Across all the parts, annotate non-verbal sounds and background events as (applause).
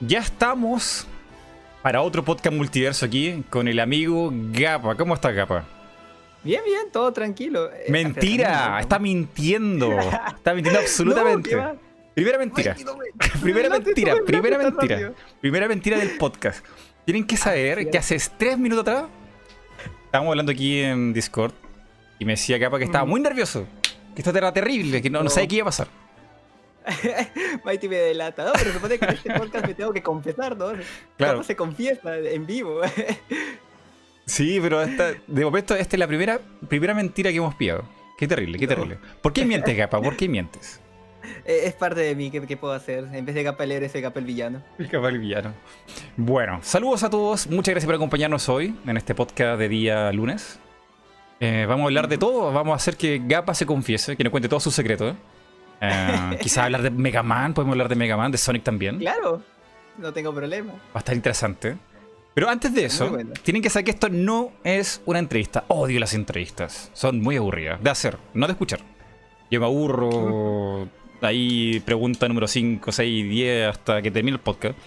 Ya estamos para otro podcast multiverso aquí con el amigo Gapa. ¿Cómo estás, Gapa? Bien, bien, todo tranquilo. Eh, Mentira, está mintiendo. Está mintiendo (laughs) absolutamente. primera mentira. primera mentira, primera mentira. Primera mentira del podcast. Tienen que saber que hace tres minutos atrás estábamos hablando aquí en Discord y me decía Gapa que estaba muy nervioso. Que esto era terrible, que no, no sabía qué iba a pasar. (laughs) Mighty me delata, ¿no? Pero supone que en este podcast me tengo que confesar, ¿no? Claro. se confiesa en vivo. (laughs) sí, pero esta, de momento esta es la primera, primera mentira que hemos pillado. Qué terrible, qué terrible. ¿Por qué mientes, Gapa? ¿Por qué mientes? (laughs) Es parte de mí, ¿qué, puedo hacer? En vez de Gapa héroe, soy Gapa el villano. El Gapa el villano. Bueno, saludos a todos. Muchas gracias por acompañarnos hoy en este podcast de día lunes. Eh, vamos a hablar de todo. Vamos a hacer que Gapa se confiese, que nos cuente todos sus secretos. Eh, (laughs) quizás hablar de Mega Man, podemos hablar de Mega Man, de Sonic también. Claro, no tengo problema. Va a estar interesante. Pero antes de eso, tienen que saber que esto no es una entrevista. Odio las entrevistas. Son muy aburridas. De hacer, no de escuchar. Yo me aburro. Ahí pregunta número 5, 6, 10 hasta que termine el podcast.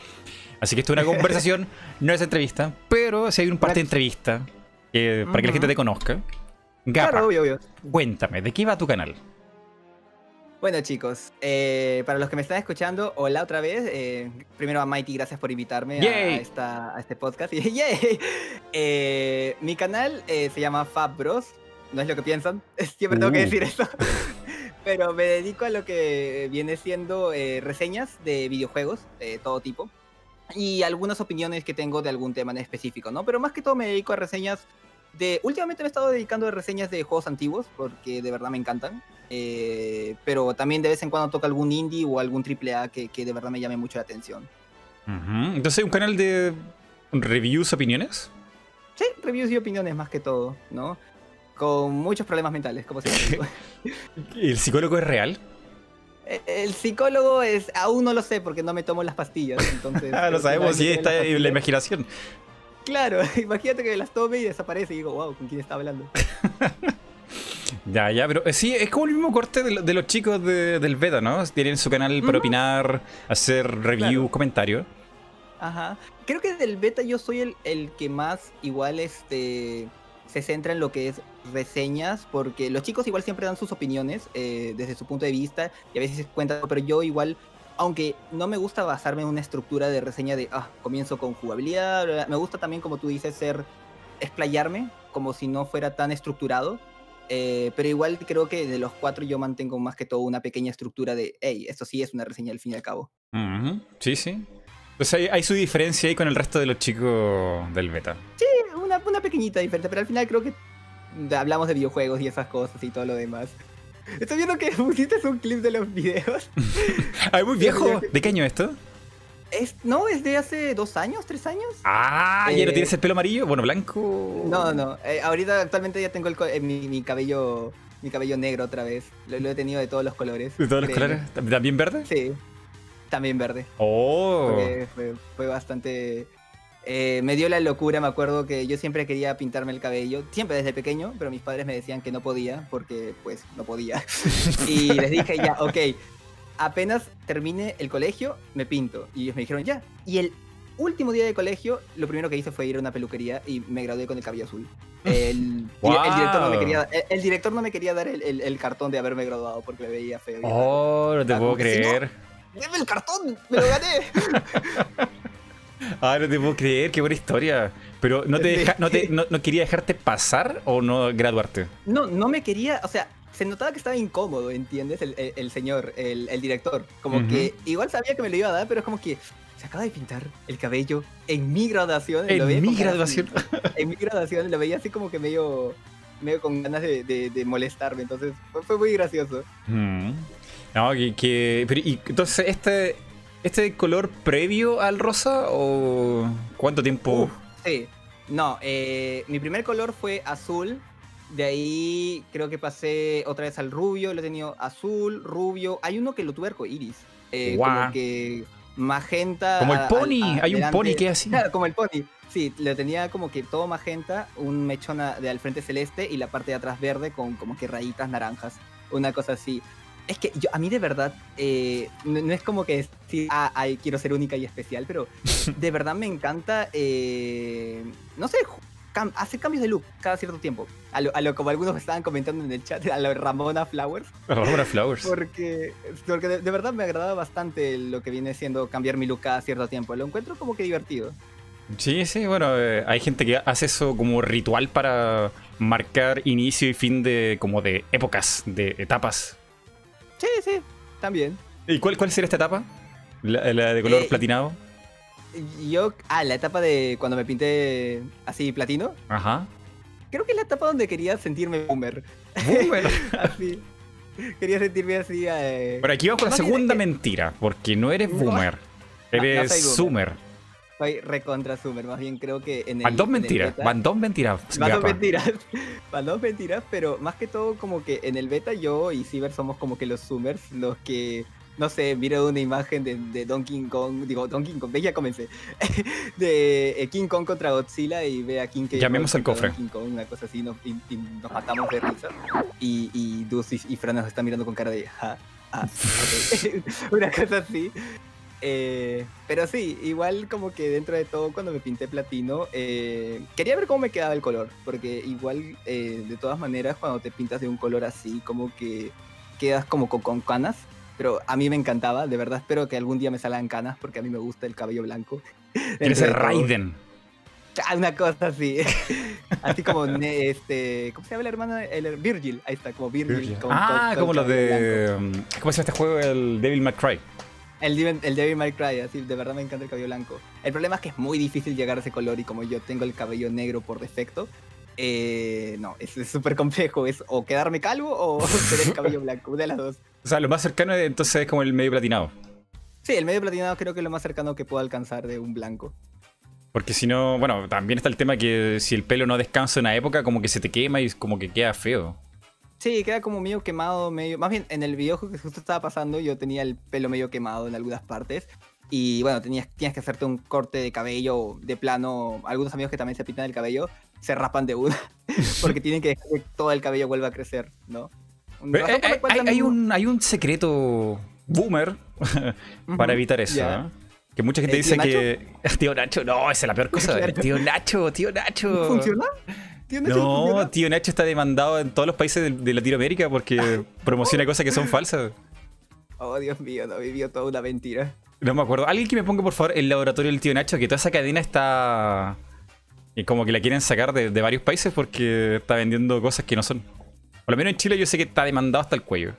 Así que esto es una (laughs) conversación, no es entrevista. Pero si hay un parte de entrevista para que la gente te conozca. Gapa, cuéntame, ¿de qué va tu canal? Bueno chicos, eh, para los que me están escuchando, hola otra vez. Eh, primero a Mighty, gracias por invitarme a, esta, este podcast. (laughs) Eh, mi canal se llama Fab Bros. No es lo que piensan, (laughs) siempre tengo que uh. decir eso. (laughs) Pero me dedico a lo que viene siendo reseñas de videojuegos, de todo tipo. Y algunas opiniones que tengo de algún tema en específico, ¿no? Pero más que todo me dedico a reseñas de... Últimamente me he estado dedicando a reseñas de juegos antiguos, porque de verdad me encantan. Eh, pero también de vez en cuando toca algún indie o algún AAA que, que de verdad me llame mucho la atención. Entonces, ¿un canal de reviews, opiniones? Sí, reviews y opiniones más que todo, ¿no? Con muchos problemas mentales, como siempre. (laughs) (laughs) ¿El psicólogo es real? E, el psicólogo es, aún no lo sé porque no me tomo las pastillas, entonces... (laughs) ah, lo sabemos, sí, está en la imaginación. Claro, (laughs) imagínate que las tome y desaparece y digo, wow, ¿con quién está hablando? (laughs) Ya, ya, pero eh, sí, es como el mismo corte de, los chicos del beta, ¿no? Tienen su canal para opinar, hacer reviews, comentarios. Ajá. Creo que del beta yo soy el, el, que más igual este se centra en lo que es reseñas, porque los chicos igual siempre dan sus opiniones eh, desde su punto de vista y a veces cuentan, pero yo igual, aunque no me gusta basarme en una estructura de reseña de, ah, comienzo con jugabilidad, me gusta también, como tú dices, ser, explayarme, como si no fuera tan estructurado. Eh, pero igual creo que de los cuatro yo mantengo más que todo una pequeña estructura de, hey, esto sí es una reseña al fin y al cabo. Sí, sí. Pues hay, hay, su diferencia ahí con el resto de los chicos del beta. Sí, una, una pequeñita diferencia, pero al final creo que hablamos de videojuegos y esas cosas y todo lo demás. Estoy viendo que pusiste un clip de los videos. (laughs) Ay, muy viejo. ¿De qué año esto? Es, no, es de hace dos años, tres años. Ah, ¿ya no eh, tienes el pelo amarillo? Bueno, blanco. No, no. Eh, ahorita actualmente ya tengo el, eh, mi, cabello mi cabello negro otra vez. Lo, he tenido de todos los colores. ¿De todos los colores? ¿También verde? Sí, también verde. Oh. Fue, bastante... me dio la locura, me acuerdo que yo siempre quería pintarme el cabello, siempre desde pequeño, pero mis padres me decían que no podía, porque pues no podía. (laughs) y les dije ya, ok, apenas termine el colegio, me pinto. Y ellos me dijeron, ya. Y el último día de colegio, lo primero que hice fue ir a una peluquería y me gradué con el cabello azul. El, (laughs) director, no me quería, el, director no me quería dar el, cartón de haberme graduado porque me veía feo. Oh, no te puedo creer. ¡Dame el cartón! ¡Me lo gané! (laughs) (laughs) Ah, no te puedo creer, qué buena historia. Pero no te, no, te no, quería dejarte pasar o no graduarte? No, no me quería, o sea, se notaba que estaba incómodo, ¿entiendes? El, señor, el, director. Como que igual sabía que me lo iba a dar, pero es como que se acaba de pintar el cabello en mi graduación. En mi graduación. en mi graduación, lo veía así como que medio, medio con ganas de, molestarme. Entonces fue, muy gracioso. Mm. No, que, pero, y, entonces, ¿este, ¿este color previo al rosa o cuánto tiempo? sí. No, eh, mi primer color fue azul de ahí creo que pasé otra vez al rubio, lo he tenido azul, rubio. Hay uno que lo tuve arcoiris. Eh, Como que magenta. Como el pony, hay un pony que es así. Claro, (laughs) como el pony. Sí, lo tenía como que todo magenta, un mechón de al frente celeste y la parte de atrás verde con como que rayitas naranjas. Una cosa así. Es que yo, a mí de verdad, eh, no, es como que sí, ah, quiero ser única y especial, pero (laughs) de verdad me encanta, eh, no sé, hacer cambios de look cada cierto tiempo. A lo, como algunos estaban comentando en el chat, a lo Ramona Flowers. Ramona Flowers. Porque, porque de, verdad me agrada bastante lo que viene siendo cambiar mi look cada cierto tiempo. Lo encuentro como que divertido. Sí, sí, bueno, eh, hay gente que hace eso como ritual para marcar inicio y fin de como de épocas, de etapas Sí, sí, también. ¿Y cuál, cuál sería esta etapa? ¿La, de color eh, platinado? Yo, ah, la etapa de cuando me pinté así platino. Ajá. Creo que es la etapa donde quería sentirme boomer. Boomer. (laughs) así. Quería sentirme así. Eh... Pero aquí vamos con la segunda mentira, porque no eres boomer, (laughs) eres Sumer soy recontra Sumer, más bien creo que en el. Van dos mentiras, van dos mentiras. (laughs) Van dos mentiras, (laughs) van dos mentiras, pero más que todo, como que en el beta yo y Ciber somos como que los Sumers, los que no sé, miro una imagen de, Donkey Kong, digo, Donkey Kong, ya comencé, (laughs) de eh, King Kong contra Godzilla y ve a King Kong. Llamemos al cofre. King Kong, una cosa así, y, nos matamos de risa. Y, y Dus y, Fran nos están mirando con cara de, ja, ah, una cosa así. Eh, pero sí, igual como que dentro de todo cuando me pinté platino, eh, quería ver cómo me quedaba el color, porque igual eh, de todas maneras cuando te pintas de un color así, como que quedas como con, canas, pero a mí me encantaba, de verdad espero que algún día me salgan canas porque a mí me gusta el cabello blanco. Eres el Raiden. Ah, una cosa así. (laughs) así como este. ¿Cómo se llama el hermano? El, Virgil. Ahí está, como Virgil. ah, como los de. ¿Cómo se llama este juego? El Devil May Cry. El, el Devil May Cry, así, de verdad me encanta el cabello blanco. El problema es que es muy difícil llegar a ese color y como yo tengo el cabello negro por defecto, eh, no, es súper complejo. Es o quedarme calvo o (laughs) tener el cabello blanco, una de las dos. O sea, lo más cercano entonces es como el medio platinado. Sí, el medio platinado creo que es lo más cercano que puedo alcanzar de un blanco. Porque si no, bueno, también está el tema que si el pelo no descansa en una época, como que se te quema y como que queda feo. Sí, queda como medio quemado, medio. Más bien, en el videojuego que justo estaba pasando, yo tenía el pelo medio quemado en algunas partes. Y bueno, tenías, tienes que hacerte un corte de cabello de plano. Algunos amigos que también se pintan el cabello se rapan de una. (laughs) porque tienen que dejar que todo el cabello vuelva a crecer, ¿no? Eh, eh, hay, un, hay un secreto boomer (laughs) para evitar eso. ¿eh? Que mucha gente dice que. (laughs) Tío Nacho, no, esa es la peor cosa. tío Nacho, tío Nacho. ¿Funciona? No, tío Nacho está demandado en todos los países de, Latinoamérica porque promociona cosas que son (laughs) falsas. Oh, Dios mío, no vivió toda una mentira. No me acuerdo. Alguien que me ponga, por favor, el laboratorio del tío Nacho, que toda esa cadena está. Y como que la quieren sacar de, varios países porque está vendiendo cosas que no son. Por lo menos en Chile yo sé que está demandado hasta el cuello.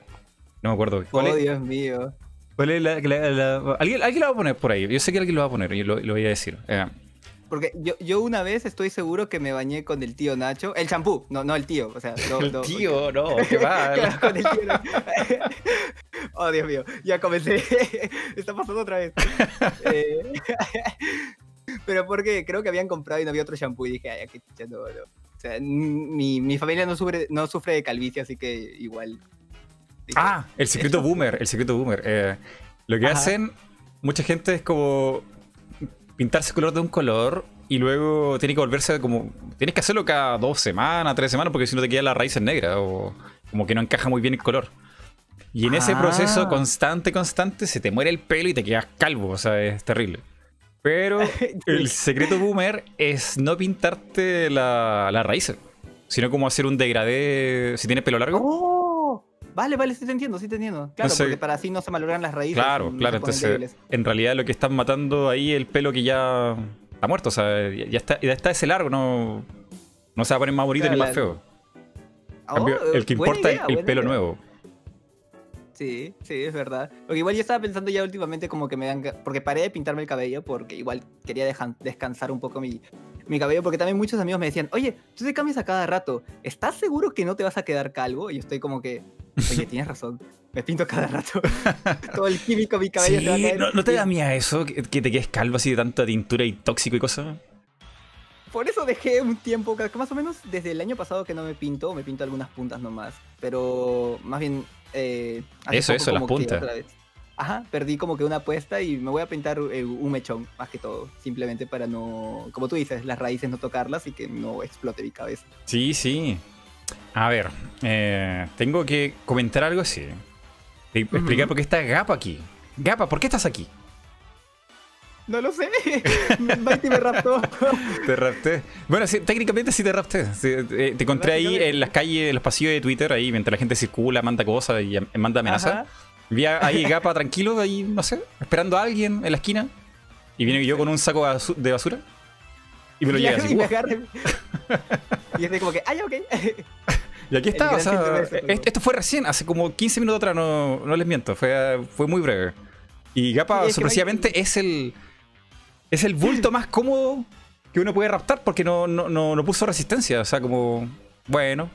No me acuerdo. oh, Dios mío. ¿Alguien, alguien, lo va a poner por ahí. Yo sé que alguien lo va a poner y lo, lo voy a decir. Eh, porque yo, yo una vez estoy seguro que me bañé con el tío Nacho. El champú, no, no el tío. O sea, el tío, no, (laughs) qué mal. con el tío (laughs) oh, Dios mío, ya comencé. (laughs) Está pasando otra vez. eh... Pero porque creo que habían comprado y no había otro champú y dije, ay, qué chicha, no, no. O sea, mi, mi familia no sufre, no sufre de calvicie, así que igual. ah, el secreto boomer, el secreto boomer. Eh, lo que hacen mucha gente es como pintarse color de un color y luego tiene que volverse como. Tienes que hacerlo cada dos semanas, tres semanas, porque si no te queda la raíz negra o como que no encaja muy bien el color. Y en ese proceso ah. constante, constante, se te muere el pelo y te quedas calvo, o sea, es terrible. Pero (laughs) el secreto boomer es no pintarte la, la raíz, sino como hacer un degradé si tienes pelo largo. Oh. Vale, vale, sí te entiendo, sí te entiendo. Claro, porque para así no se malogran las raíces. Claro, claro. Entonces, en realidad lo que están matando ahí es el pelo que ya está muerto. O sea, ya está, ya está ese largo, no, no se va a poner más bonito ni más feo. Oh, el que importa es el, pelo nuevo. Sí, sí, es verdad. Porque igual yo estaba pensando ya últimamente como que me dan... Porque paré de pintarme el cabello porque igual quería descansar un poco mi, mi cabello. Porque también muchos amigos me decían, oye, tú te cambias a cada rato. ¿Estás seguro que no te vas a quedar calvo? Y yo estoy como que, Oye, tienes razón. Me pinto cada rato. (laughs) Todo el químico mi cabello sí, va a ¿no, ¿no, te da miedo eso? Que, te quedes calvo así de tanta tintura y tóxico y cosas. Por eso dejé un tiempo, más o menos desde el año pasado que no me pinto, me pinto algunas puntas nomás. Pero más bien. Eh, eso, eso, las puntas. Ajá, perdí como que una apuesta y me voy a pintar eh, un mechón, más que todo. Simplemente para no, como tú dices, las raíces no tocarlas y que no explote mi cabeza. Sí, sí. A ver, eh, tengo que comentar algo así. explicar por qué está Gapa aquí. Gapa, ¿por qué estás aquí? No lo sé. Mighty me raptó. te rapté. Bueno, sí, técnicamente sí te rapté. Eh, te encontré ahí en las calles, en los pasillos de Twitter, ahí mientras la gente circula, manda cosas y manda amenazas. Vi ahí Gapa tranquilo, ahí, no sé, esperando a alguien en la esquina. Y viene yo con un saco de basura. Y me lo (laughs) lleva así. Y me (laughs) y es como que, ay, ok. (laughs) Y aquí está, o sea, esto fue recién, hace como 15 minutos atrás, no, no les miento, fue, fue muy breve. Y Gapa, sorpresivamente, es el es el bulto más cómodo que uno puede raptar porque no, no, no, puso resistencia. O sea, como, bueno.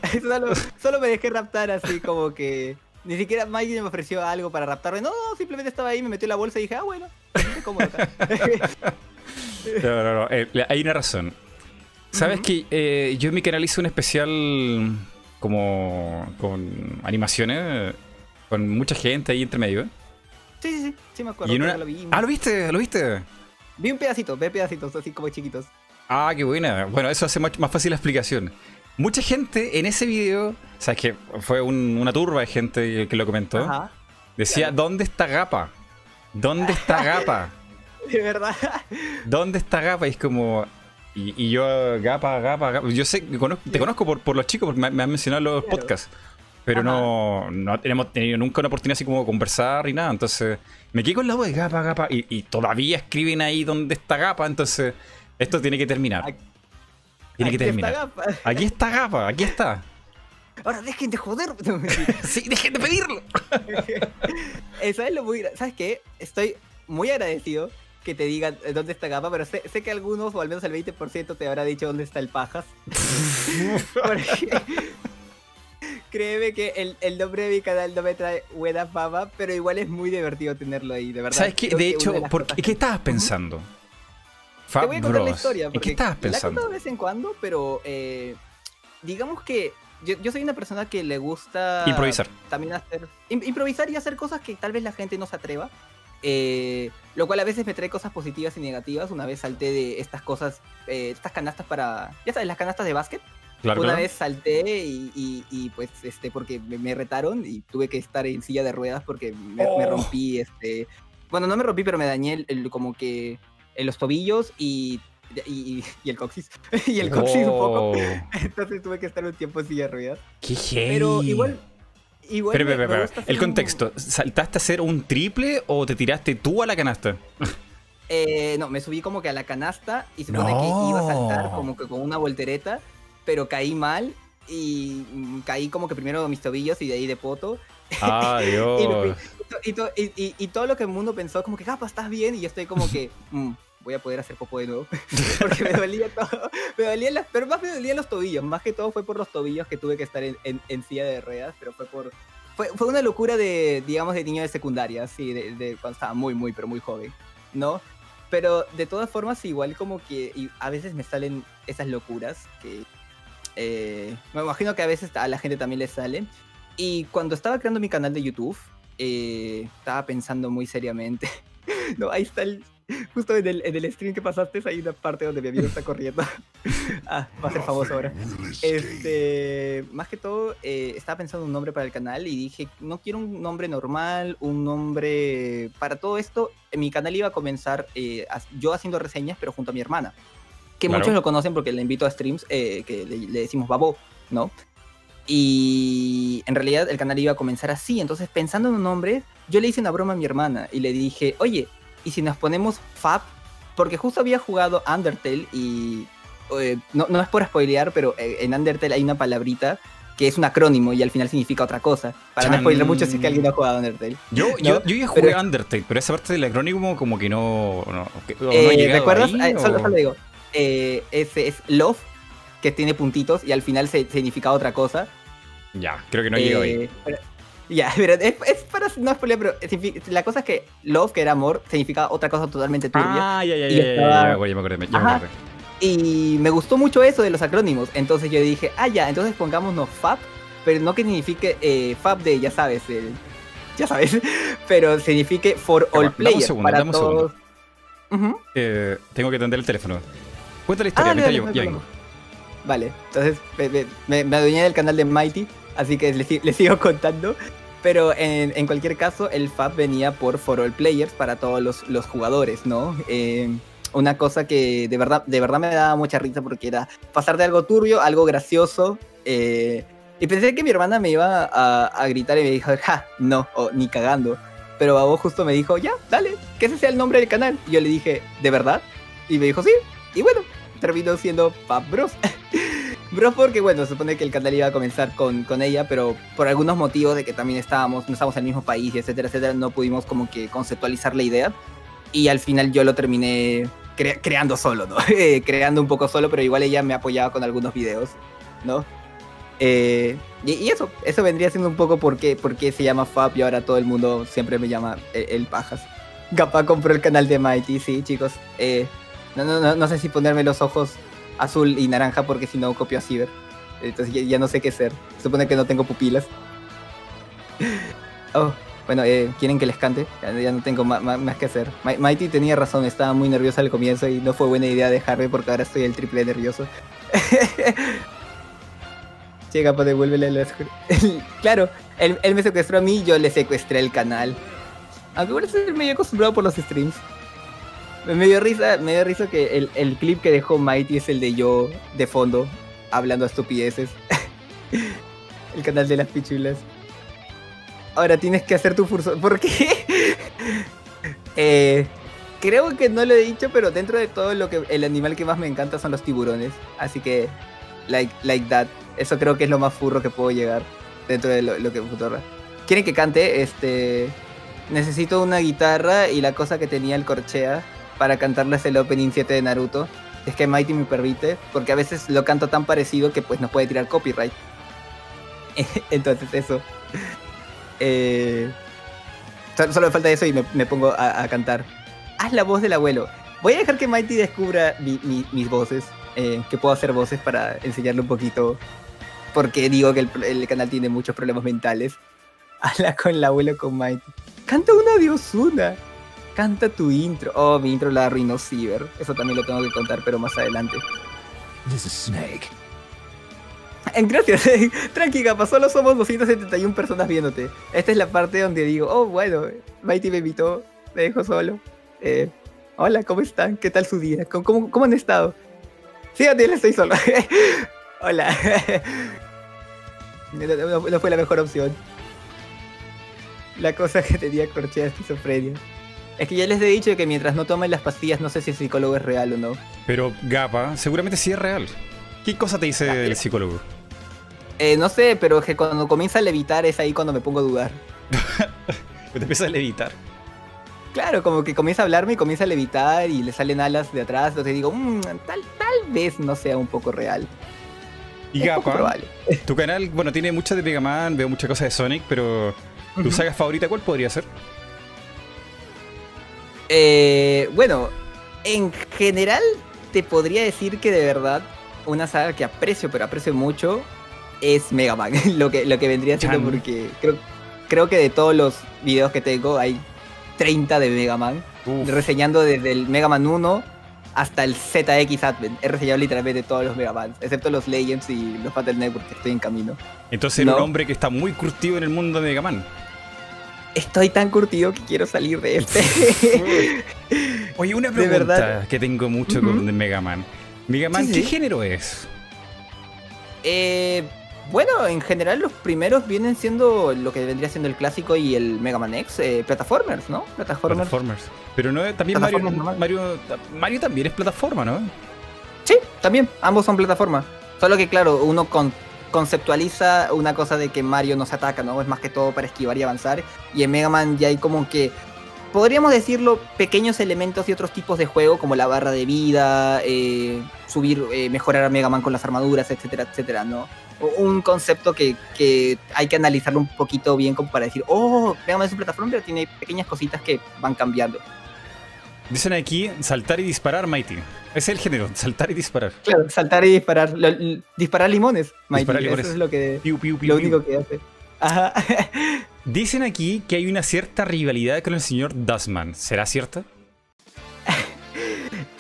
solo, me dejé raptar así como que... Ni siquiera Mike me ofreció algo para raptarme. No, simplemente estaba ahí, me metió la bolsa y dije, ah, bueno, cómodo. No, no, no. Eh, hay una razón. ¿Sabes que eh, yo en mi canal hice un especial como con animaciones, con mucha gente ahí entre medio? Sí, sí, sí, sí me acuerdo. Lo vi. Ah, ¿lo viste? ¿Lo viste? Vi un pedacito, ve pedacitos así como chiquitos. Ah, qué buena. Bueno, eso hace más, fácil la explicación. Mucha gente en ese video, sabes que fue una turba de gente que lo comentó, decía, ¿dónde está Gapa? ¿Dónde está (laughs) Gapa? (laughs) De verdad. ¿Dónde está Gapa? Y es como, y, yo, Gapa, Gapa, Gapa. Yo sé, te conozco por, por los chicos, porque me, han mencionado los podcasts. Pero no, no tenemos tenido nunca una oportunidad así como conversar ni nada. Entonces, me quedé con la voz de Gapa, Gapa. Y, todavía escriben ahí donde está Gapa. Entonces, esto tiene que terminar. tiene que terminar. Aquí está Gapa, aquí está. Ahora dejen de joder. (laughs) sí, dejen de pedirlo. (laughs) ¿Sabes lo muy ¿Sabes qué? Estoy muy agradecido que te digan dónde está Gapa, pero sé, sé, que algunos, o al menos el 20%, te habrá dicho dónde está el Pajas. (laughs) Porque Créeme que el, el, nombre de mi canal no me trae buena fama, pero igual es muy divertido tenerlo ahí, de verdad. ¿Sabes qué? De hecho, ¿qué estabas pensando? Te voy a contar la historia. ¿Qué estabas pensando? La de vez en cuando, pero eh, digamos que yo, yo, soy una persona que le gusta improvisar. También hacer improvisar y hacer cosas que tal vez la gente no se atreva. Eh, lo cual a veces me trae cosas positivas y negativas. Una vez salté de estas cosas, eh, estas canastas para, ya sabes, las canastas de básquet. Una vez salté y, pues, este, porque me, retaron y tuve que estar en silla de ruedas porque me, oh. rompí, este, bueno, no me rompí, pero me dañé el, como que en los tobillos y, y, el coxis, (laughs) y el coxis un poco. Oh. (laughs) Entonces tuve que estar un tiempo en silla de ruedas. Qué Pero igual, Igual pero, el contexto, ¿saltaste a hacer un triple o te tiraste tú a la canasta? (laughs) Eh, no, me subí como que a la canasta y se supone que iba a saltar como que con una voltereta pero caí mal y caí como que primero mis tobillos y de ahí de poto. Ah, (laughs) y, todo lo que el mundo pensó, como que, capa, estás bien, y yo estoy como que, (laughs) mm, voy a poder hacer popo de nuevo. (laughs) Porque me dolía todo. Me dolían las, pero más me dolían los tobillos. Más que todo fue por los tobillos que tuve que estar en, silla de ruedas, pero fue por. Fue, fue, una locura de, digamos, de niño de secundaria, sí, de, cuando estaba muy, muy, pero muy joven, ¿no? Pero de todas formas, igual como que a veces me salen esas locuras que eh, me imagino que a veces a la gente también le sale. Y cuando estaba creando mi canal de YouTube, eh, estaba pensando muy seriamente. (laughs) no, ahí está el. (laughs) Justo en el, en el, stream que pasaste, hay una parte donde mi amigo está corriendo. (laughs) ah, va a ser famoso ahora. Este, más que todo, eh, estaba pensando un nombre para el canal y dije, no quiero un nombre normal, un nombre. Para todo esto, mi canal iba a comenzar yo haciendo reseñas, pero junto a mi hermana que muchos lo conocen porque le invito a streams eh, que le, decimos Babo, ¿no? Y en realidad el canal iba a comenzar así, entonces pensando en un nombre, yo le hice una broma a mi hermana y le dije, oye, ¿y si nos ponemos Fab? Porque justo había jugado Undertale y eh, no, no, es por spoilear, pero eh, en Undertale hay una palabrita que es un acrónimo y al final significa otra cosa. Para no spoiler mucho si es que alguien ha jugado Undertale. Yo, yo, yo ya jugué Undertale, pero esa parte del acrónimo como que no... no, ¿Recuerdas? solo, solo digo, eh, ese es love, que tiene puntitos y al final se, significa otra cosa. Ya, creo que no llegó ahí. Eh, ya, (laughs) pero es, para no spoiler, pero la cosa es que love, que era amor, significa otra cosa totalmente turbia. Ah, ya, ya, ya, ya, ya, ya, me acordé, ya me acordé. Y me gustó mucho eso de los acrónimos. Entonces yo dije, ah, ya, entonces pongámonos FAB, pero no que signifique eh, FAB de, ya sabes, ya sabes, (laughs) pero signifique for all players. para todos. eh, tengo que atender el teléfono. Cuenta la historia, ah, yo, ya vengo. Vale, entonces me, me, adueñé del canal de Mighty, así que les, sigo contando. Pero en, cualquier caso, el FAB venía por For All Players para todos los, jugadores, ¿no? Eh, una cosa que de verdad, de verdad me daba mucha risa porque era pasar de algo turbio a algo gracioso. Eh, y pensé que mi hermana me iba a, gritar y me dijo, ja, no, ni cagando. Pero Babo justo me dijo, ya, dale, que ese sea el nombre del canal. Y yo le dije, ¿de verdad? Y me dijo, sí. Y bueno, terminó siendo Fab Bros. (laughs) Bros porque, bueno, se supone que el canal iba a comenzar con, con ella, pero por algunos motivos de que también estábamos, no estábamos en el mismo país, etcétera, etcétera, no pudimos como que conceptualizar la idea. Y al final yo lo terminé creando solo, ¿no? (laughs) creando un poco solo, pero igual ella me apoyaba con algunos videos, ¿no? Eh, y, eso, eso vendría siendo un poco por qué, se llama Fab y ahora todo el mundo siempre me llama el, Pajas. Gapa compró el canal de Mighty, sí, chicos. Eh, no, no, no, sé si ponerme los ojos azul y naranja porque si no copio a Ciber. Entonces ya, no sé qué ser. Supone que no tengo pupilas. (laughs) oh, bueno, eh, ¿quieren que les cante? Ya, no tengo más, que hacer. Mighty tenía razón, estaba muy nerviosa al comienzo y no fue buena idea dejarme porque ahora estoy el triple nervioso. (laughs) Llega, pues devuélvele la (laughs) Claro, él, me secuestró a mí y yo le secuestré el canal. Aunque bueno, estoy medio acostumbrado por los streams. Me dio risa, me dio risa que el, clip que dejó Mighty es el de yo de fondo, hablando a estupideces. (laughs) el canal de las pichulas. Ahora tienes que hacer tu furso. ¿Por qué? (laughs) eh, creo que no lo he dicho, pero dentro de todo lo que el animal que más me encanta son los tiburones. Así que, like, like that. Eso creo que es lo más furro que puedo llegar dentro de lo, que futura. ¿Quieren que cante? Este. Necesito una guitarra y la cosa que tenía el corchea para cantarles el opening 7 de Naruto. Es que Mighty me permite, porque a veces lo canto tan parecido que pues no puede tirar copyright. (laughs) Entonces eso. Eh, solo me falta eso y me, pongo a, cantar. Haz la voz del abuelo. Voy a dejar que Mighty descubra mis voces. Eh, que puedo hacer voces para enseñarle un poquito porque digo que el, canal tiene muchos problemas mentales. (laughs) Habla con el abuelo con Mighty. Canta una diosuna. Canta tu intro. Oh, mi intro la arruinó Ciber. Eso también lo tengo que contar, pero más adelante. This is Snake. Eh, gracias, tranqui, capa, solo somos 271 personas viéndote. Esta es la parte donde digo, oh, bueno, Mighty me invitó, me dejó solo. Eh, hola, ¿cómo están? ¿Qué tal su día? ¿Cómo, cómo, han estado? Sí, estoy solo. (laughs) Hola. (laughs) No, fue la mejor opción. La cosa que tenía corchea esquizofrenia. Es que ya les he dicho que mientras no tomen las pastillas no sé si el psicólogo es real o no. Pero Gapa, seguramente sí es real. ¿Qué cosa te dice el psicólogo? Eh, no sé, pero es que cuando comienza a levitar es ahí cuando me pongo a dudar. (laughs) te empieza a levitar. Claro, como que comienza a hablarme y comienza a levitar y le salen alas de atrás. Entonces digo, mm, tal, tal vez no sea un poco real. Y Gapa, tu canal, bueno, tiene muchas de Mega Man, veo muchas cosas de Sonic, pero ¿tu saga favorita cuál podría ser? Eh, bueno, en general te podría decir que de verdad una saga que aprecio, pero aprecio mucho, es Mega Man. (laughs) lo, que, lo que vendría siendo porque creo, creo que de todos los videos que tengo hay 30 de Mega Man. Reseñando desde el Mega Man 1 hasta el ZX Advent. He reseñado literalmente todos los Mega Man, excepto los Legends y los Battle Network que estoy en camino. Entonces eres un hombre que está muy curtido en el mundo de Mega Man. Estoy tan curtido que quiero salir de este. (laughs) Oye, una pregunta que tengo mucho con Mega Man. ¿Mega Man qué género es? Eh, bueno, en general los primeros vienen siendo lo que vendría siendo el clásico y el Mega Man X, eh, plataformers, ¿no? Plataformers. Pero no también Mario, Mario, Mario, también es plataforma, ¿no? Sí, también, ambos son plataformas. Solo que claro, uno conceptualiza una cosa de que Mario no se ataca, ¿no? Es más que todo para esquivar y avanzar. Y en Mega Man ya hay como que podríamos decirlo, pequeños elementos y otros tipos de juego, como la barra de vida, eh, subir, eh, mejorar a Mega Man con las armaduras, etcétera, etcétera, ¿no? Un concepto que, hay que analizarlo un poquito bien como para decir, oh, Mega Man es un plataforma, pero tiene pequeñas cositas que van cambiando. Dicen aquí saltar y disparar, Mighty. Es el género, (laughs) saltar y disparar. Claro, saltar y disparar. disparar limones, Mighty. Disparar limones. Eso es lo, que, lo único que hace. Ajá. (laughs) Dicen aquí que hay una cierta rivalidad con el señor Dustman. ¿Será cierto? (laughs)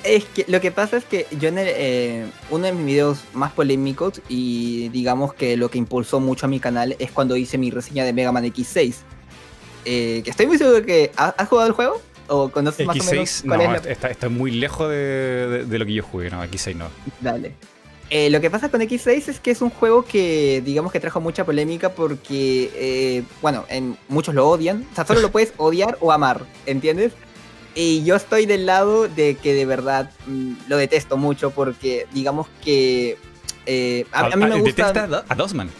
Es que lo que pasa es que yo en eh, uno de mis videos más polémicos y digamos que lo que impulsó mucho a mi canal es cuando hice mi reseña de Mega Man X6. Eh, que estoy muy seguro que ¿has, jugado el juego? ¿O conoces más o menos cuál no, está, muy lejos de, lo que yo jugué, no, X6 no. Dale. Eh, lo que pasa con X6 es que es un juego que, digamos que trajo mucha polémica porque, bueno, en, muchos lo odian. O sea, solo lo (laughs) puedes odiar o amar, ¿entiendes? Y yo estoy del lado de que de verdad mm, lo detesto mucho porque digamos que eh, a, mí me gusta... ¿Detesta a Dosman?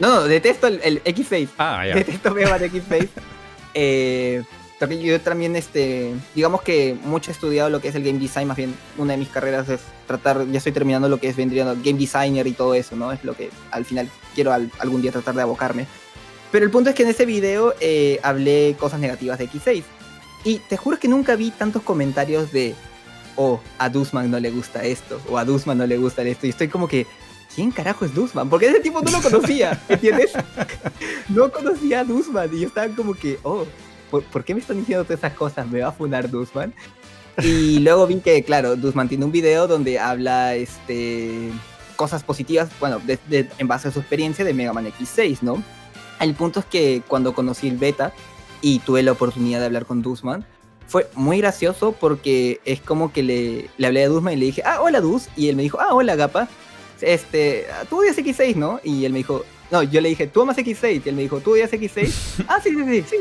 No, no, detesto el, X6. Ah, ya. (laughs) Detesto Mega X6. (laughs) eh, yo también, este, digamos que mucho he estudiado lo que es el game design, más bien una de mis carreras es tratar, ya estoy terminando lo que es vendría game designer y todo eso, ¿no? Es lo que al final quiero algún día tratar de abocarme. Pero el punto es que en ese video eh, hablé cosas negativas de X6. Y te juro que nunca vi tantos comentarios de, oh, a Dusman no le gusta esto, o a Dusman no le gusta esto. Y estoy como que, ¿quién carajo es Dusman? Porque ese tipo no lo conocía, (laughs) ¿entiendes? no conocía a Dusman. Y yo estaba como que, oh, ¿por, qué me están diciendo todas esas cosas? ¿Me va a funar Dusman? Y (laughs) luego vi que, claro, Dusman tiene un video donde habla este, cosas positivas, bueno, en base a su experiencia de Mega Man X6, ¿no? El punto es que cuando conocí el beta, y tuve la oportunidad de hablar con Dusman. Fue muy gracioso porque es como que le, le hablé a Dusman y le dije, ah, hola Dus, y él me dijo, ah, hola Gapa, este, tú odias X6, ¿no? Y él me dijo, no, yo le dije, tú amas X6, y él me dijo, tú odias X6, (laughs) ah, sí, sí, sí, sí,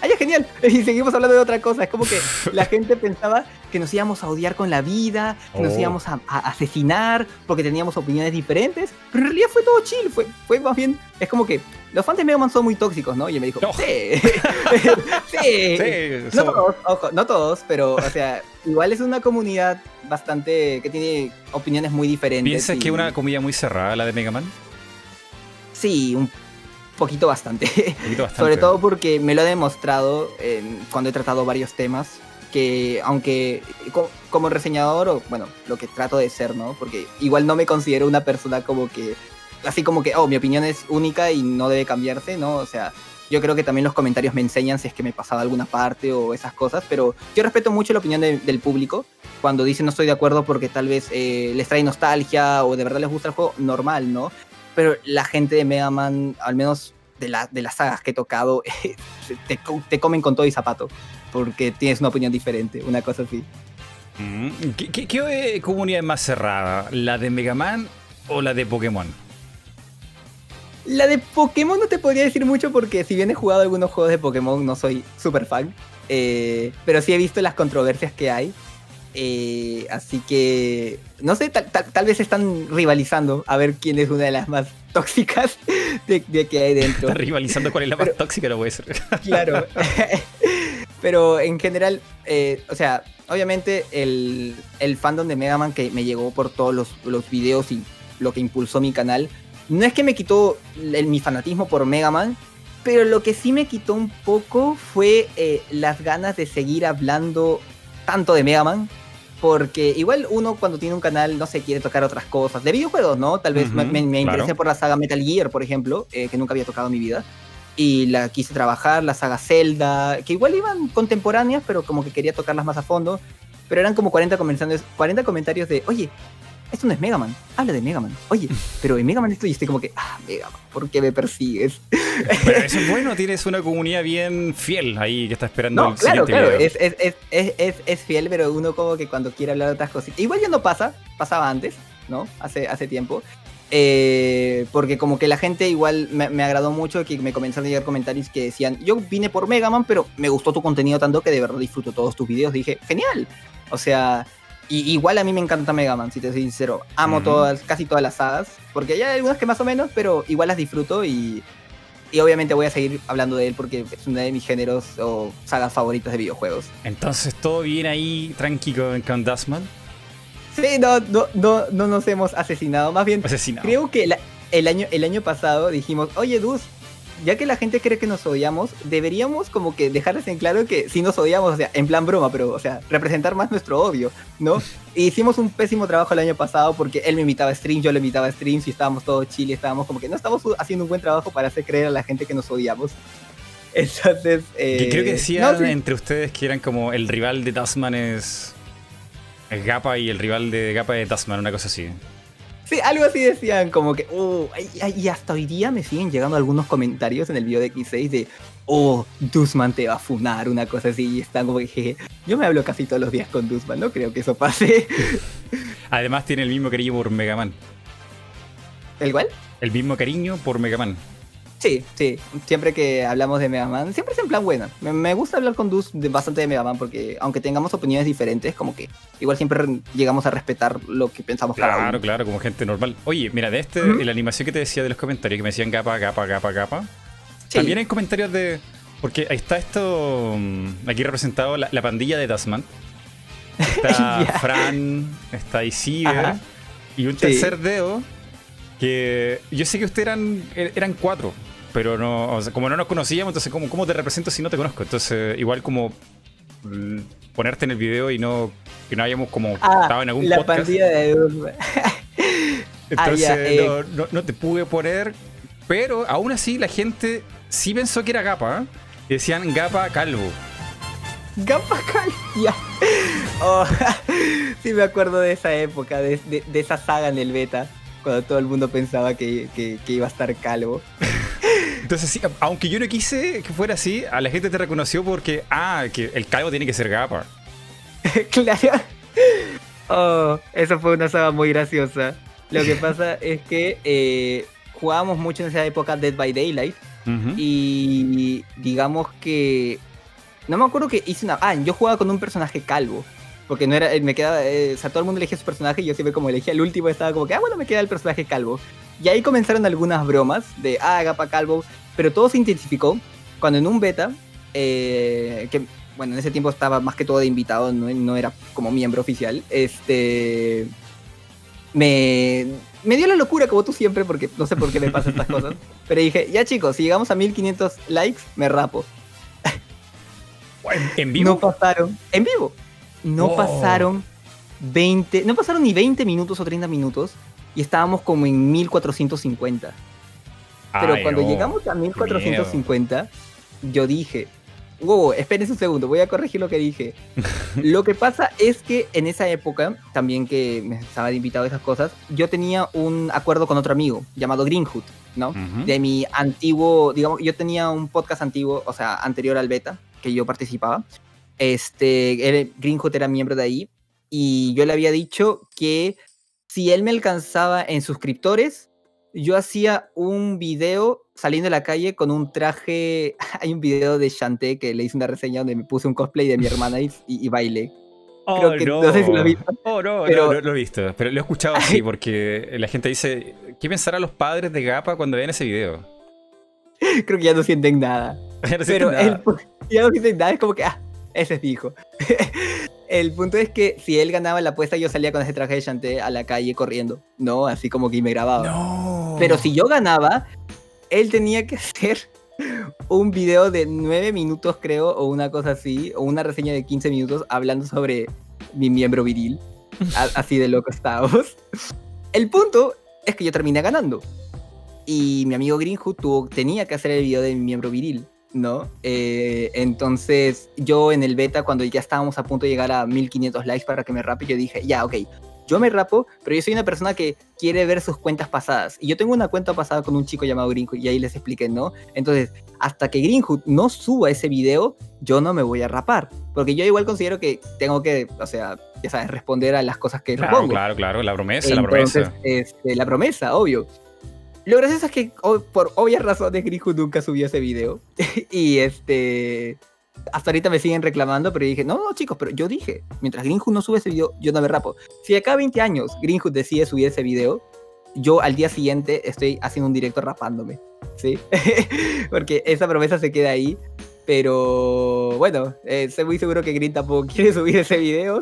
¡Ay, es genial! (laughs) Y seguimos hablando de otra cosa. Es como que la (laughs) gente pensaba que nos íbamos a odiar con la vida, que nos oh. íbamos a, asesinar porque teníamos opiniones diferentes. Pero en realidad fue todo chill. Fue, fue más bien. Es como que los fans de Mega Man son muy tóxicos, ¿no? Y él me dijo, sí. (laughs) sí. sí. No todos, ojo, no todos, pero, o sea, igual es una comunidad bastante. que tiene opiniones muy diferentes. ¿Piensas que es una comunidad muy cerrada la de Mega Man? Sí, un poquito (laughs) bastante. Sobre todo porque me lo ha demostrado cuando he tratado varios temas, que aunque como reseñador, o bueno, lo que trato de ser, ¿no? Porque igual no me considero una persona como que, así como que, oh, mi opinión es única y no debe cambiarse, ¿no? O sea, yo creo que también los comentarios me enseñan si es que me he pasado alguna parte o esas cosas, pero yo respeto mucho la opinión del público. Cuando dicen no estoy de acuerdo porque tal vez eh, les trae nostalgia o de verdad les gusta el juego, normal, ¿no? Pero la gente de Mega Man, al menos de, la, de las sagas que he tocado, (laughs) te, te, comen con todo y zapato, porque tienes una opinión diferente, una cosa así. Mm, ¿Qué, qué, comunidad es más cerrada? ¿La de Mega Man o la de Pokémon? La de Pokémon no te podría decir mucho porque si bien he jugado algunos juegos de Pokémon no soy súper fan, eh, pero sí he visto las controversias que hay. Eh, así que, no sé, tal, vez están rivalizando a ver quién es una de las más (laughs) tóxicas de, que hay dentro. Está rivalizando cuál es la más tóxica, no puede ser. (laughs) claro. (laughs) Pero en general, eh, o sea, obviamente el, el, fandom de Mega Man que me llegó por todos los, los videos y lo que impulsó mi canal, no es que me quitó mi fanatismo por Mega Man, pero lo que sí me quitó un poco fue eh, las ganas de seguir hablando tanto de Mega Man porque igual uno cuando tiene un canal no se quiere tocar otras cosas, de videojuegos, ¿no? Tal vez me, interesé por la saga Metal Gear, por ejemplo, eh, que nunca había tocado en mi vida, y la quise trabajar, la saga Zelda, que igual iban contemporáneas, pero como que quería tocarlas más a fondo, pero eran como 40 comentarios, 40 comentarios de, oye, esto no es Mega Man, habla de Mega Man. Oye, pero en Mega Man estoy y estoy como que, ah, Mega Man, ¿por qué me persigues? Pero eso es bueno, tienes una comunidad bien fiel ahí que está esperando no, claro, claro, es, es, es, es, fiel, pero uno como que cuando quiere hablar de otras cosas. Igual ya no pasa, pasaba antes, ¿no? Hace, hace tiempo. Eh, porque como que la gente igual me, me, agradó mucho que me comenzaron a llegar comentarios que decían, yo vine por Mega Man, pero me gustó tu contenido tanto que de verdad disfruto todos tus videos. Dije, genial. O sea, y igual a mí me encanta Mega Man, si te soy sincero. Amo todas, casi todas las sagas, porque hay algunas que más o menos, pero igual las disfruto y, y obviamente voy a seguir hablando de él porque es uno de mis géneros o sagas favoritas de videojuegos. Entonces, ¿todo bien ahí tranquilo con Dustman? Sí, no, no, no, no nos hemos asesinado, más bien asesinado. creo que el, año, el año pasado dijimos, oye Dus, ya que la gente cree que nos odiamos, deberíamos como que dejarles en claro que sí nos odiamos, o sea, en plan broma, pero, o sea, representar más nuestro odio, ¿no? (laughs) Hicimos un pésimo trabajo el año pasado porque él me invitaba a streams, yo le invitaba a streams y estábamos todos chile, estábamos como que no estamos haciendo un buen trabajo para hacer creer a la gente que nos odiamos. (laughs) Entonces. Eh, creo que decían entre ustedes que eran como el rival de Tasman es. Gapa y el rival de Gapa de Tasman, una cosa así. Sí, algo así decían, como que, oh, y hasta hoy día me siguen llegando algunos comentarios en el video de X6 de, oh, Dusman te va a funar, una cosa así, y están como que, (laughs) yo me hablo casi todos los días con Dusman, no creo que eso pase. (laughs) Además tiene el mismo cariño por Mega Man. ¿El cual? El mismo cariño por Mega Man. Sí, sí. Siempre que hablamos de Mega Man, siempre es en plan bueno. Me, gusta hablar con Dus bastante de Mega Man porque aunque tengamos opiniones diferentes, como que igual siempre llegamos a respetar lo que pensamos claro, Claro, claro, como gente normal. Oye, mira, de este, la animación que te decía de los comentarios, que me decían gapa, gapa, gapa, gapa. También hay comentarios de... Porque ahí está esto, mm, aquí representado la, pandilla de Tasman. (laughs) Está Fran, está Isidre y un tercer dedo que yo sé que ustedes eran, eran cuatro, pero no, como no nos conocíamos, entonces, ¿cómo, ¿cómo te represento si no te conozco? Entonces, igual como mm, ponerte en el video y no que no hayamos como ah, estado en algún la Pandilla de (laughs) Entonces, ah, eh. no, te pude poner, pero aún así la gente sí pensó que era Gapa, y decían Gapa Calvo. Gapa Calvo, (laughs) ya. Oh, (laughs) sí me acuerdo de esa época, de, de esa saga en el beta cuando todo el mundo pensaba que, iba a estar calvo. Entonces, sí, aunque yo no quise que fuera así, a la gente te reconoció porque, ah, que el calvo tiene que ser gapa. (laughs) claro. Oh, eso fue una saga muy graciosa. Lo que pasa (laughs) es que eh, jugábamos mucho en esa época Dead by Daylight. Y digamos que. No me acuerdo que hice una. Ah, yo jugaba con un personaje calvo. Porque no era, eh, me quedaba, eh, o sea, todo el mundo elegía su personaje y yo siempre como elegía el último estaba como que, ah, bueno, me queda el personaje calvo. Y ahí comenzaron algunas bromas de, ah, Gapa calvo, pero todo se intensificó cuando en un beta, eh, que, bueno, en ese tiempo estaba más que todo de invitado, no, no era como miembro oficial, este, me, me dio la locura como tú siempre, porque no sé por qué me pasan estas cosas, (laughs) pero dije, ya chicos, si llegamos a 1500 likes, me rapo. ¿En vivo? No pasaron. En vivo no pasaron 20, no pasaron ni 20 minutos o 30 minutos y estábamos como en 1450. Pero cuando llegamos a 1450, yo dije, wow, espérense un segundo, voy a corregir lo que dije. (laughs) lo que pasa es que en esa época, también que me estaba invitado a esas cosas, yo tenía un acuerdo con otro amigo llamado Greenhood, ¿no? De mi antiguo, digamos, yo tenía un podcast antiguo, o sea, anterior al beta, que yo participaba, este, Greenhood era miembro de ahí y yo le había dicho que si él me alcanzaba en suscriptores, yo hacía un video saliendo de la calle con un traje. (laughs) Hay un video de Shanté que le hice una reseña donde me puse un cosplay de mi hermana y, y, bailé. Oh, Creo que, no. no. sé si lo he visto. Oh, no, pero... no, lo he visto. Pero lo he escuchado así (laughs) porque la gente dice: ¿Qué pensarán los padres de Gapa cuando vean ese video? (laughs) Creo que ya no sienten nada. Ya no sienten pero nada. ya no sienten nada. Es como que, ah, ese es fijo. (laughs) el punto es que si él ganaba la apuesta, yo salía con ese traje de Chanté a la calle corriendo, ¿no? Así como que me grababa. Pero si yo ganaba, él tenía que (laughs) hacer un video de 9 minutos, creo, o una cosa así, o una reseña de 15 minutos hablando sobre mi miembro viril. (laughs) así de loco estábamos. El punto es que yo terminé ganando. Y mi amigo Greenhood tuvo, tenía que hacer el video de mi miembro viril. ¿No? Eh, entonces yo en el beta, cuando ya estábamos a punto de llegar a 1500 likes para que me rape, yo dije, ya, ok, yo me rapo, pero yo soy una persona que quiere ver sus cuentas pasadas. Y yo tengo una cuenta pasada con un chico llamado Greenhood y ahí les expliqué, ¿no? Entonces, hasta que Greenhood no suba ese video, yo no me voy a rapar. Porque yo igual considero que tengo que, o sea, ya sabes, responder a las cosas que claro, propongo. Claro, claro, la promesa, la promesa. Este, la promesa, obvio. Lo gracioso es que por obvias razones Greenhood nunca subió ese video. (laughs) y este... Hasta ahorita me siguen reclamando, pero dije, no, no, chicos, pero yo dije, mientras Greenhood no sube ese video, yo no me rapo. Si acá 20 años Greenhood decide subir ese video, yo al día siguiente estoy haciendo un directo rapándome, ¿sí? (laughs) Porque esa promesa se queda ahí. Pero bueno, eh, estoy muy seguro que Green tampoco (laughs) quiere subir ese video.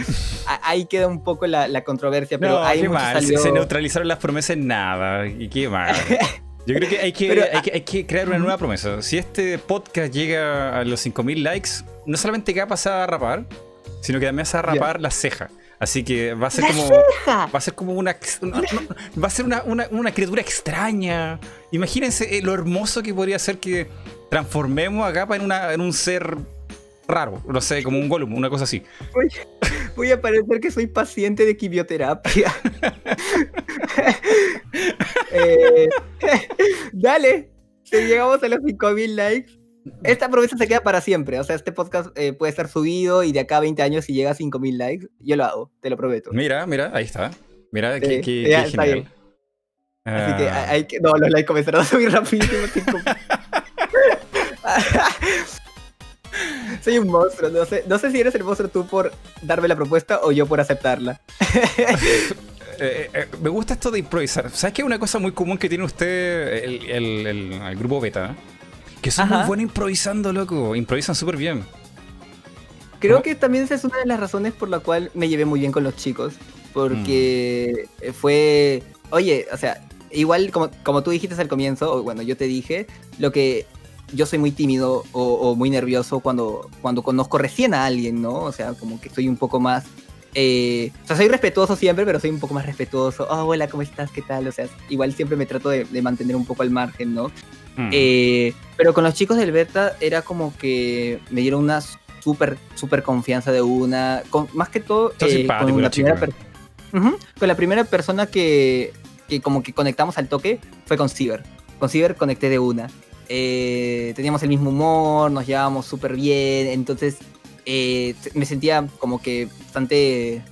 (laughs) ahí queda un poco la, controversia. Pero no, hay Se, neutralizaron las promesas en nada. ¿Y qué más? (laughs) Yo creo que hay que, hay que, crear una nueva promesa. Si este podcast llega a los 5000 likes, no solamente que va a pasar a rapar, sino que también va a rapar la ceja. Así que va a ser como. Va a ser como una. va a ser una, una, criatura extraña. Imagínense eh, lo hermoso que podría ser que transformemos a Gapa en, una, en un ser raro, no sé, como un Gollum, una cosa así. Voy, a parecer que soy paciente de quimioterapia. (laughs) Eh, dale, si llegamos a los 5000 likes, esta promesa se queda para siempre. O sea, este podcast eh, puede estar subido y de acá a 20 años, si llega a 5000 likes, yo lo hago, te lo prometo. Mira, mira, ahí está. Mira, qué, genial. Así que hay que. No, los likes comenzaron a subir rapidísimo. (laughs) (laughs) Soy un monstruo, no sé, no sé si eres el monstruo tú por darme la propuesta o yo por aceptarla. (laughs) Eh, eh, me gusta esto de improvisar. ¿Sabes qué es una cosa muy común que tiene usted, el, grupo beta? Que son muy buenos improvisando, loco. Improvisan súper bien. Creo que también esa es una de las razones por la cual me llevé muy bien con los chicos. Porque mm. fue. Oye, o sea, igual como, como tú dijiste al comienzo, o bueno, yo te dije, lo que yo soy muy tímido o, muy nervioso cuando, cuando conozco recién a alguien, ¿no? O sea, como que soy un poco más... Eh, o sea, soy respetuoso siempre, pero soy un poco más respetuoso. Oh, hola, ¿cómo estás? ¿Qué tal? O sea, igual siempre me trato de, mantener un poco al margen, ¿no? Mm. Eh, pero con los chicos del beta era como que me dieron una súper, súper confianza de una. Con, más que todo, eh, con, la primera con la primera persona que, que como que conectamos al toque fue con Ciber. Con Ciber conecté de una. Eh, teníamos el mismo humor, nos llevábamos súper bien, entonces eh, me sentía como que bastante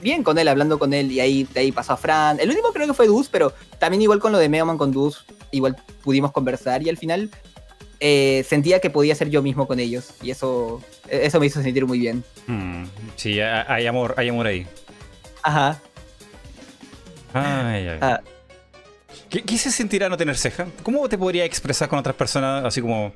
bien con él, hablando con él, y ahí, de ahí pasó a Fran. El único creo que fue Dus, pero también igual con lo de Meoman con Dus, igual pudimos conversar, y al final eh, sentía que podía ser yo mismo con ellos, y eso, eso me hizo sentir muy bien. Mm, sí, hay amor, hay amor ahí. Ajá. Ay, ay. Ah. ¿Qué, se sentirá no tener ceja? ¿Cómo te podría expresar con otras personas así como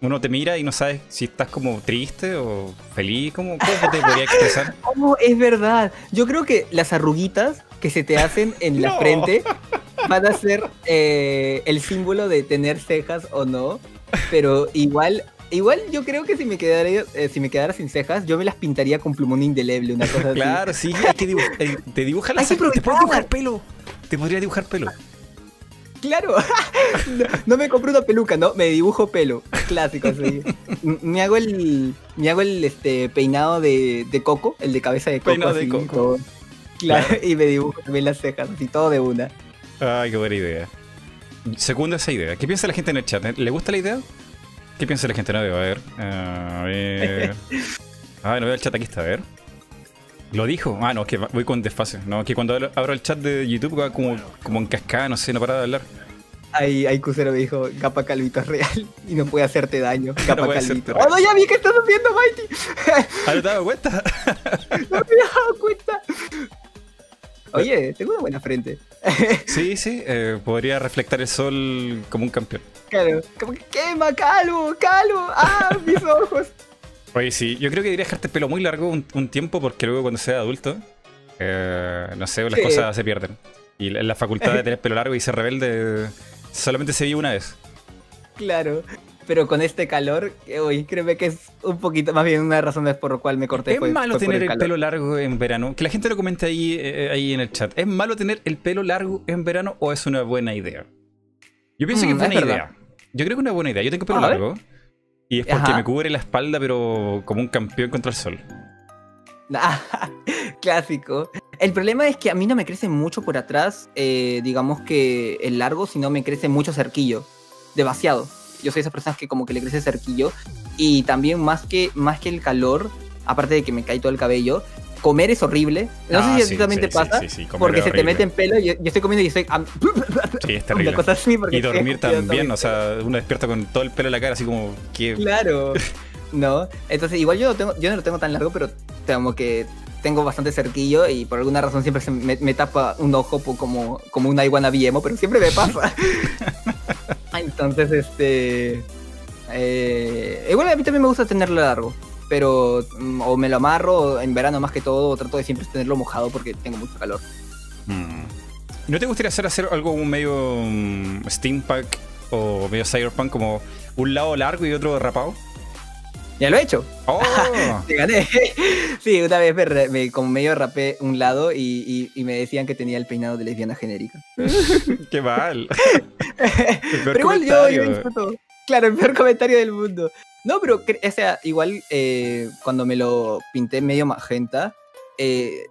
uno te mira y no sabes si estás como triste o feliz? ¿Cómo, cómo te podría expresar? (laughs) ¿Cómo? Es verdad. Yo creo que las arruguitas que se te hacen en la (laughs) frente van a ser eh, el símbolo de tener cejas o no. Pero igual Igual yo creo que si me quedara, eh, si me quedara sin cejas, yo me las pintaría con plumón indeleble, una cosa (laughs) claro, así. sí, hay que dibujar, eh, te dibuja las Te puedes dibujar pelo. Te podría dibujar pelo. Claro, (laughs) no, me compro una peluca, no, me dibujo pelo, clásico así. me hago el, me hago el este peinado de, de coco, el de cabeza de coco. Peinado de coco. Claro, y me dibujo también las cejas, así todo de una. Ay, qué buena idea. Segunda esa idea. ¿Qué piensa la gente en el chat? ¿Le gusta la idea? ¿Qué piensa la gente? No, a ver. A ver. (laughs) Ah, no veo el chat aquí está, a ver. Lo dijo. Ah, no, es que voy con desfase. No, que cuando abro el chat de YouTube va como, como en cascada, no sé, no para de hablar. Ahí, ahí Cusero me dijo, Capa Calvito es real y no puede hacerte daño. (laughs) Capa Calvito. ¡Oh, no, ya vi que estás haciendo, Mighty! ¿Ah, no te has dado cuenta? (laughs) no me he dado cuenta. Oye, tengo una buena frente. (laughs) sí, sí, eh, podría reflectar el sol como un campeón. Claro, como que quema, calvo, calvo, ah, mis ojos. Oye, sí, yo creo que debería dejarte el pelo muy largo un, tiempo porque luego cuando sea adulto, eh, no sé, las cosas se pierden. Y la, facultad de (laughs) tener pelo largo y ser rebelde solamente se vive una vez. Claro, pero con este calor, hoy créeme que es un poquito, más bien una razón por la cual me corté. Es malo tener el, pelo largo en verano. Que la gente lo comente ahí, eh, ahí en el chat. ¿Es malo tener el pelo largo en verano o es una buena idea? Yo pienso que mm, es buena idea. Yo creo que es una buena idea. Yo tengo pelo largo. Y es porque me cubre la espalda, pero como un campeón contra el sol. (laughs) Clásico. El problema es que a mí no me crece mucho por atrás, eh, digamos que el largo, sino me crece mucho cerquillo. Demasiado. Yo soy esa persona que como que le crece cerquillo. Y también más que, más que el calor, aparte de que me cae todo el cabello, comer es horrible. No sé si a ti te pasa, porque se te mete en pelo. Yo, yo estoy comiendo y estoy. (laughs) Sí, es terrible. y dormir (laughs) también, o sea, uno despierta con todo el pelo en la cara, así como. que Claro. (laughs) No, entonces igual yo, tengo, yo no lo tengo tan largo, pero como que tengo bastante cerquillo y por alguna razón siempre se me, tapa un ojo como, como una iguana viemo, pero siempre me pasa. entonces, este... Eh, igual a mí también me gusta tenerlo largo pero mm, o me lo amarro en verano más que todo, o trato de siempre tenerlo mojado porque tengo mucho calor. Mm. ¿No te gustaría hacer, hacer algo medio um, steampunk o medio cyberpunk como un lado largo y otro rapado? Ya lo he hecho. ¡Oh! (laughs) Te gané. (laughs) sí, una vez me, como medio rapé un lado y, y, me decían que tenía el peinado de lesbiana genérica. (laughs) ¡Qué mal! Pero igual yo, yo disfruto. Claro, el peor comentario del mundo. No, pero, o sea, igual eh, cuando me lo pinté medio magenta, eh,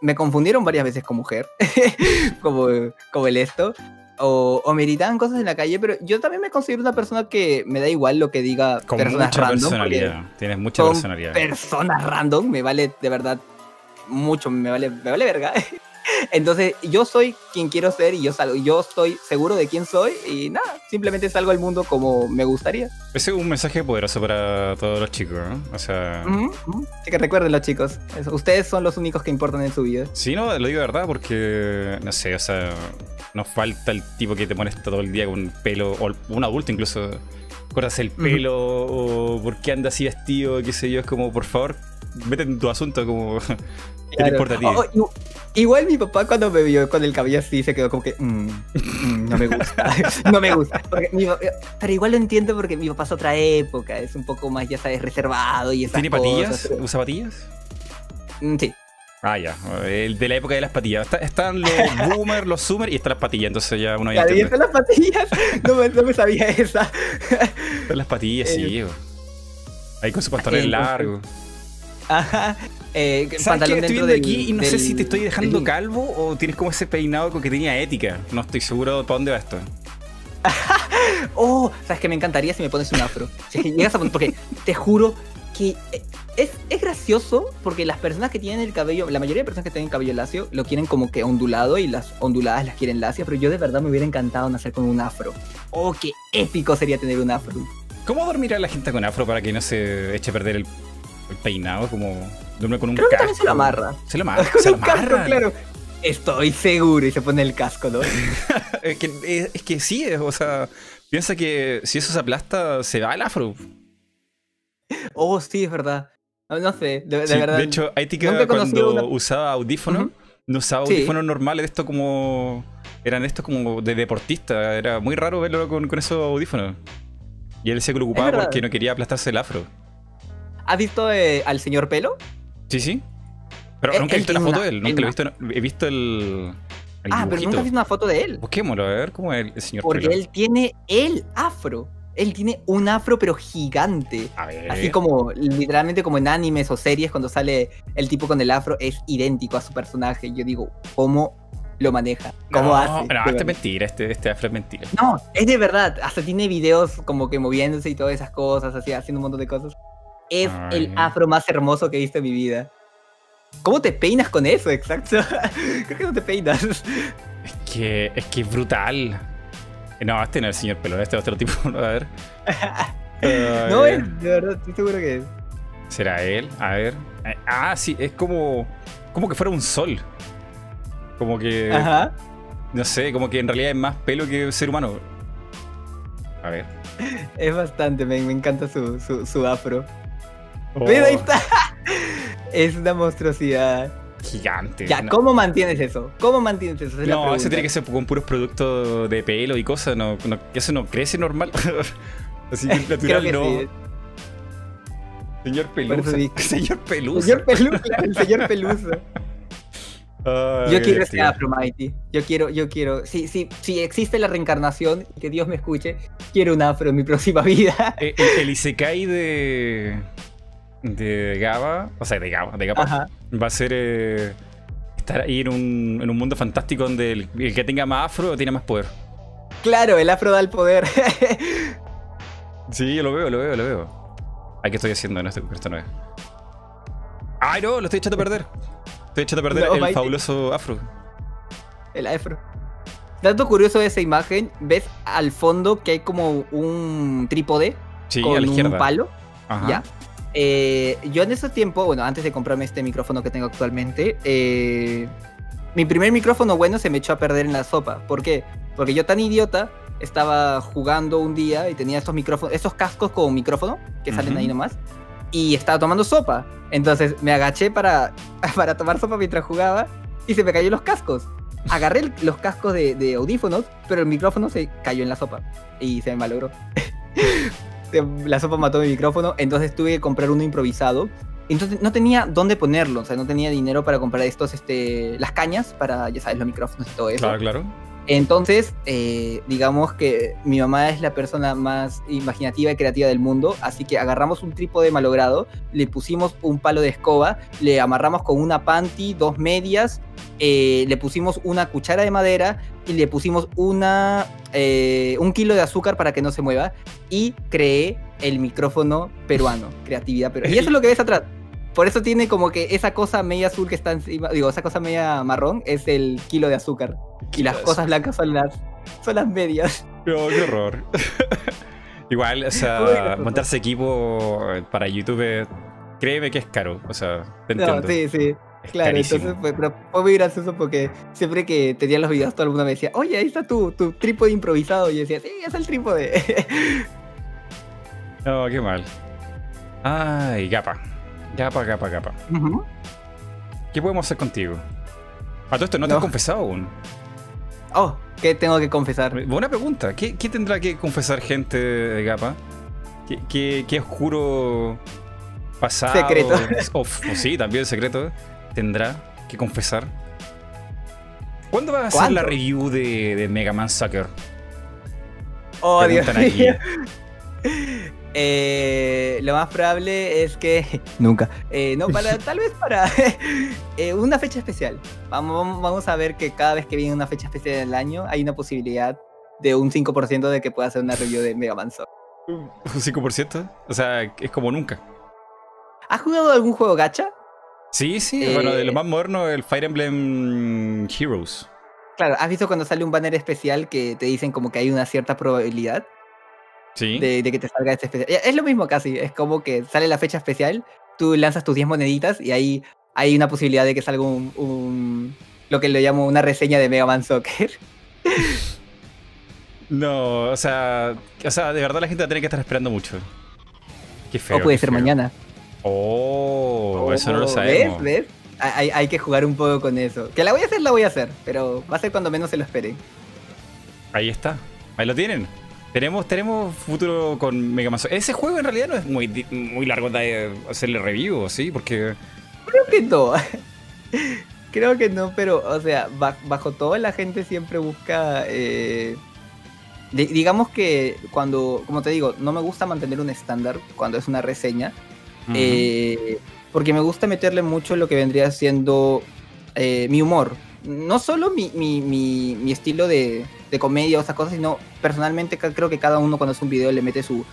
me confundieron varias veces con mujer, (laughs) como, como el esto, o, o, me gritaban cosas en la calle, pero yo también me considero una persona que me da igual lo que diga con personas mucha random. Personalidad. Tienes mucha personalidad. Personas random, me vale de verdad mucho, me vale, me vale verga. (laughs) Entonces, yo soy quien quiero ser y yo salgo, yo estoy seguro de quién soy y nada, simplemente salgo al mundo como me gustaría. Ese es un mensaje poderoso para todos los chicos, ¿no? O sea... que recuerden los chicos, ustedes son los únicos que importan en su vida. Sí, no, lo digo de verdad porque, no sé, o sea, nos falta el tipo que te molesta todo el día con pelo, o un adulto incluso, cortas el pelo, o por qué anda así vestido, qué sé yo, es como, por favor, vete en tu asunto, como... (laughs) ¿Qué te importa a ti? Oh, igual mi papá cuando me vio con el cabello así se quedó como que mm, mm, no me gusta, (laughs) no me gusta. pero igual lo entiendo porque mi papá es otra época, es un poco más, ya sabes, reservado y esas ¿Tiene patillas? ¿Usa patillas? Mm, sí. Ah, ya. El de la época de las patillas. están los (laughs) boomers, los zoomers y están las patillas. Entonces ya uno ya. ¿Y están las patillas? No me, no me sabía esa. Están las patillas, sí. Eh, Ahí con su pantalón largo. Ajá. Eh, ¿Sabes que estoy viendo aquí y no sé si te estoy dejando calvo o tienes como ese peinado con que tenía ética. No estoy seguro para dónde va esto. (laughs) oh, sabes que me encantaría si me pones un afro. Si llegas a porque te juro que es, es, gracioso porque las personas que tienen el cabello, la mayoría de personas que tienen cabello lacio, lo quieren como que ondulado y las onduladas las quieren lacio, pero yo de verdad me hubiera encantado nacer con un afro. Oh, qué épico sería tener un afro. ¿Cómo dormirá la gente con afro para que no se eche a perder el, peinado? Como duerme con un Creo Que también se lo amarra. Se lo (laughs) amarra. con se un casco, claro. Estoy seguro y se pone el casco, ¿no? (laughs) es, que, es, que sí, o sea, piensa que si eso se aplasta, se va el afro. Oh, sí, es verdad. No, sé, de, verdad. De hecho, Aitika cuando usaba audífonos, no usaba audífonos normales de esto como. Eran estos como de deportista. Era muy raro verlo con, con esos audífonos. Y él se preocupaba porque no quería aplastarse el afro. ¿Has visto eh, al señor Pelo? Sí, sí. Pero nunca he visto la foto de él. Nunca he visto. He visto el. ah, pero nunca has visto una foto de él. Busquémoslo, a ver cómo es el, señor Porque Pelo. Él tiene el afro él tiene un afro pero gigante. Así como literalmente como en animes o series cuando sale el tipo con el afro es idéntico a su personaje. Yo digo, ¿cómo lo maneja? ¿Cómo hace? No, este es mentira, este, este afro es mentira. No, es de verdad. Hasta tiene videos como que moviéndose y todas esas cosas, así, haciendo un montón de cosas. Es el afro más hermoso que he visto en mi vida. ¿Cómo te peinas con eso? Exacto. (laughs) Creo que no te peinas. Es que es que es brutal. No, este no es el señor Pelón, este es otro tipo. (laughs) A ver. (laughs) no es, de verdad, estoy seguro que es. ¿Será él? A ver. Eh, ah, sí, es como. Como que fuera un sol. Como que. Ajá. No sé, como que en realidad es más pelo que ser humano. A ver. Es bastante, me, me encanta su, su, afro. Oh. ahí está. es una monstruosidad. Gigante. Ya, ¿cómo mantienes eso? ¿Cómo mantienes eso? no, eso tiene que ser con puros productos de pelo y cosas. No, eso no crece normal. (laughs) Así que (laughs) natural no. Señor Pelusa. (laughs) Señor Pelusa. Señor Pelusa, el señor Pelusa. yo quiero ese Afro Mighty. Yo quiero, yo quiero. Si, si, si existe la reencarnación, que Dios me escuche, quiero un afro en mi próxima vida. El, el Isekai de de Gaba, o sea, de Gaba, de Gaba, va a ser eh, estar ahí en un, en un, mundo fantástico donde el, que tenga más afro tiene más poder. Claro, el afro da el poder. (laughs) sí, yo lo veo, lo veo, lo veo. ¿Qué estoy haciendo en este, esto no es? ¡Ay, no! Lo estoy echando a perder. Estoy echando a perder el fabuloso afro. El afro. Dato curioso de esa imagen, ves al fondo que hay como un trípode sí, con a la izquierda. un palo. Ajá. ¿Ya? Eh, yo en ese tiempo, bueno, antes de comprarme este micrófono que tengo actualmente, eh, mi primer micrófono bueno se me echó a perder en la sopa. ¿Por qué? Porque yo tan idiota estaba jugando un día y tenía estos micrófonos, estos cascos con micrófono que salen ahí nomás y estaba tomando sopa. Entonces me agaché para, (laughs) para tomar sopa mientras jugaba y se me cayó los cascos. Agarré los cascos de, de audífonos, pero el micrófono se cayó en la sopa y se me malogró. (laughs) la sopa mató mi micrófono, entonces tuve que comprar uno improvisado. Entonces no tenía dónde ponerlo, o sea, no tenía dinero para comprar estos, este, las cañas para, ya sabes, los micrófonos y todo eso. Claro, claro. Entonces, eh, digamos que mi mamá es la persona más imaginativa y creativa del mundo, así que agarramos un trípode malogrado, le pusimos un palo de escoba, le amarramos con una panty, dos medias, eh, le pusimos una cuchara de madera y le pusimos una, eh, un kilo de azúcar para que no se mueva y creé el micrófono peruano, creatividad peruana. Y eso es lo que ves atrás. Por eso tiene como que esa cosa media azul que está encima, digo, esa cosa media marrón es el kilo de azúcar. Y las cosas blancas son las, son las medias. Oh, qué horror. (laughs) Igual, o sea, montarse equipo para YouTube, créeme que es caro. O sea, te entiendo. sí, sí. claro, entonces fue, pero fue muy gracioso porque siempre que tenía los videos todo el mundo me decía, oye, ahí está tu, tu trípode improvisado. Y yo decía, sí, es el trípode. (laughs) no, qué mal. Ay, gapa. Capa, capa, capa. ¿Qué podemos hacer contigo? A todo esto no, te has confesado aún. Oh, ¿qué tengo que confesar? Buena pregunta. ¿Qué, tendrá que confesar gente de Gapa? ¿Qué, qué, oscuro pasado? Secreto. O, sí, también secreto. Tendrá que confesar. ¿Cuándo va a hacer la review de, de Mega Man Sucker? Oh, Dios mío. Eh, lo más probable es que (laughs) nunca. Eh, no, para, (laughs) tal vez para (laughs) eh, una fecha especial. Vamos, vamos a ver que cada vez que viene una fecha especial del año hay una posibilidad de un 5% de que pueda hacer una review de Mega Man ¿Un 5%? O sea, es como nunca. ¿Has jugado algún juego gacha? Sí, sí. bueno, de lo más moderno, el Fire Emblem Heroes. Claro, ¿has visto cuando sale un banner especial que te dicen como que hay una cierta probabilidad? De, que te salga este especial. Es lo mismo casi, es como que sale la fecha especial, tú lanzas tus 10 moneditas y ahí hay una posibilidad de que salga un, lo que le llamo una reseña de Mega Man Soccer. (laughs) No, o sea, o sea, de verdad la gente va a tener que estar esperando mucho. Qué feo. O puede ser mañana. Oh, eso no lo sabemos. ¿Ves? ¿Ves? Hay, hay, que jugar un poco con eso. Que la voy a hacer, la voy a hacer, pero va a ser cuando menos se lo esperen. Ahí está. Ahí lo tienen. Tenemos, tenemos futuro con Mega Man. Ese juego en realidad no es muy, muy largo de hacerle review, ¿sí? Porque. Creo que no. (laughs) Creo que no, pero, o sea, bajo todo la gente siempre busca. Eh, digamos que cuando, como te digo, no me gusta mantener un estándar cuando es una reseña. Eh, porque me gusta meterle mucho lo que vendría siendo eh, mi humor no solo mi, mi, mi, estilo de, de, comedia o esas cosas, sino personalmente creo que cada uno cuando hace un video le mete su,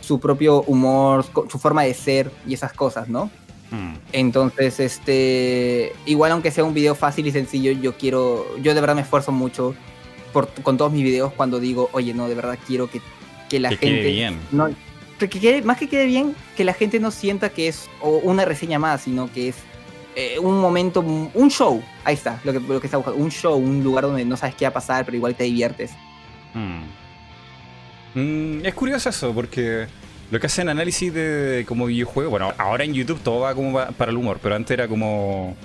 su propio humor, su forma de ser y esas cosas, ¿no? Hmm. Entonces, este, igual aunque sea un video fácil y sencillo, yo quiero, yo de verdad me esfuerzo mucho por, con todos mis videos cuando digo, oye, no, de verdad quiero que, que la gente... Quede bien. No, que quede, más que quede bien, que la gente no sienta que es una reseña más, sino que es eh, un momento, un show. Ahí está, lo que, lo que está buscando. Un show, un lugar donde no sabes qué va a pasar, pero igual te diviertes. Hmm. Mm, es curioso eso, porque lo que hacen análisis de como videojuego, bueno, ahora en YouTube todo va como para el humor, pero antes era como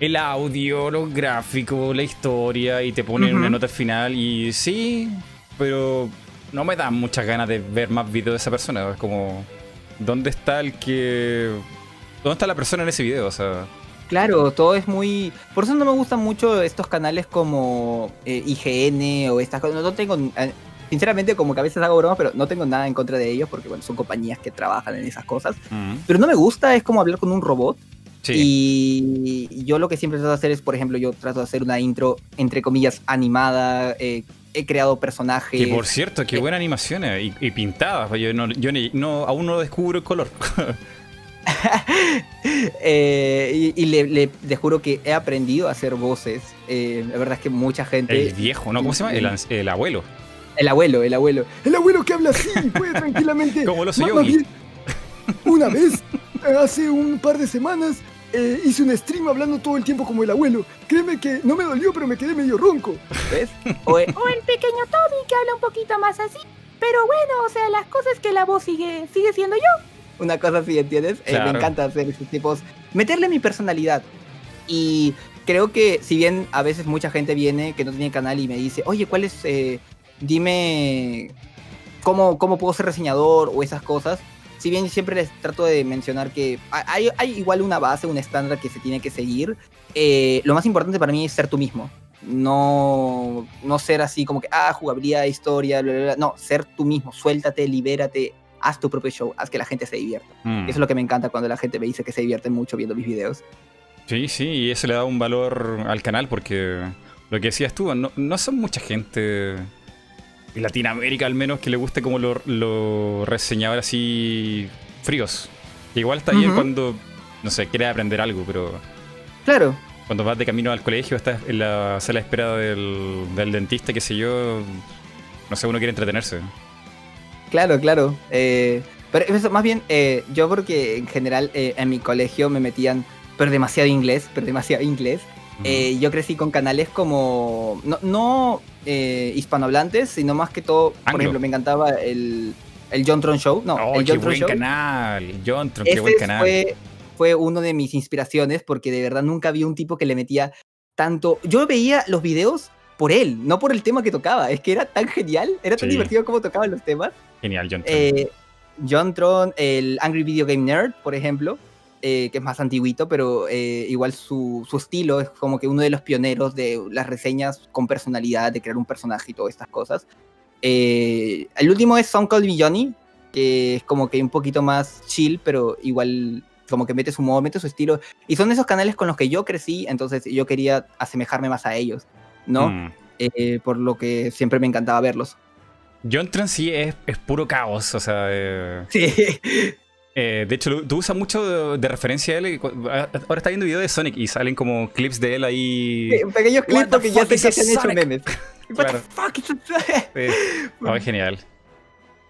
el audio, los gráficos, la historia y te ponen una nota final y sí, pero no me dan muchas ganas de ver más videos de esa persona. Es como, ¿dónde está el que ¿Dónde está la persona en ese video? O sea. Claro, todo es muy. Por eso no me gustan mucho estos canales como eh, IGN o estas cosas. No tengo. Eh, sinceramente, como que a veces hago bromas, pero no tengo nada en contra de ellos porque, bueno, son compañías que trabajan en esas cosas. Pero no me gusta, es como hablar con un robot. Y yo lo que siempre trato de hacer es, por ejemplo, yo trato de hacer una intro, entre comillas, animada. Eh, he creado personajes. Y por cierto, qué buena animación y, y pintadas. Yo, no, yo no, aún no descubro el color. (laughs) (laughs) Eh, y, le, juro que he aprendido a hacer voces. Eh, la verdad es que mucha gente. El viejo, ¿no? ¿Cómo se llama? El, abuelo. El abuelo, el abuelo. El abuelo que habla así, puede (laughs) tranquilamente. Como lo soy yo. Una vez, hace un par de semanas, eh, hice un stream hablando todo el tiempo como el abuelo. Créeme que no me dolió, pero me quedé medio ronco. ¿Ves? (laughs) O, el pequeño Toby que habla un poquito más así. Pero bueno, o sea, las cosas que la voz sigue, sigue siendo yo una cosa así, ¿entiendes? Eh, me encanta hacer esos tipos, meterle mi personalidad. Y creo que si bien a veces mucha gente viene que no tiene canal y me dice, oye, ¿cuál es? Eh, dime cómo, cómo puedo ser reseñador o esas cosas. Si bien siempre les trato de mencionar que hay, hay igual una base, un estándar que se tiene que seguir, eh, lo más importante para mí es ser tú mismo. no, no ser así como que, ah, jugabilidad, historia, bla, bla, bla. no, ser tú mismo, suéltate, libérate, haz tu propio show, haz que la gente se divierta. Mm. Eso es lo que me encanta cuando la gente me dice que se divierte mucho viendo mis videos. Sí, sí, y eso le da un valor al canal porque lo que decías tú, no, no son mucha gente en Latinoamérica al menos que le guste como lo, lo reseñador así fríos. Igual está bien cuando, no sé, quieres aprender algo, pero Claro, cuando vas de camino al colegio, estás en la sala de espera del, del dentista, qué sé yo, no sé, uno quiere entretenerse. Claro, claro. Eh, pero eso, más bien, eh, yo porque en general eh, en mi colegio me metían, pero demasiado inglés, pero demasiado inglés. Eh, yo crecí con canales como, no, no eh, hispanohablantes, sino más que todo, por Anglo. ejemplo, me encantaba el, el John Tron Show. No, ¡Oh, el qué John Tron buen Show. canal! John Tron, qué Ese buen canal. fue, fue uno de mis inspiraciones porque de verdad nunca vi un tipo que le metía tanto. Yo veía los videos por él, no por el tema que tocaba. Es que era tan genial, era tan Sí. divertido como tocaban los temas. Genial, John Tron. Eh, John Tron, el Angry Video Game Nerd, por ejemplo, eh, que es más antiguito, pero eh, igual su, su estilo es como que uno de los pioneros de las reseñas con personalidad, de crear un personaje y todas estas cosas. El último es Song Called Me Johnny, que es como que un poquito más chill, pero igual como que mete su modo, mete su estilo. Y son esos canales con los que yo crecí, entonces yo quería asemejarme más a ellos, ¿no? Mm. Eh, por lo que siempre me encantaba verlos. John Tron sí es, es puro caos, o sea... eh, Sí. Eh, de hecho, tú usas mucho de, de referencia a él. Ahora está viendo videos de Sonic y salen como clips de él ahí. Sí, pequeños clips the que ya se han hecho memes. (laughs) What Claro. the fuck is Sí. Oh, es genial.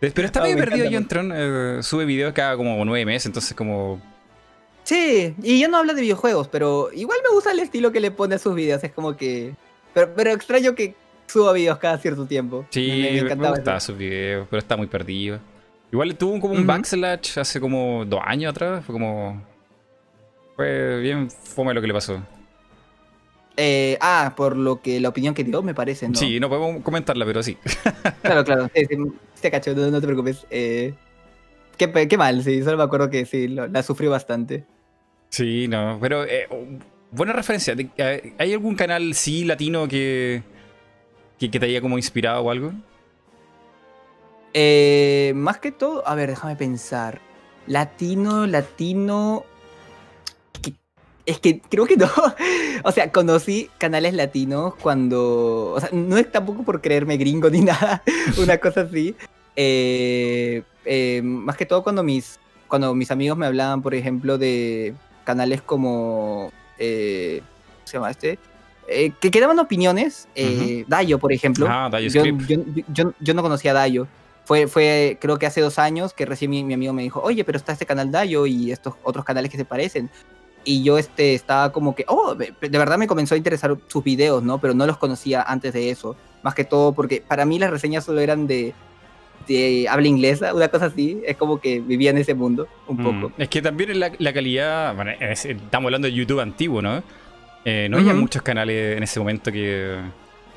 Pero está Ah, medio me perdido encanta John Tron. eh, sube videos cada como nueve meses, entonces como... Sí, y yo no hablo de videojuegos, pero igual me gusta el estilo que le pone a sus videos. Es como que. Pero, pero extraño que suba videos cada cierto tiempo. Sí, me, me me, encantaba gustaba eso. sus videos, pero está muy perdido. Igual tuvo como un Ujú. backslash hace como dos años atrás. Fue como... Fue bien fome lo que le pasó. Eh, ah, por lo que la opinión que dio, me parece, ¿no? Sí, no podemos comentarla, pero sí. (laughs) Claro, claro. Sí, sí, te cacho, no, no te preocupes. Eh, qué, mal, sí. Solo me acuerdo que sí, lo- la sufrí bastante. Sí, no, pero eh, buena referencia. Eh, ¿Hay algún canal sí latino que, que, te haya como inspirado o algo? Eh, más que todo, a ver, déjame pensar. Latino, latino. Es que creo que no. (laughs) O sea, conocí canales latinos cuando. O sea, no es tampoco por creerme gringo ni (laughs) nada. Una cosa así. Eh, eh, más que todo cuando mis. Cuando mis amigos me hablaban, por ejemplo, de canales como. ¿Cómo se llama este? Eh, que, que daban opiniones. eh, Dayo, por ejemplo. Ah, Dayo yo, yo, yo- yo no conocía a Dayo. Fue, fue, creo que hace dos años que recién mi, mi amigo me dijo, oye, pero está este canal Dayo y estos otros canales que se parecen. Y yo este, estaba como que, oh, de de verdad me comenzó a interesar sus videos, ¿no? Pero no los conocía antes de eso. Más que todo porque para mí las reseñas solo eran de, de habla inglesa, una cosa así. Es como que vivía en ese mundo un Mm, poco. Es que también la, la calidad. Bueno, es- estamos hablando de YouTube antiguo, ¿no? Eh, no había muchos canales en ese momento que.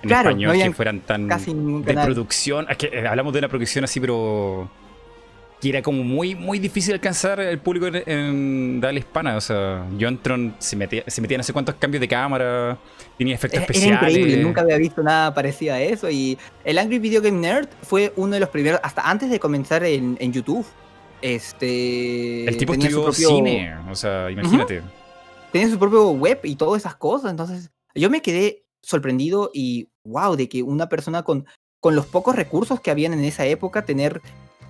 En Claro, español no que fueran tan. Casi de canal. producción. Es que eh, hablamos de una producción así, pero. Que era como muy, muy difícil alcanzar el público en, habla hispana. O sea, John Tron se metía, se metía no sé cuántos cambios de cámara, tenía efectos Era, era especiales. increíble, nunca había visto nada parecido a eso. Y el Angry Video Game Nerd fue uno de los primeros, hasta antes de comenzar en, en YouTube. Este. El tipo estudió propio- cine, o sea, imagínate. Tenía su propio web y todas esas cosas. Entonces, yo me quedé sorprendido y wow, de que una persona con, con los pocos recursos que habían en esa época, tener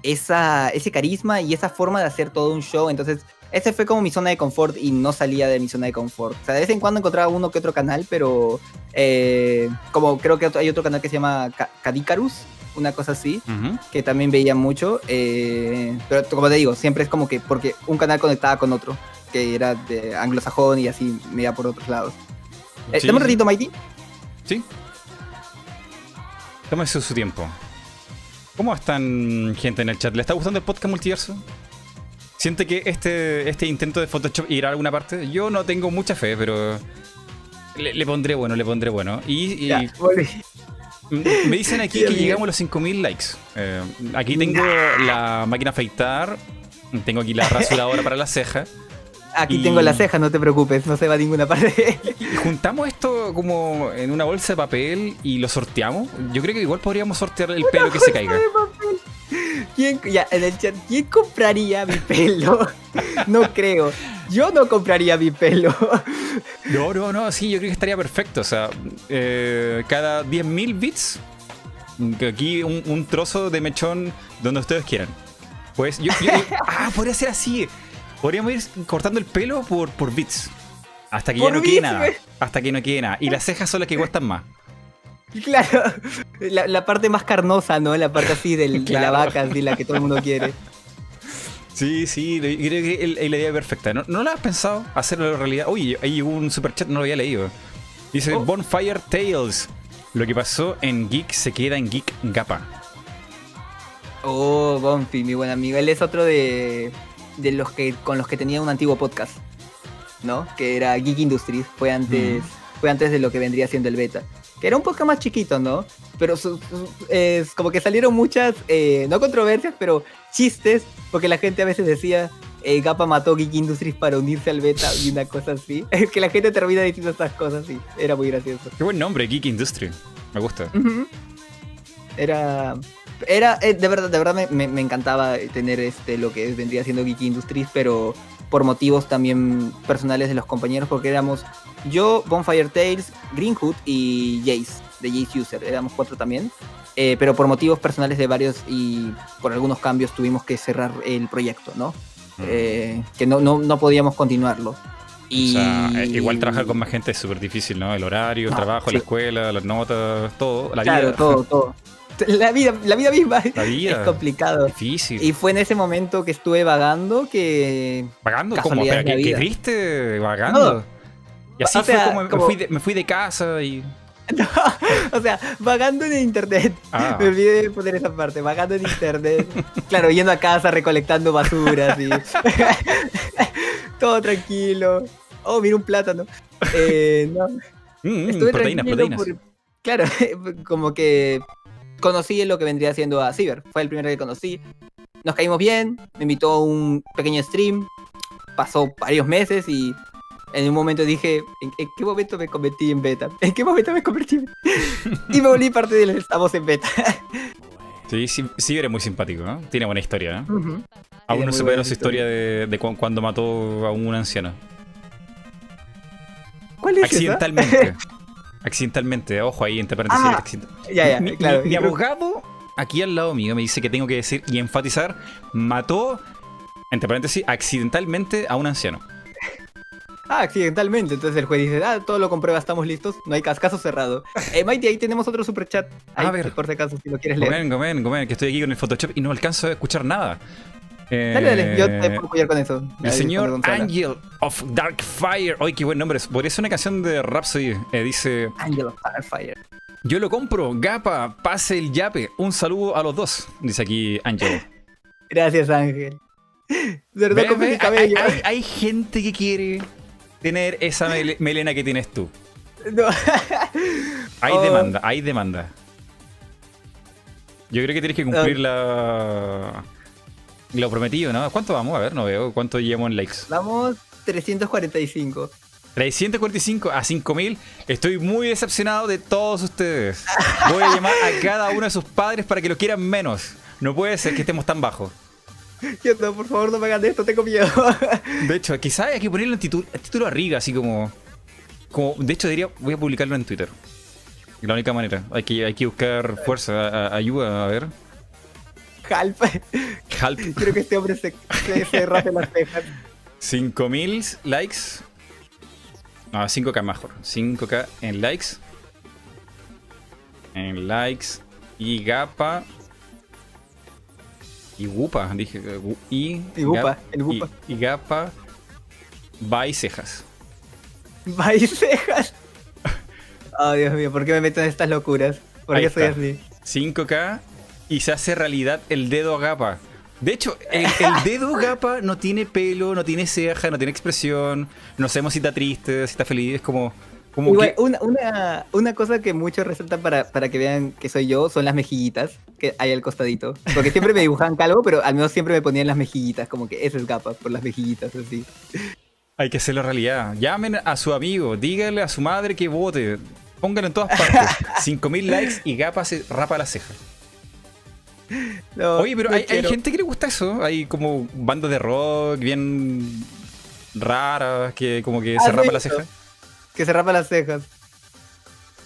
esa, ese carisma y esa forma de hacer todo un show. Entonces, ese fue como mi zona de confort y no salía de mi zona de confort. O sea, de vez en cuando encontraba uno que otro canal, pero eh, como creo que hay otro canal que se llama Ca- Cadicarus, una cosa así, Ujú. que también veía mucho. eh, pero como te digo, siempre es como que porque un canal conectaba con otro, que era de anglosajón y así me iba por otros lados. Eh, Sí, dame un ratito, Mighty. Sí. Tómese su tiempo. ¿Cómo están, gente en el chat? ¿Le está gustando el podcast multiverso? ¿Siente que este, este intento de Photoshop irá a alguna parte? Yo no tengo mucha fe, pero le, le pondré bueno, le pondré bueno. Y, y Ya, volví. m- me dicen aquí (laughs) que llegamos a los 5000 likes. Eh, aquí tengo la máquina a afeitar, tengo aquí la rasuradora para las cejas. Aquí Y- tengo la ceja, no te preocupes, no se va a ninguna parte. (laughs) Juntamos esto como en una bolsa de papel y lo sorteamos, yo creo que igual podríamos sortear el pelo que se caiga. ¿Quién, ya, en el chat, ¿quién compraría mi pelo? (laughs) no creo. Yo no compraría mi pelo. no, no, no, sí, yo creo que estaría perfecto. O sea, eh, cada 10.000 bits, aquí un, trozo de mechón donde ustedes quieran. Pues yo, (laughs) ah, podría ser así. Podríamos ir cortando el pelo por, por bits. Hasta que ya no quede nada. Hasta que no quede nada. Y las cejas son las que cuestan más. Claro, la, parte más carnosa, ¿no? La parte así del, de la vaca, así la que todo el mundo quiere. Sí, sí, creo que es la idea perfecta. ¿No, ¿No lo has pensado hacerlo realidad? Uy, hay un superchat, no lo había leído. Dice oh. Bonfire Tales. Lo que pasó en Geek se queda en Geek Gapa. Oh, Bonfi, mi buen amigo. Él es otro de, de los que con los que tenía un antiguo podcast, ¿no? Que era Geek Industries. Fue antes, fue antes de lo que vendría siendo el beta que era un poco más chiquito, ¿no? Pero es como que salieron muchas, eh, no controversias, pero chistes, porque la gente a veces decía, eh, Gapa mató Geek Industries para unirse al beta y una cosa así. (laughs) Es que la gente termina diciendo estas cosas y era muy gracioso. Qué buen nombre, Geek Industries. Me gusta. Era. Era, eh, de verdad, de verdad me, me, encantaba tener este lo que vendría siendo Geek Industries, pero por motivos también personales de los compañeros, porque éramos yo, Bonfire Tales, Greenhood y Jace, de Jace User. Éramos cuatro también. Eh, pero por motivos personales de varios y por algunos cambios tuvimos que cerrar el proyecto, ¿no? Mm. Eh, que no, no, podíamos continuarlo. Y... O sea, eh, igual trabajar con más gente es súper difícil, ¿no? El horario, el trabajo, la escuela, las notas, todo, la claro, todo, todo. (laughs) (laughs) La vida, la vida misma es complicado. Difícil. Y fue en ese momento que estuve vagando que. ¿Vagando? ¿Cómo? ¿Pero qué, qué triste? ¿Vagando? Y así fue como, Me, fui de, casa y. (laughs) o sea, vagando en internet. Ah. (laughs) Me olvidé de poner esa parte. Vagando en internet. claro, yendo a casa, recolectando basuras y. Todo tranquilo. Oh, mira un plátano. Eh, no. Mm, mm, proteínas, proteínas. Claro, como que conocí lo que vendría siendo a Ciber. Fue el primero que conocí. Nos caímos bien. Me invitó a un pequeño stream. Pasó varios meses y en un momento dije, ¿en, qué momento me convertí en beta? ¿En qué momento me convertí en beta? (laughs) (laughs) y me volví parte de los estamos en beta. sí, sí, eres muy simpático, ¿no? Tiene buena historia, ¿no? Aún no supera su historia de, cuando mató a un anciano. ¿Cuál es Accidentalmente. (laughs) Accidentalmente, ojo ahí entre paréntesis. Ah, ya, ya, mi, claro. mi abogado, aquí al lado mío, me dice que tengo que decir y enfatizar, mató, entre paréntesis, accidentalmente a un anciano. Ah, accidentalmente. Entonces el juez dice, ah, todo lo comprueba, estamos listos. No hay caso cerrado. (laughs) Eh, Mighty, ahí tenemos otro super chat. a ver. Por si acaso, si lo quieres leer. Gomen, gomen, gomen, que estoy aquí con el Photoshop y no alcanzo a escuchar nada. Dale, dale, yo te eh, puedo apoyar con eso. El señor Angel of Darkfire. Ay, qué buen nombre. Podría ser una canción de Rhapsody. Eh, dice... Angel of Darkfire. Yo lo compro. Gapa, pase el yape. Un saludo a los dos. Dice aquí Angel. (laughs) Gracias, Ángel. verdad, cabello. hay gente que quiere tener esa melena que tienes tú. (laughs) Hay oh. demanda, hay demanda. Yo creo que tienes que cumplir la... lo prometido, ¿no? ¿Cuánto vamos? A ver, no veo. ¿Cuánto llevamos en likes? Vamos 345. 345 a 5000. Estoy muy decepcionado de todos ustedes. Voy a llamar a cada uno de sus padres para que lo quieran menos. No puede ser que estemos tan bajos. (laughs) no, por favor, no me hagan esto, tengo miedo. (laughs) De hecho, quizás hay que ponerlo en título, título arriba, así como, como. De hecho, diría, voy a publicarlo en Twitter. La única manera. Hay que, hay que buscar fuerza, ayuda, a ver. Halp. Halp. (laughs) Creo que este hombre se, se, las cejas. 5000 likes. No, 5k mejor. 5k en likes. En likes. Y Gapa y Gupa, dije. Y, y Gupa, el Gupa. Y, Gapa, y cejas. Y cejas. (laughs) Oh, Dios mío, ¿por qué me meto en estas locuras? ¿Por qué soy así? 5K y se hace realidad el dedo Gapa. De hecho, el, dedo (laughs) Gapa no tiene pelo, no tiene ceja, no tiene expresión. No sabemos si está triste, si está feliz. Es como una, una, cosa que muchos resaltan para, para, que vean que soy yo son las mejillitas que hay al costadito. Porque siempre me dibujaban calvo, pero al menos siempre me ponían las mejillitas, como que ese es capa por las mejillitas, así. Hay que hacerlo realidad. Llamen a su amigo, díganle a su madre que vote. Pónganlo en todas partes. (laughs) 5000 likes y Gapa se rapa la ceja. (laughs) Oye, pero hay, gente que le gusta eso. Hay como bandas de rock bien raras que como que se ah, rapa la ceja. Que se rapa las cejas.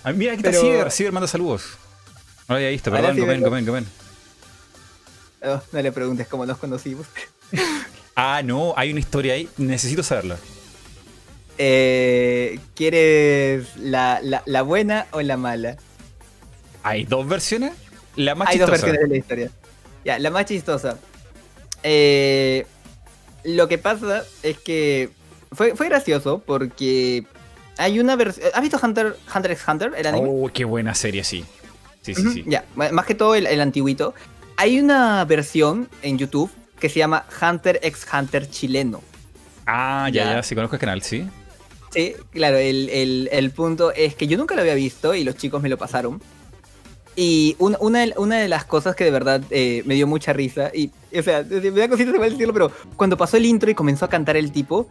Ah, mira, aquí está Ciber. Ciber manda saludos. No lo había visto, perdón, comen, comen, comen. Oh, no le preguntes cómo nos conocimos. (laughs) ah, no, hay una historia ahí. Necesito saberla. Eh, ¿Quieres la, la, buena o la mala? ¿Hay dos versiones? La más Hay dos versiones de la historia. Ya, la más chistosa. Eh, lo que pasa es que fue, fue gracioso porque hay una versión. ¿Has visto Hunter, Hunter x Hunter? El anime? Oh, qué buena serie, sí. Sí, sí, sí. Ya, más que todo el, el antiguito. Hay una versión en YouTube que se llama Hunter x Hunter chileno. Ah, ya, ya, sí conozco el canal, sí. Sí, claro, el, punto es que yo nunca lo había visto y los chicos me lo pasaron. Y una, una, de las cosas que de verdad eh, me dio mucha risa, y, o sea, me da cositas de decirlo, pero cuando pasó el intro y comenzó a cantar el tipo,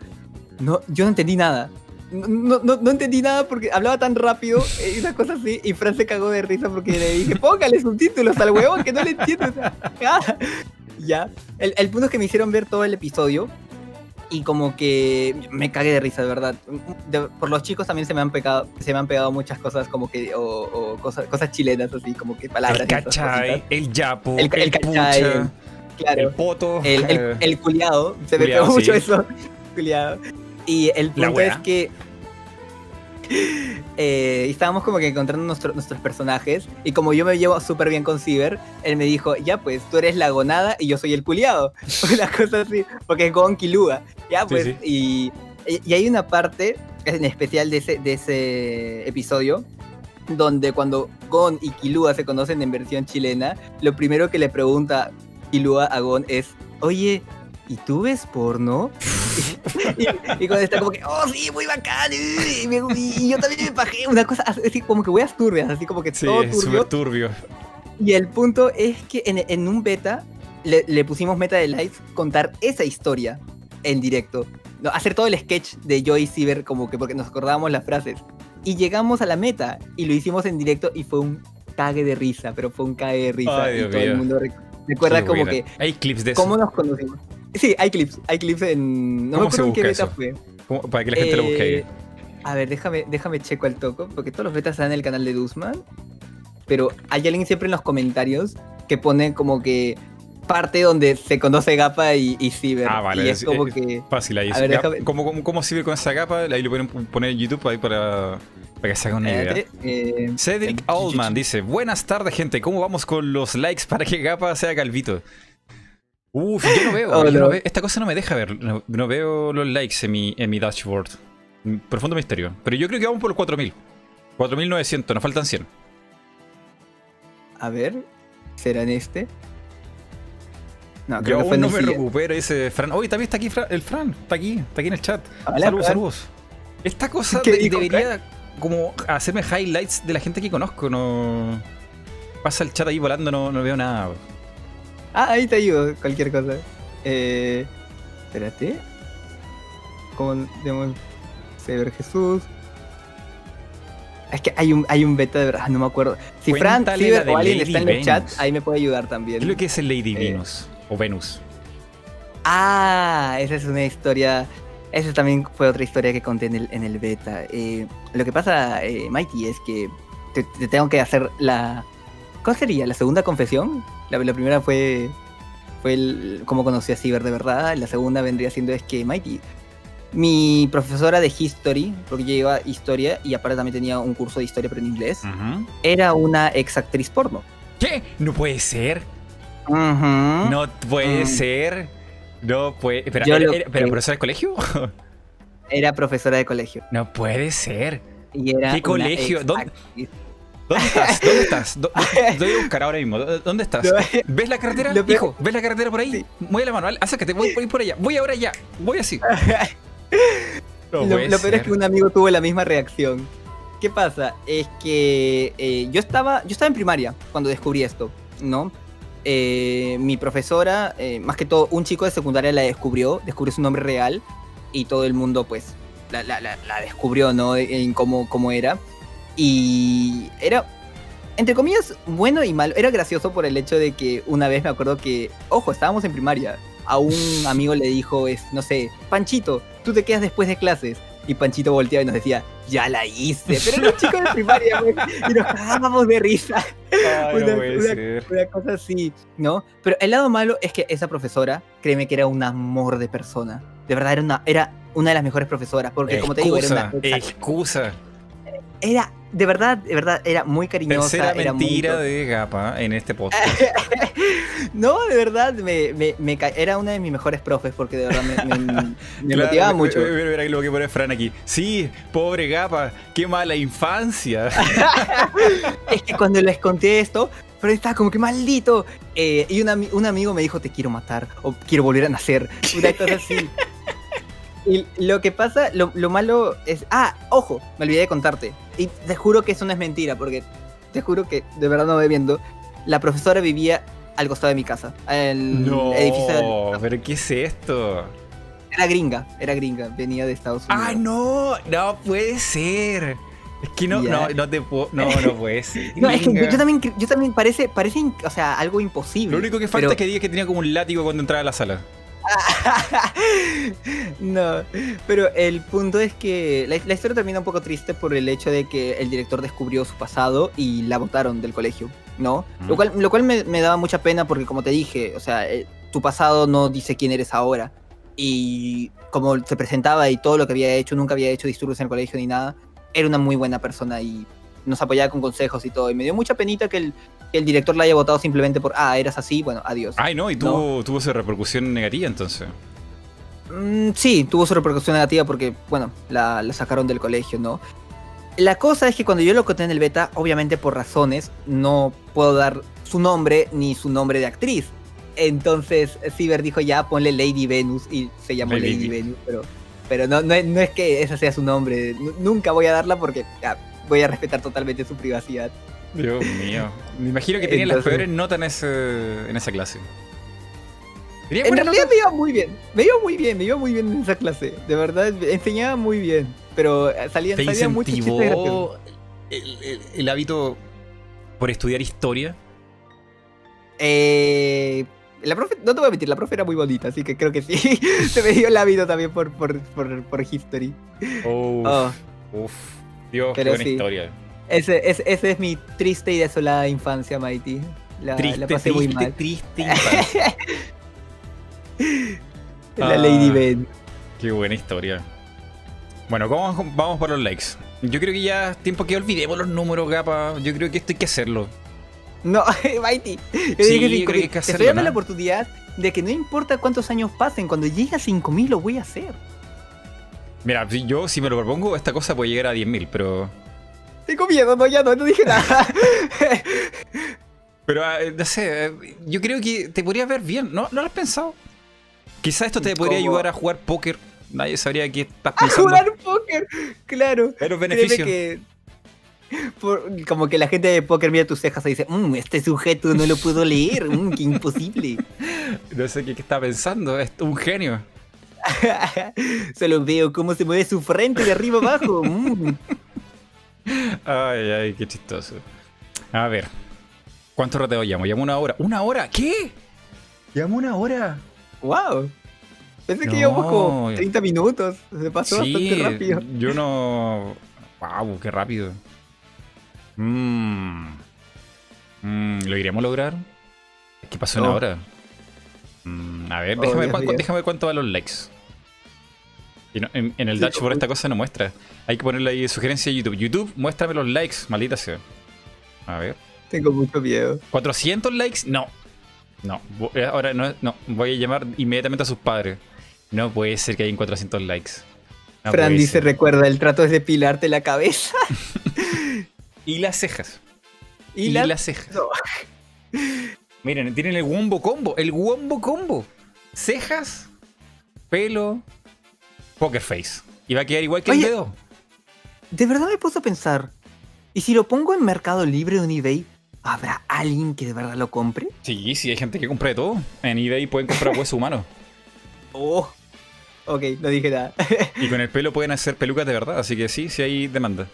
no, yo no entendí nada. No, no, no entendí nada porque hablaba tan rápido y una cosa así, y Fran se cagó de risa porque le dije, póngale subtítulos al huevón que no le entiendo. (laughs) ya, el, el punto es que me hicieron ver todo el episodio y como que me cagué de risa, de verdad. por los chicos también se me han pegado, se me han pegado muchas cosas como que, o, cosas, cosas chilenas, así como que palabras. El cachay, el yapo, el, el, cachay, claro, el poto, el, el, culiado, se me pegó mucho eso, (laughs) culiado. Y el punto es que eh, estábamos como que encontrando nuestros personajes. Y como yo me llevo súper bien con Ciber, él me dijo, ya pues, tú eres la gonada y yo soy el culiado. (laughs) Una cosa así, porque es Gon Kilua. Ya pues, Y, y, hay una parte en especial de ese, de ese episodio donde cuando Gon y Kilua se conocen en versión chilena, lo primero que le pregunta Kilua a Gon es, oye, ¿y tú ves porno? (laughs) y, cuando está como que, oh sí, muy bacán, y, yo también me bajé, una cosa así como que weas turbias, así como que todo turbio. turbio. Y el punto es que en, un beta le, pusimos meta de live contar esa historia en directo. No, hacer todo el sketch de Joy y Ciber como que porque nos acordábamos las frases. Y llegamos a la meta y lo hicimos en directo y fue un cague de risa, pero fue un cague de risa. y todo el mundo recuerda como que... Hay clips de eso. ¿Cómo nos conocimos? Sí, hay clips. Hay clips en. No me acuerdo en qué beta fue. Para que la gente lo busque eh, A ver, déjame, déjame checo al toco, porque todos los betas están en el canal de Duzman. Pero hay alguien siempre en los comentarios que pone como que parte donde se conoce Gapa y, y Ciber. Ah, vale. Y es, como que. Fácil ahí. A ver, déjame... ¿Cómo, cómo, cómo Ciber con esa Gapa? Ahí lo pueden poner en YouTube ahí para, para que se hagan una idea. Eh, Cedric Oldman dice: Buenas tardes, gente. ¿Cómo vamos con los likes para que Gapa sea calvito? Uf, yo oh, no veo, (laughs) Esta cosa no me deja ver. No, veo los likes en mi, en mi dashboard. Profundo misterio. Pero yo creo que vamos por los 4000. 4900, nos faltan 100. A ver, ¿será en este? No, creo yo que fue no me recupero ese Fran. Oye, también está aquí el Fran. Está aquí, está aquí en el chat. saludos, saludos. Esta cosa (laughs) debería como hacerme highlights de la gente que conozco. No pasa el chat ahí volando, no, no veo nada. Ah, ahí te ayudo, cualquier cosa. Eh, espérate. Como digamos, Sever Jesús. Es que hay un, hay un beta de verdad, no me acuerdo. Si Fran, Ciber o alguien está en el chat, ahí me puede ayudar también. ¿Qué es lo que es el Lady eh, Venus? O Venus. Ah, esa es una historia. Esa también fue otra historia que conté en el, en el beta. Eh, lo que pasa, eh, Mikey, es que te, tengo que hacer la. ¿Cuál sería? ¿La segunda confesión? La, primera fue, fue el, cómo conocí a Ciber de verdad. La segunda vendría siendo es que Mighty. Mi profesora de History, porque yo llevaba historia y aparte también tenía un curso de historia pero en inglés, era una ex actriz porno. ¿Qué? No puede ser. No puede mm. ser. No puede. Pero, era, profesora de colegio? (laughs) era profesora de colegio. No puede ser. ¿Qué colegio? ¿Dónde? ¿Dónde estás? ¿Dónde estás? Voy a buscar ahora mismo. ¿Dónde estás? ¿Ves la carretera? Hijo, ¿ves la carretera por ahí? Mueve la mano, acércate, voy por, por allá. Voy ahora ya. Voy así. (laughs) lo, peor es que un amigo tuvo la misma reacción. ¿Qué pasa? Es que eh, yo, estaba, yo estaba en primaria cuando descubrí esto, ¿no? Eh, mi profesora, eh, más que todo un chico de secundaria la descubrió, descubrió su nombre real y todo el mundo pues la, descubrió, ¿no? En cómo, cómo era. Y era, entre comillas, bueno y malo. Era gracioso por el hecho de que una vez me acuerdo que, ojo, estábamos en primaria. A un (laughs) amigo le dijo, es, no sé, Panchito, tú te quedas después de clases. Y Panchito volteaba y nos decía, ya la hice. Pero era un chico de primaria, (laughs) güey. Y nos cagábamos de risa. una, cosa así, ¿no? Pero el lado malo es que esa profesora, créeme que era un amor de persona. De verdad, era una, era una de las mejores profesoras. Porque, como te digo, era una. Excusa. Era de verdad, de verdad, era muy cariñosa. Tercera era mentira de Gapa en este podcast. (laughs) no, de verdad, me, me, era una de mis mejores profes porque de verdad me, (laughs) motivaba mucho. Mira lo que pone Fran aquí. Sí, pobre Gapa, qué mala infancia. (laughs) es que cuando les conté esto, Fran estaba como que maldito. Eh, y un amigo me dijo, te quiero matar o quiero volver a nacer. Una cosa así. Y lo que pasa, lo, malo es. Ah, ojo, me olvidé de contarte. Y te juro que eso no es mentira, porque te juro que de verdad no me viendo. La profesora vivía al costado de mi casa. El no, edificio. ¿Pero qué es esto? Era gringa, era gringa, venía de Estados Unidos. ¡Ah, no! No puede ser. Es que no, no, no te puedo. No, no puede ser. (laughs) no, es que yo también, yo también parece, parece, o sea, algo imposible. Lo único que falta es que diga que tenía como un látigo cuando entraba a la sala. (laughs) no, pero el punto es que la, historia termina un poco triste por el hecho de que el director descubrió su pasado y la botaron del colegio, ¿no? Lo cual, lo cual me, daba mucha pena porque, como te dije, o sea, eh, tu pasado no dice quién eres ahora. Y como se presentaba y todo lo que había hecho, nunca había hecho disturbios en el colegio ni nada, era una muy buena persona y nos apoyaba con consejos y todo. Y me dio mucha penita que el, el director la haya votado simplemente por, ah, eras así, bueno, adiós. Ay, no, y tuvo, tuvo esa repercusión negativa entonces. Mm, sí, tuvo su repercusión negativa porque, bueno, la, sacaron del colegio, ¿no? La cosa es que cuando yo lo conté en el beta, obviamente por razones, no puedo dar su nombre ni su nombre de actriz. Entonces, Ciber dijo ya, ponle Lady Venus y se llamó Lady, Venus, pero, pero no, no, es que ese sea su nombre. nunca voy a darla porque voy a respetar totalmente su privacidad. Dios mío. Me imagino que tenía las peores notas en, ese, en esa clase. En realidad me iba muy bien. Me iba muy bien, me iba muy bien en esa clase. De verdad, enseñaba muy bien. Pero salían, ¿Te salían muchos el, el, hábito por estudiar historia? Eh, la profe, no te voy a mentir, la profe era muy bonita, así que creo que sí. (laughs) Se me dio el hábito también por, por, por, por history. Uf, oh. uf. Dios, qué buena historia. Ese, ese, ese, es mi triste y desolada infancia, Mighty. La, triste, la pasé triste, muy mal. triste (laughs) la Lady ah, Ben. Qué buena historia. Bueno, ¿cómo vamos por los likes? Yo creo que ya es tiempo que olvidemos los números, gapa. Yo creo que esto hay que hacerlo. No, (laughs) Mighty. Yo sí, yo creo que hay que hacerlo. Te estoy dando la oportunidad de que no importa cuántos años pasen, cuando llegue a 5000 lo voy a hacer. Mira, yo si me lo propongo, esta cosa puede llegar a 10.000, pero tengo miedo, no, ya no, no dije nada. (laughs) Pero, ah, no sé, yo creo que te podría ver bien, ¿no? ¿No lo has pensado? Quizás esto te podría ayudar a jugar póker. Nadie sabría que estás (laughs) pensando. ¡A jugar póker! Claro. Pero beneficio. Que como que la gente de póker mira tus cejas y dice, mmm, este sujeto no lo puedo leer, mmm, qué imposible. (laughs) No sé qué, está pensando, es un genio. (laughs) Solo veo cómo se mueve su frente de arriba abajo. (laughs) Mm. Ay, ay, qué chistoso. A ver. ¿Cuánto rato llamo? Llamo una hora. ¿Una hora? ¿Qué? Llamo una hora. ¡Wow! Pensé que íbamos como 30 minutos. Se pasó bastante rápido. Yo no. ¡Wow! ¡Qué rápido! Mmm. ¿Lo iremos a lograr? ¿Qué pasó en una hora? Mm, a ver, déjame, ver déjame ver cuánto van los likes en, el dashboard esta cosa no muestra. Hay que ponerle ahí sugerencia a YouTube. YouTube, muéstrame los likes, maldita sea. A ver. Tengo mucho miedo. ¿400 likes? No. No. Eh, ahora no, no. Voy a llamar inmediatamente a sus padres. No puede ser que hayan 400 likes. Fran dice, recuerda, el trato es depilarte la cabeza. (laughs) y las cejas. Y, las cejas. Miren, tienen el wombo combo. El wombo combo. Cejas, pelo, Poker Face. Y va a quedar igual que el dedo. De verdad me puedo pensar. ¿Y si lo pongo en Mercado Libre o en eBay? ¿Habrá alguien que de verdad lo compre? Sí, sí, hay gente que compra de todo. En eBay pueden comprar (laughs) hueso humano. Oh. Ok, no dije nada. (laughs) y con el pelo pueden hacer pelucas de verdad, así que sí, sí hay demanda.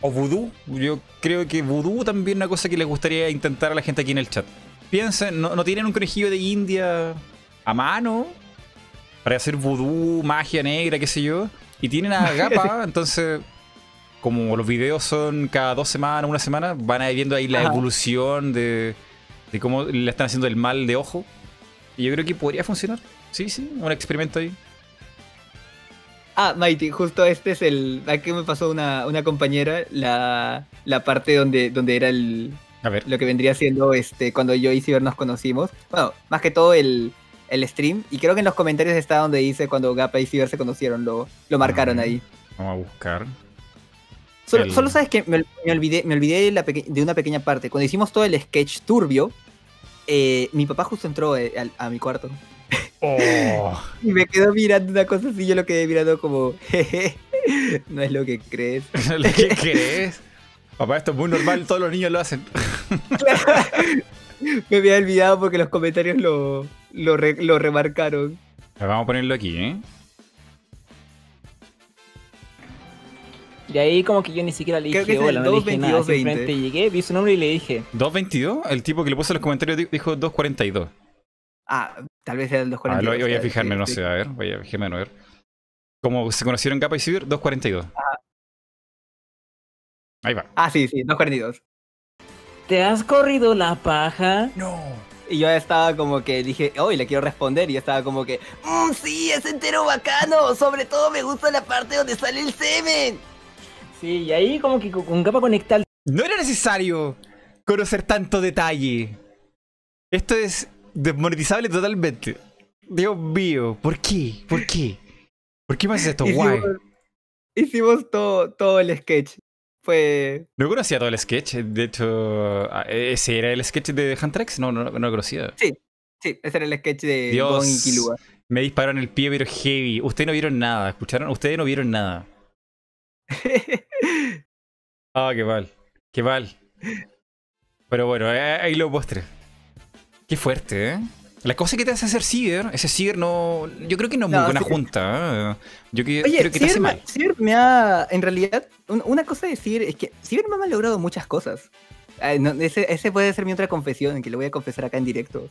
O vudú, yo creo que vudú también es una cosa que les gustaría intentar a la gente aquí en el chat. Piensen, ¿no, tienen un conejillo de India a mano? Para hacer vudú, magia negra, qué sé yo. Y tienen a Gapa, entonces, como los videos son cada dos semanas, una semana, van a ir viendo ahí la evolución de, de cómo le están haciendo el mal de ojo. Y yo creo que podría funcionar. Sí, sí, un experimento ahí. Ah, Mighty, justo este es el. Aquí me pasó una, una compañera, la, la parte donde, donde era el. A ver. Lo que vendría siendo este cuando yo y Ciber nos conocimos. Bueno, más que todo el, el stream. Y creo que en los comentarios está donde dice cuando Gapa y Ciber se conocieron, lo, lo marcaron ahí. Vamos a buscar. Solo, sabes que me, olvidé, me olvidé de, una pequeña parte. Cuando hicimos todo el sketch turbio, eh, mi papá justo entró eh, a, mi cuarto. Oh. (laughs) y me quedó mirando una cosa así, yo lo quedé mirando como, jeje, no es lo que crees. (laughs) ¿Lo que crees? Papá, esto es muy normal, todos los niños lo hacen. (laughs) me había olvidado porque los comentarios lo, lo, lo remarcaron. Vamos a ponerlo aquí, ¿eh? Y ahí como que yo ni siquiera le dije hola, no le dije nada. Simplemente llegué, vi su nombre y le dije. ¿222? El tipo que le puso en los comentarios dijo 242. Ah, tal vez era el 242. Ah, voy a fijarme, no sé, a ver, voy a fijarme a ver. ¿Cómo se conocieron Capa y Cibir? 242. Ah. Ahí va. Ah, sí, sí, 242. ¿Te has corrido la paja? No. Y yo estaba como que dije, hoy le quiero responder. Y estaba como que, mmm, sí, es entero bacano. Sobre todo me gusta la parte donde sale el semen. Sí, y ahí como que con capa conectar. No era necesario conocer tanto detalle. Esto es desmonetizable totalmente. Dios mío, ¿por qué? ¿Por qué? ¿Por qué me haces esto? (laughs) Guay. Hicimos todo, todo el sketch. Fue. No conocía todo el sketch. De hecho, ah, ¿ese era el sketch de Huntrex? No, no, no lo conocía. Sí, sí, ese era el sketch de Dios, Me dispararon el pie, pero heavy. Ustedes no vieron nada, ¿escucharon? Ustedes no vieron nada. (laughs) ah, qué mal. Qué mal. Pero bueno, eh, ahí lo postre. Qué fuerte, ¿eh? La cosa que te hace hacer Ciber, ese Ciber no. Yo creo que no es muy buena junta. ¿eh? Yo creo que te hace mal. Ciber me ha. En realidad, una cosa de Ciber es que Ciber me ha logrado muchas cosas. ese, puede ser mi otra confesión, que le voy a confesar acá en directo.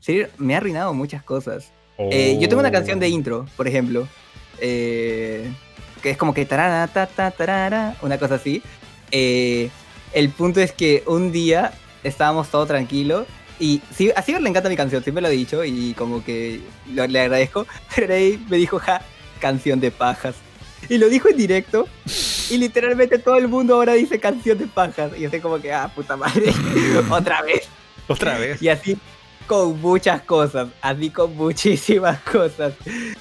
Ciber me ha arruinado muchas cosas. Eh, yo tengo una canción de intro, por ejemplo. Eh, que es como que tarara, ta, ta, tarara, una cosa así. Eh, el punto es que un día estábamos todo tranquilo y sí, a Ciber le encanta mi canción, siempre lo he dicho y como que le agradezco. (laughs) Pero ahí me dijo, ja, canción de pajas. Y lo dijo en directo y literalmente todo el mundo ahora dice canción de pajas. Y yo estoy como que, ah, puta madre, (laughs) otra vez. Otra vez. Y así con muchas cosas, así con muchísimas (laughs) cosas.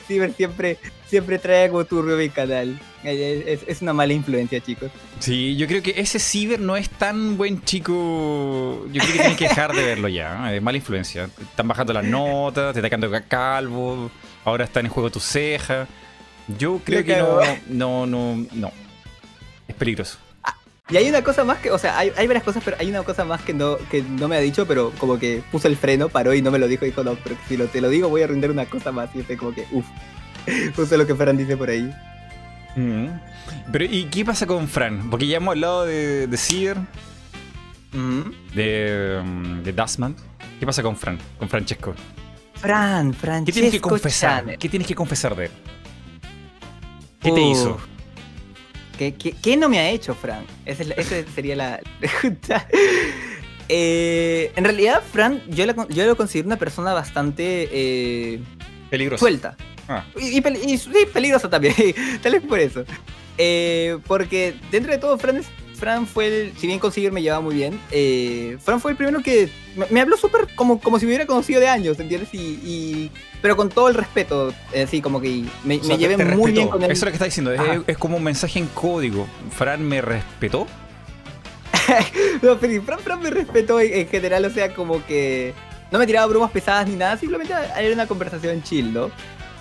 Ciber siempre siempre trae algo turbio a mi canal. Es, una mala influencia, chicos. Sí, yo creo que ese Ciber no es tan buen chico. Yo creo que tienen que dejar de verlo ya. Es mala influencia. Están bajando las notas, te están quedando calvo. Ahora están en juego tu ceja. Yo creo que no, no, no, no. Es peligroso. Y hay una cosa más que, o sea, hay, varias cosas, pero hay una cosa más que no, que no me ha dicho, pero como que puso el freno, paró y no me lo dijo, dijo, no, pero si lo, te lo digo voy a render una cosa más. Y estoy como que, uff. Justo (laughs) lo que Fran dice por ahí. Mm. Pero, ¿y qué pasa con Fran? Porque ya hemos hablado de, de Seer, mm. de, um, de Dustman. ¿Qué pasa con Fran? Con Francesco. Fran, Francesco. ¿Qué tienes que confesar? ¿Qué tienes que confesar de él? ¿Qué te hizo? ¿Qué, qué, no me ha hecho, Fran? Esa, sería la (laughs) pregunta. Eh, en realidad, Fran, yo, yo lo considero una persona bastante eh, Peligrosa. Suelta. Ah. Y, peligrosa también, (laughs) tal vez por eso. Eh, porque dentro de todo, Fran, Fran fue el, si bien consiguió me llevaba muy bien, Fran fue el primero que me, habló súper como, como si me hubiera conocido de años, ¿entiendes? Y, pero con todo el respeto, así como que me, llevé muy bien con él. Eso es lo que está diciendo, es, como un mensaje en código. Fran me respetó. (laughs) no, pero Fran, Fran me respetó en general, o sea, como que no me tiraba bromas pesadas ni nada, simplemente era una conversación chill, ¿no?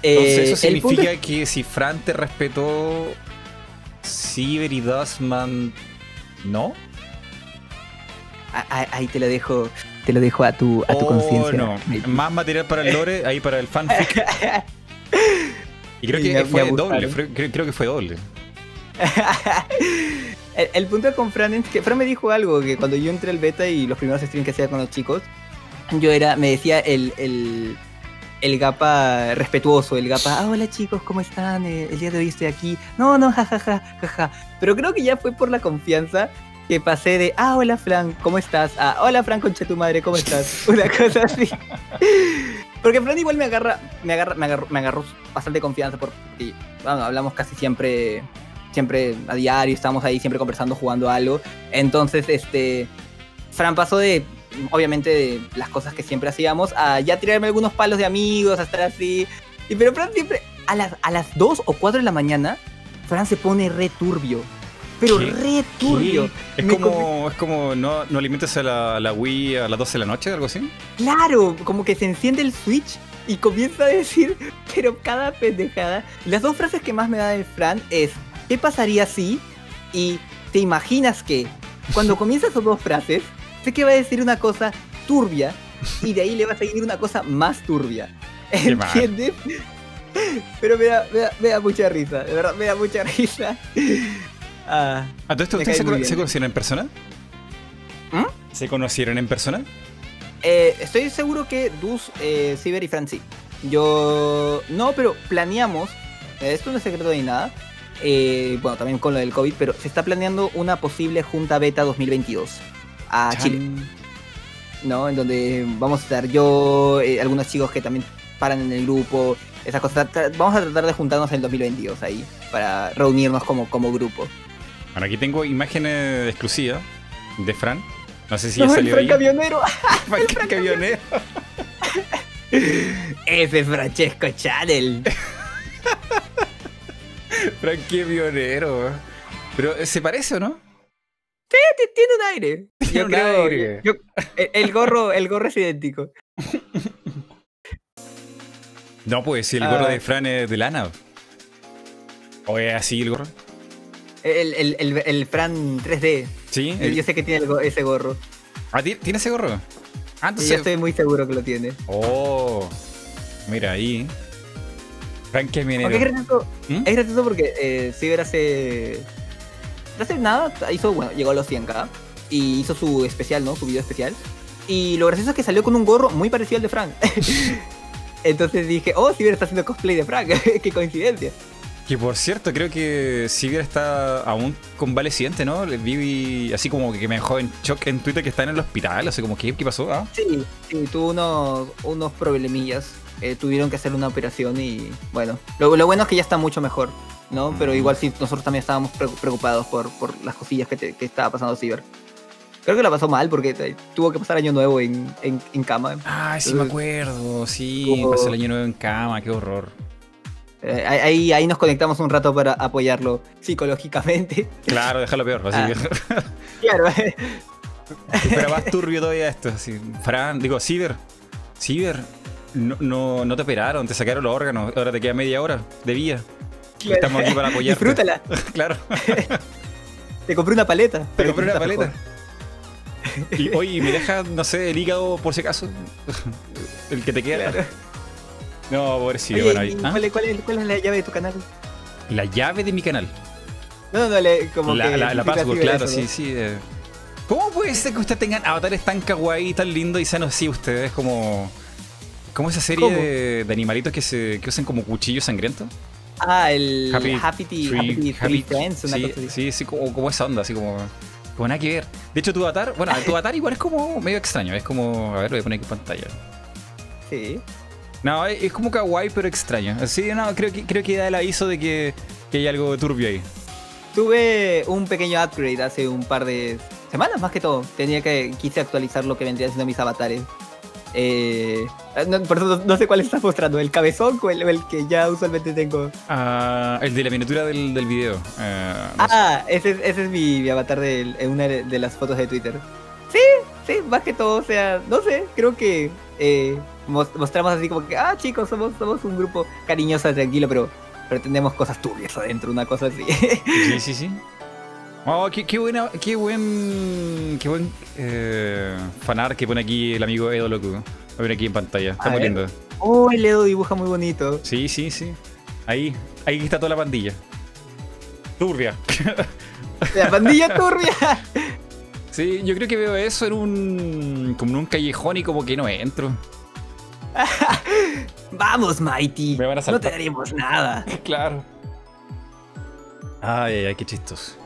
Entonces, eso eh, significa que si Fran te respetó, Ciber y Dustman, ¿no? Ahí te lo dejo, te lo dejo a tu, a tu oh, conciencia. No. Más material para el lore, ahí para el fanfic. (laughs) Y creo que fue doble, creo, que fue doble. el, punto con Fran es que Fran me dijo algo, que cuando yo entré al beta y los primeros streams que hacía con los chicos, yo era, me decía el, el, el gapa respetuoso, el gapa, ah, hola chicos, ¿cómo están? Eh, el día de hoy estoy aquí. No, no, jajaja, jaja. Pero creo que ya fue por la confianza que pasé de, ah, hola Fran, ¿cómo estás? Ah, hola Fran, concha tu madre, ¿cómo estás? (laughs) Una cosa así. Porque Fran igual me agarra, me agarra, me agarró, me agarró bastante confianza porque bueno, hablamos casi siempre, siempre a diario, estamos ahí siempre conversando, jugando algo. Entonces, este, Fran pasó de, obviamente, de las cosas que siempre hacíamos a ya tirarme algunos palos de amigos, a estar así. Y pero Fran siempre, a las, a las 2 o 4 de la mañana, Fran se pone re turbio pero re turbio. Es como, es como no, no alimentas a la, la, Wii a las 12 de la noche, algo así. Claro, como que se enciende el Switch y comienza a decir, (laughs) pero cada pendejada. Las dos frases que más me da de Fran es, ¿qué pasaría si? Y te imaginas que cuando (laughs) comienza esas dos frases, sé que va a decir una cosa turbia y de ahí le va a seguir una cosa más turbia. (laughs) ¿Entiendes? Pero me da, me da, mucha risa, de verdad, me da mucha risa. Ah, ¿A todo esto ustedes se, conocieron en persona? ¿Mm? ¿Se conocieron en persona? Eh, estoy seguro que Dus, eh, Ciber y Franci. Yo no, pero planeamos, eh, esto no es secreto ni nada, eh, bueno, también con lo del COVID, pero se está planeando una posible Junta Beta 2022 a Chile. ¿No? En donde vamos a estar yo, algunos chicos que también paran en el grupo, esas cosas. Vamos a tratar de juntarnos en el 2022 ahí, para reunirnos como, como grupo. Bueno, aquí tengo imágenes exclusivas de Fran. No sé si ya salió (laughs) el Fran Camionero. Fran Camionero. Ese es Francesco Channel. (laughs) Fran Camionero. Pero eh, ¿se parece o no? Sí, tiene un aire. Yo creo. Aire. el gorro, el gorro es idéntico. No, pues si el gorro ah. de Fran es de lana. ¿O es así el gorro? El, el, el, Fran 3D. Sí. Yo sé que tiene ese gorro. Ah, ¿tiene ese gorro? Ah, entonces... yo estoy muy seguro que lo tiene. Oh. Mira ahí. Frank Minero. Es gracioso, ¿Mm? es gracioso porque eh, Ciber hace. No hace nada, hizo, bueno, llegó a los 100k y hizo su especial, ¿no? Su video especial. Y lo gracioso es que salió con un gorro muy parecido al de Frank. (laughs) Entonces dije, oh, Ciber está haciendo cosplay de Frank. (laughs) Qué coincidencia. Que por cierto, creo que Sivir está aún convaleciente, ¿no? Le vi así como que me dejó en shock en Twitter que está en el hospital, así como, ¿qué, qué pasó? Ah. Sí, sí, tuvo unos, unos problemillas. Eh, tuvieron que hacer una operación y bueno, lo, bueno es que ya está mucho mejor, ¿no? Pero mm. igual sí, nosotros también estábamos preocupados por, por las cosillas que, que estaba pasando Ciber. Creo que la pasó mal porque tuvo que pasar año nuevo en, en, cama. Ah, sí me acuerdo, sí, pasó el año nuevo en cama, qué horror. Eh, ahí, ahí nos conectamos un rato para apoyarlo psicológicamente. Claro, déjalo peor. Así ah. (laughs) Claro. Pero más turbio todavía esto. Así. Fran, digo, Ciber. Ciber, no, no, te operaron, te sacaron los órganos. Ahora te queda media hora de vía. Estamos aquí para apoyarte. Disfrútala. (laughs) claro. (laughs) te compré una paleta. Te compré una paleta. Y hoy me dejas, no sé, el hígado por si acaso. El que te queda. Claro. No, pobrecito, bueno, ahí. ¿ah? ¿cuál, es, ¿cuál, es, la llave de tu canal? La llave de mi canal. No, no, le, como la, que. La, la password, claro, sí, sí. Eh. ¿Cómo puede ser que ustedes tengan avatares tan kawaii, tan lindos y sanos así ustedes? Como. Como esa serie de, animalitos que se que usan como cuchillos sangrientos. Ah, el Happy, Happy, Happy, Friends, una sí, cosa así. Sí, sí, como, como esa onda, así como. Como nada que ver. De hecho, tu avatar, bueno, tu (laughs) avatar igual es como medio extraño. Es como. A ver, lo voy a poner aquí en pantalla. Sí. No, es como kawaii, pero extraño. Sí, no, creo que, creo que da el aviso de que, que hay algo turbio ahí. Tuve un pequeño upgrade hace un par de semanas, más que todo. Tenía que quise actualizar lo que vendría siendo mis avatares. Eh, no, por eso no, sé cuál estás mostrando, el cabezón o el, que ya usualmente tengo. Ah, el de la miniatura del, del video. Eh, ah, ese, ese, es mi, avatar de, una de las fotos de Twitter. Sí, sí, más que todo, o sea, no sé, creo que eh, mostramos así como que, ah, chicos, somos, somos un grupo cariñoso, tranquilo, pero, pero tenemos cosas turbias adentro, una cosa así. Sí, (laughs) sí, sí. Oh, qué, qué buena, qué buen, qué buen eh, fanar que pone aquí el amigo Edo Loco. Lo ven aquí en pantalla, está muy lindo. Oh, el Edo dibuja muy bonito. Sí, sí, sí. Ahí, ahí está toda la pandilla. Turbia. La pandilla turbia. (laughs) Sí, yo creo que veo eso en un. como en un callejón y como que no entro. (laughs) Vamos, Mighty. no te daremos nada. (laughs) Claro. Ay, ay, ay, qué chistos.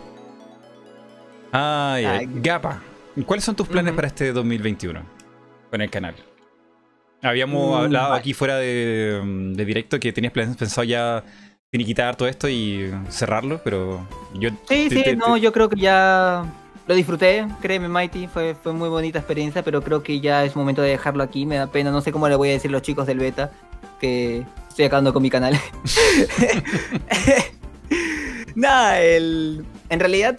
Ay, ay, Gapa. ¿Cuáles son tus planes para este 2021 con el canal? Habíamos mm, hablado aquí fuera de, de, directo que tenías pensado ya finiquitar todo esto y cerrarlo, pero yo... Sí, sí, no, yo creo que ya lo disfruté, créeme Mighty, fue, fue muy bonita experiencia, pero creo que ya es momento de dejarlo aquí, me da pena, no sé cómo le voy a decir a los chicos del beta que estoy acabando con mi canal. (laughs) (laughs) Nada, el... en realidad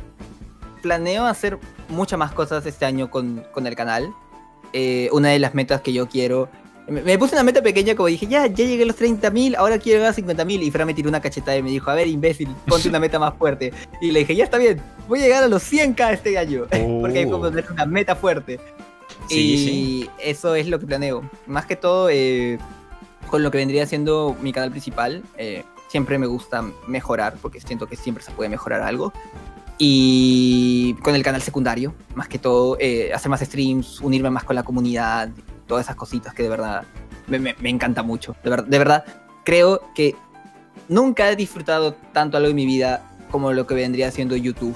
planeo hacer muchas más cosas este año con, con el canal. Eh, una de las metas que yo quiero me, puse una meta pequeña como dije, ya, ya llegué a los 30.000, ahora quiero llegar a 50.000. Y Fran me tiró una cachetada y me dijo, a ver, imbécil, ponte una meta más fuerte. Y le dije, ya está bien, voy a llegar a los 100k este año. (laughs) Porque hay que poner una meta fuerte. y eso es lo que planeo. Más que todo, eh, con lo que vendría siendo mi canal principal, eh, siempre me gusta mejorar, porque siento que siempre se puede mejorar algo. Y con el canal secundario, más que todo, eh, hacer más streams, unirme más con la comunidad, todas esas cositas que de verdad me, encanta mucho. De, de verdad, creo que nunca he disfrutado tanto algo en mi vida como lo que vendría siendo YouTube.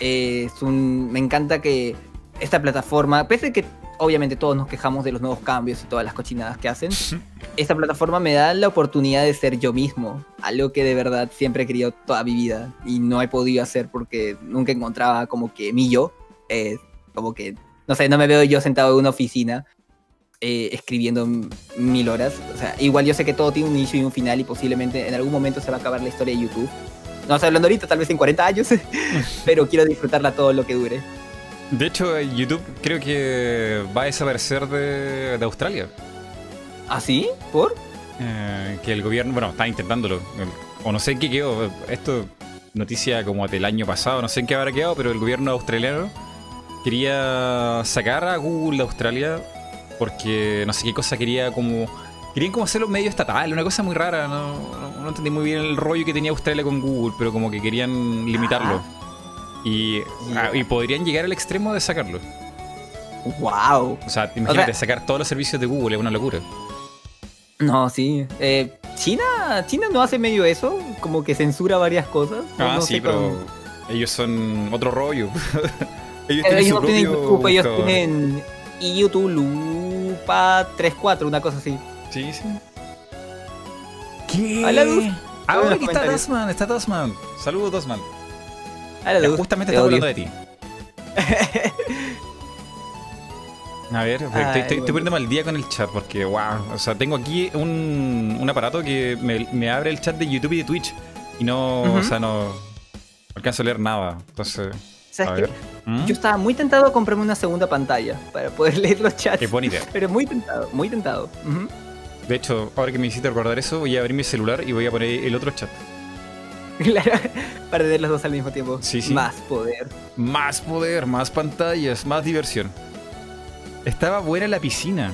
es un, me encanta que esta plataforma, pese a que obviamente todos nos quejamos de los nuevos cambios y todas las cochinadas que hacen, (laughs) esta plataforma me da la oportunidad de ser yo mismo, algo que de verdad siempre he querido toda mi vida y no he podido hacer porque nunca encontraba como que mi yo, eh, como que, no sé, no me veo yo sentado en una oficina eh, escribiendo mil horas. O sea, igual yo sé que todo tiene un inicio y un final y posiblemente en algún momento se va a acabar la historia de YouTube. No estoy hablando ahorita, tal vez en 40 años, (laughs) (laughs) pero quiero disfrutarla todo lo que dure. De hecho, YouTube creo que va a desaparecer de, de Australia. ¿Ah, sí? ¿Por? Eh, que el gobierno, bueno, está intentándolo. O no sé en qué quedó. Esto, noticia como del año pasado, no sé en qué habrá quedado, pero el gobierno australiano quería sacar a Google de Australia porque no sé qué cosa quería como... Querían como hacerlo medio estatal, una cosa muy rara, no, no, entendí muy bien el rollo que tenía Australia con Google, pero como que querían limitarlo. Y, ah, y podrían llegar al extremo de sacarlo. ¡Wow! O sea, imagínate, sacar todos los servicios de Google es una locura. No, sí. Eh, China, China no hace medio eso, como que censura varias cosas. Ah, sí, pero ellos son otro rollo. (laughs) ellos, tienen, su propio YouTube, ellos tienen YouTube, 3-4, una cosa así. Sí, sí. ¿Qué? Hola, Luz. Ah, aquí está Dosman, está Dosman. Saludos, Dosman. Hola, Luz. Justamente estaba hablando de ti. (laughs) A ver, estoy, estoy, poniendo mal día con el chat porque, wow, o sea, tengo aquí un, un aparato que me, me, abre el chat de YouTube y de Twitch y no, o sea, no alcanzo a leer nada. Entonces, a ver. ¿Mm? Yo estaba muy tentado a comprarme una segunda pantalla para poder (laughs) leer los chats. Qué buena idea. Pero muy tentado, muy tentado. De hecho, ahora que me hiciste recordar eso, voy a abrir mi celular y voy a poner el otro chat. (laughs) Claro, para tener los dos al mismo tiempo. Sí, sí. Más poder. Más poder, más pantallas, más diversión. Estaba buena la piscina.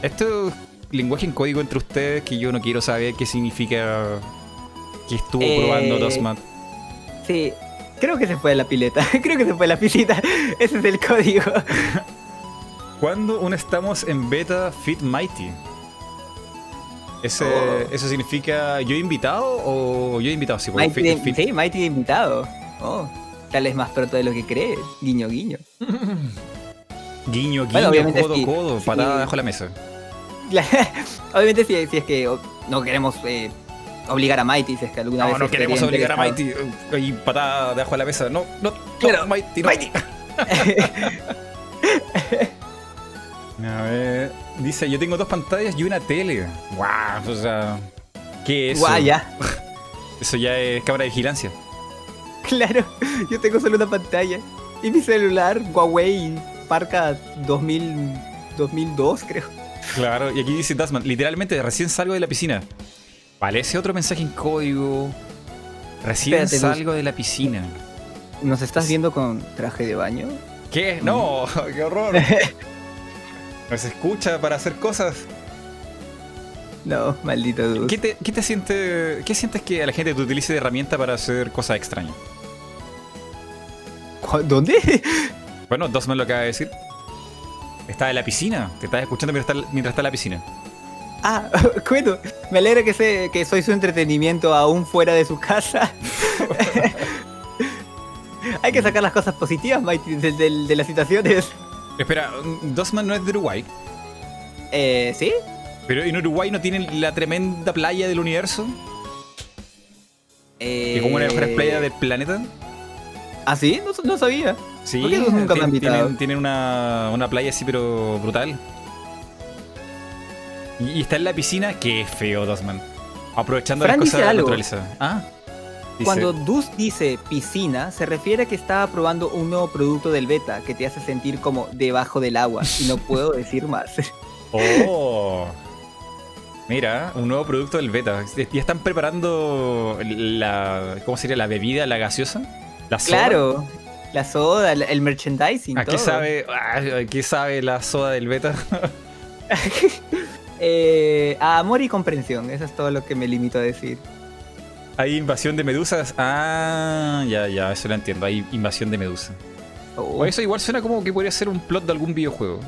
Esto es lenguaje en código entre ustedes que yo no quiero saber qué significa que estuvo probando dos Dosmat. Sí, Creo que se fue la pileta. (laughs) Creo que se fue la piscina. Ese es el código. ¿Cuándo aún estamos en beta Fit Mighty? Ese, oh. ¿Eso significa yo he invitado o yo he invitado? Sí, Mighty, fit, sí, Mighty invitado. Oh, tal vez más pronto de lo que crees. Guiño, guiño. guiño, guiño, codo, codo, patada debajo de la mesa. (laughs) obviamente si, si, es que no queremos eh, obligar a Mighty si es que alguna no, vez. No, queremos obligar a Mighty. Y patada debajo de la mesa. No, no, claro, Mighty, no. Mighty. (laughs) a ver. Dice, yo tengo dos pantallas y una tele. Wow, o sea. ¿Qué es eso? Guau, ya. (laughs) Eso ya es cámara de vigilancia. Claro, yo tengo solo una pantalla. Y mi celular, Huawei Parca 2000, 2002, creo. Claro, y aquí dice Tasman, literalmente recién salgo de la piscina. Vale, ese otro mensaje en código. Recién salgo de la piscina. ¿Nos estás viendo con traje de baño? ¿Qué? No, (laughs) qué horror. (laughs) Nos escucha para hacer cosas. No, maldito dude. ¿Qué te, qué te siente, ¿Qué sientes que a la gente te utilice de herramienta para hacer cosas extrañas? ¿Dónde? Bueno, Dosman lo acaba de decir. Está en la piscina. Te estás escuchando mientras está, mientras está en la piscina. Ah, (laughs) bueno, me alegra que, sé, que soy su entretenimiento aún fuera de su casa. (laughs) Hay que sacar las cosas positivas, Mighty, de, de, las situaciones. Espera, Dosman no es de Uruguay. Eh, ¿sí? ¿Pero en Uruguay no tienen la tremenda playa del universo? Eh... ¿Que como una de las mejores playas del planeta? ¿Ah, sí? No, sabía. Sí, nunca me han tienen, tienen una, una playa así, pero brutal. Y, está en la piscina, qué feo, Dosman. Aprovechando las cosas de la naturaleza. Ah. Cuando Dus dice piscina, se refiere a que estaba probando un nuevo producto del beta que te hace sentir como debajo del agua. Y no puedo (laughs) decir más. Oh. Mira, un nuevo producto del beta. ¿Ya están preparando la. ¿Cómo sería? ¿La bebida, la gaseosa? ¿La soda? Claro, la soda, el merchandising. ¿A qué sabe, ah, ¿a qué sabe la soda del beta? (laughs) eh, a amor y comprensión, eso es todo lo que me limito a decir. ¿Hay invasión de medusas? Ah, ya, ya, eso lo entiendo. Hay invasión de medusas. Oh. eso igual suena como que podría ser un plot de algún videojuego.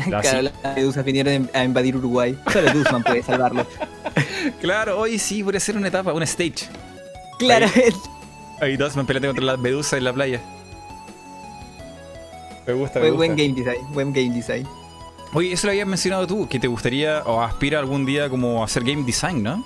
(laughs) claro, las medusas vinieron a invadir Uruguay. Solo Duzman puede salvarlo. (laughs) claro, hoy sí, podría ser una etapa, un stage. Claro. Ahí, (laughs) Duzman peleando contra las medusas en la playa. Me gusta, me Buen game design, buen game design. Oye, eso lo habías mencionado tú, que te gustaría o aspira algún día como a hacer game design, ¿no?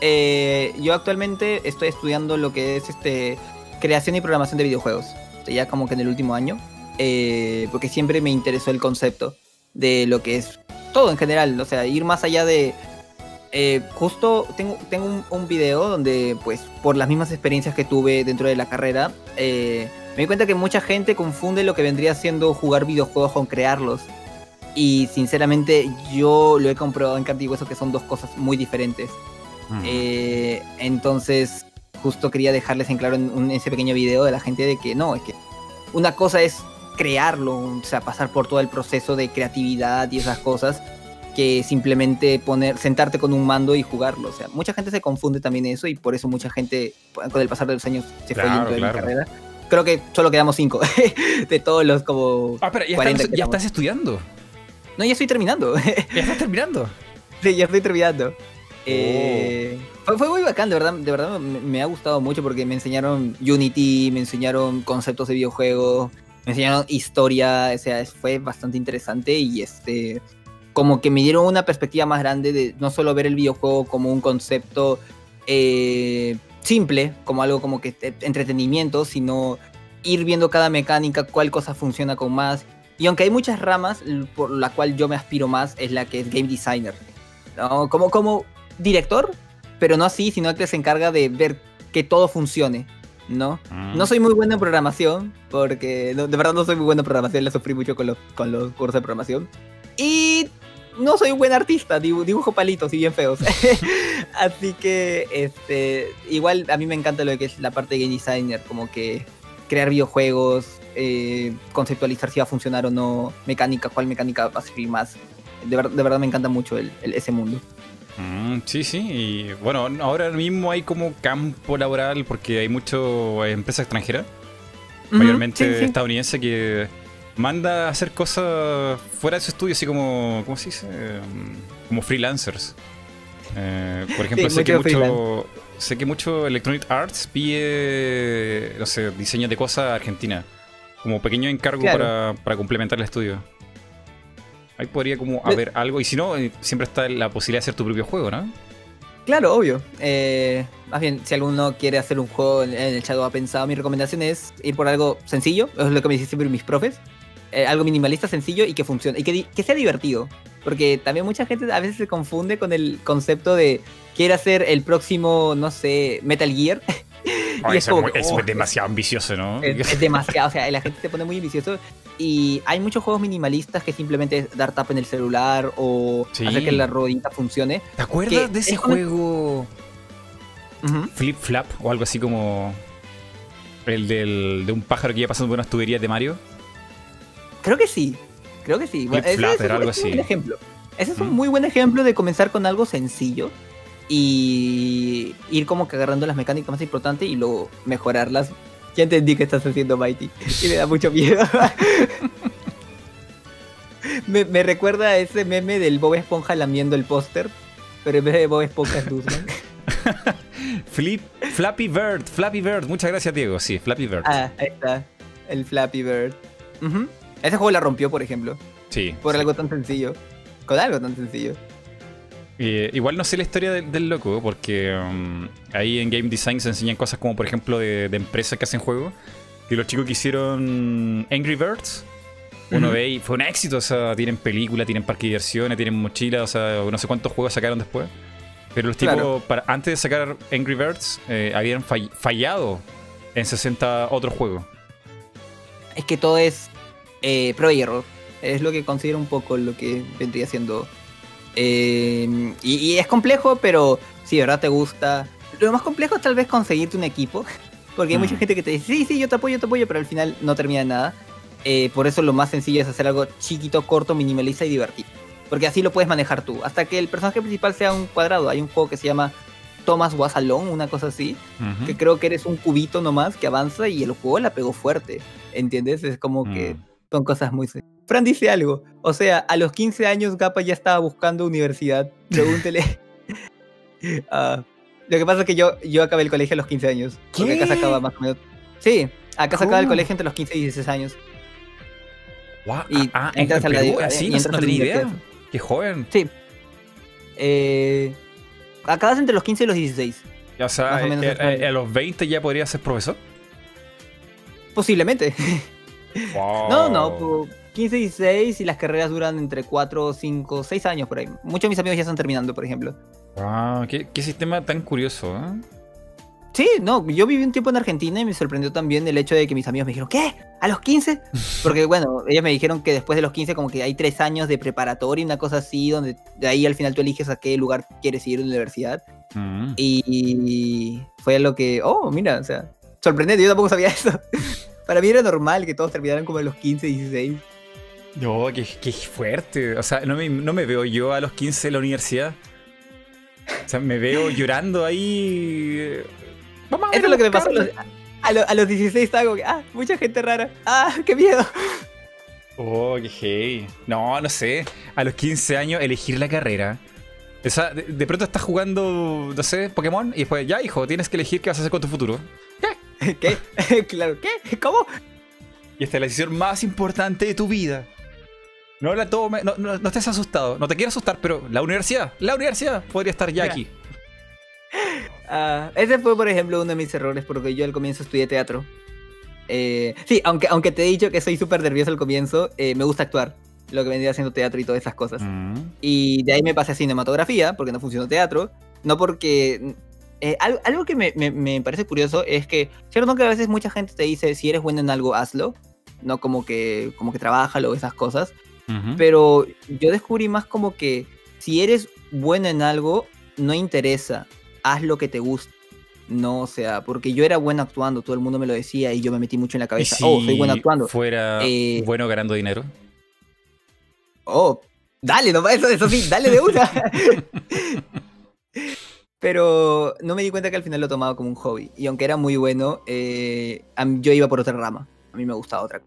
Eh, yo actualmente estoy estudiando lo que es este creación y programación de videojuegos. Ya como que en el último año. Eh, porque siempre me interesó el concepto de lo que es todo en general. O sea, ir más allá de... Eh, justo tengo, tengo un, video donde, pues, por las mismas experiencias que tuve dentro de la carrera, me di cuenta que mucha gente confunde lo que vendría siendo jugar videojuegos con crearlos. Y sinceramente yo lo he comprobado en carne y que son dos cosas muy diferentes. Eh, entonces, justo quería dejarles en claro en, ese pequeño video de la gente de que no, es que una cosa es crearlo, o sea, pasar por todo el proceso de creatividad y esas cosas, que simplemente poner, sentarte con un mando y jugarlo. O sea, mucha gente se confunde también eso y por eso mucha gente con el pasar de los años se fue yendo de la carrera. Creo que solo quedamos cinco (laughs) de todos los como. Ah, pero ya, estás estudiando. No, ya estoy terminando. ¿Ya (laughs) estás terminando? sí, ya estoy terminando. Eh, fue, muy bacán, de verdad, de verdad me, ha gustado mucho porque me enseñaron Unity, me enseñaron conceptos de videojuegos, me enseñaron historia, o sea, fue bastante interesante y este como que me dieron una perspectiva más grande de no solo ver el videojuego como un concepto eh, simple, como algo como que entretenimiento, sino ir viendo cada mecánica, cuál cosa funciona con más. Y aunque hay muchas ramas, por la cual yo me aspiro más es la que es game designer. ¿no? Como, como director, pero no así, sino que se encarga de ver que todo funcione, ¿no? Mm. No soy muy bueno en programación, porque de verdad no soy muy bueno en programación, le sufrí mucho con los, con los cursos de programación. Y no soy un buen artista, dibujo palitos y bien feos. (laughs) Así que, este, igual a mí me encanta lo que es la parte de game designer, como que crear videojuegos, eh, conceptualizar si va a funcionar o no, mecánica, cuál mecánica va a servir más. De, de verdad me encanta mucho ese mundo. Mm, sí, sí. Y bueno, ahora mismo hay como campo laboral porque hay mucho empresa extranjera, mayormente estadounidense, que manda a hacer cosas fuera de su estudio, así como, ¿cómo se dice? Mm, como freelancers. Eh, por ejemplo, sé, que mucho, sé que mucho Electronic Arts pide, no sé, diseño de cosas argentina, como pequeño encargo para, para complementar el estudio. Ahí podría como haber algo. Y si no, eh, siempre está la posibilidad de hacer tu propio juego, ¿no? Claro, obvio. Eh, más bien, si alguno quiere hacer un juego en el Shadow ha pensado, mi recomendación es ir por algo sencillo, es lo que me dicen siempre mis profes. Eh, algo minimalista, sencillo y que funcione. Y que, que, sea divertido. Porque también mucha gente a veces se confunde con el concepto de quiere hacer el próximo, no sé, Metal Gear. (laughs) y es, como, es, oh, demasiado ambicioso, ¿no? (laughs) Es, demasiado, o sea, la gente se pone muy ambicioso y hay muchos juegos minimalistas que simplemente es dar tap en el celular o hacer que la rodita funcione. ¿Te acuerdas de ese juego Flip Flap o algo así como el del, de un pájaro que iba pasando por unas tuberías de Mario? Creo que sí, creo que sí. Flip Flap era algo así. Un ejemplo. Ese es un muy buen ejemplo de comenzar con algo sencillo y ir como que agarrando las mecánicas más importantes y luego mejorarlas. Ya entendí que estás haciendo Mighty y me da mucho miedo. (laughs) me, recuerda a ese meme del Bob Esponja lamiendo el póster, pero en vez de Bob Esponja es Duzman. (laughs) Flip, Flappy Bird, Flappy Bird. Muchas gracias, Diego. Sí, Flappy Bird. Ah, ahí está. El Flappy Bird. Ese juego la rompió, por ejemplo. Sí. Por algo tan sencillo. Con algo tan sencillo. Igual no sé la historia del, loco, porque um, ahí en Game Design se enseñan cosas como, por ejemplo, de, empresas que hacen juegos. Y los chicos que hicieron Angry Birds, uno ve y fue un éxito. O sea, tienen película, tienen parque de diversiones, tienen mochila, o sea, no sé cuántos juegos sacaron después. Pero los tipos, para, antes de sacar Angry Birds, eh, habían fallado en 60 otros juegos. Es que todo es eh, pro y error. Es lo que considero un poco lo que vendría siendo. Eh, y, es complejo, pero si de verdad te gusta. Lo más complejo es tal vez conseguirte un equipo. (laughs) Porque hay mucha mm. gente que te dice, sí, sí, yo te apoyo, te apoyo, pero al final no termina en nada. Eh, por eso lo más sencillo es hacer algo chiquito, corto, minimalista y divertido. Porque así lo puedes manejar tú. Hasta que el personaje principal sea un cuadrado. Hay un juego que se llama Thomas Was una cosa así. Que creo que eres un cubito nomás que avanza y el juego la pegó fuerte. ¿Entiendes? Es como que mm. Son cosas muy... Fran dice algo. O sea, a los 15 años Gapa ya estaba buscando universidad. (laughs) Pregúntele. (laughs) Ah, lo que pasa es que yo, yo acabé el colegio a los 15 años. ¿Qué? Porque acá se acaba más o menos. Sí, acá se acaba el colegio entre los 15 y 16 años. Y ah, entras a la, ¿Sí? no, tenía idea. Qué joven. Sí. Eh, acabas entre los 15 y los 16. O sea, eh, eh, a los 20 ya podría ser profesor. Posiblemente. (laughs) No, no, 15, 16 y las carreras duran entre 4, 5, 6 años por ahí. Muchos de mis amigos ya están terminando, por ejemplo. Wow, qué, sistema tan curioso, ¿eh? Sí, no, yo viví un tiempo en Argentina y me sorprendió también el hecho de que mis amigos me dijeron, ¿qué? ¿A los 15? (laughs) Porque bueno, ellos me dijeron que después de los 15 como que hay 3 años de preparatoria y una cosa así, donde de ahí al final tú eliges a qué lugar quieres ir en la universidad. Mm. Y fue lo que, oh, mira, o sea, sorprendente, yo tampoco sabía eso. (laughs) Para mí era normal que todos terminaran como a los 15, 16. No, qué, fuerte. O sea, no me, veo yo a los 15 en la universidad. O sea, me veo (laughs) llorando ahí. Vamos Eso es lo que me pasó. A los, a, los 16 estaba como que, ah, mucha gente rara. Ah, qué miedo. (laughs) Oh, qué hey. No, no sé. A los 15 años elegir la carrera. O sea, de, pronto estás jugando, no sé, Pokémon y después, ya hijo, tienes que elegir qué vas a hacer con tu futuro. (laughs) ¿Qué? (laughs) claro, ¿qué? ¿Cómo? Y esta es la decisión más importante de tu vida. No la tome, no, no, estés asustado. No te quiero asustar, pero la universidad, la universidad podría estar ya aquí. (laughs) Ah, ese fue, por ejemplo, uno de mis errores, porque yo al comienzo estudié teatro. Eh, sí, aunque, aunque te he dicho que soy súper nervioso al comienzo, eh, me gusta actuar. Lo que vendría haciendo teatro y todas esas cosas. Mm. Y de ahí me pasé a cinematografía, porque no funcionó teatro. No porque eh, algo, que me, parece curioso es que, cierto que a veces mucha gente te dice, si eres bueno en algo, hazlo, no como que, como que esas cosas, pero yo descubrí más como que si eres bueno en algo, no interesa, haz lo que te gusta. No, o sea, porque yo era bueno actuando, todo el mundo me lo decía y yo me metí mucho en la cabeza, oh, soy bueno actuando. fuera eh, bueno ganando dinero? Oh, dale, no, eso, eso sí, dale de una. (laughs) Pero no me di cuenta que al final lo tomaba como un hobby. Y aunque era muy bueno, eh, yo iba por otra rama. A mí me gustaba otra.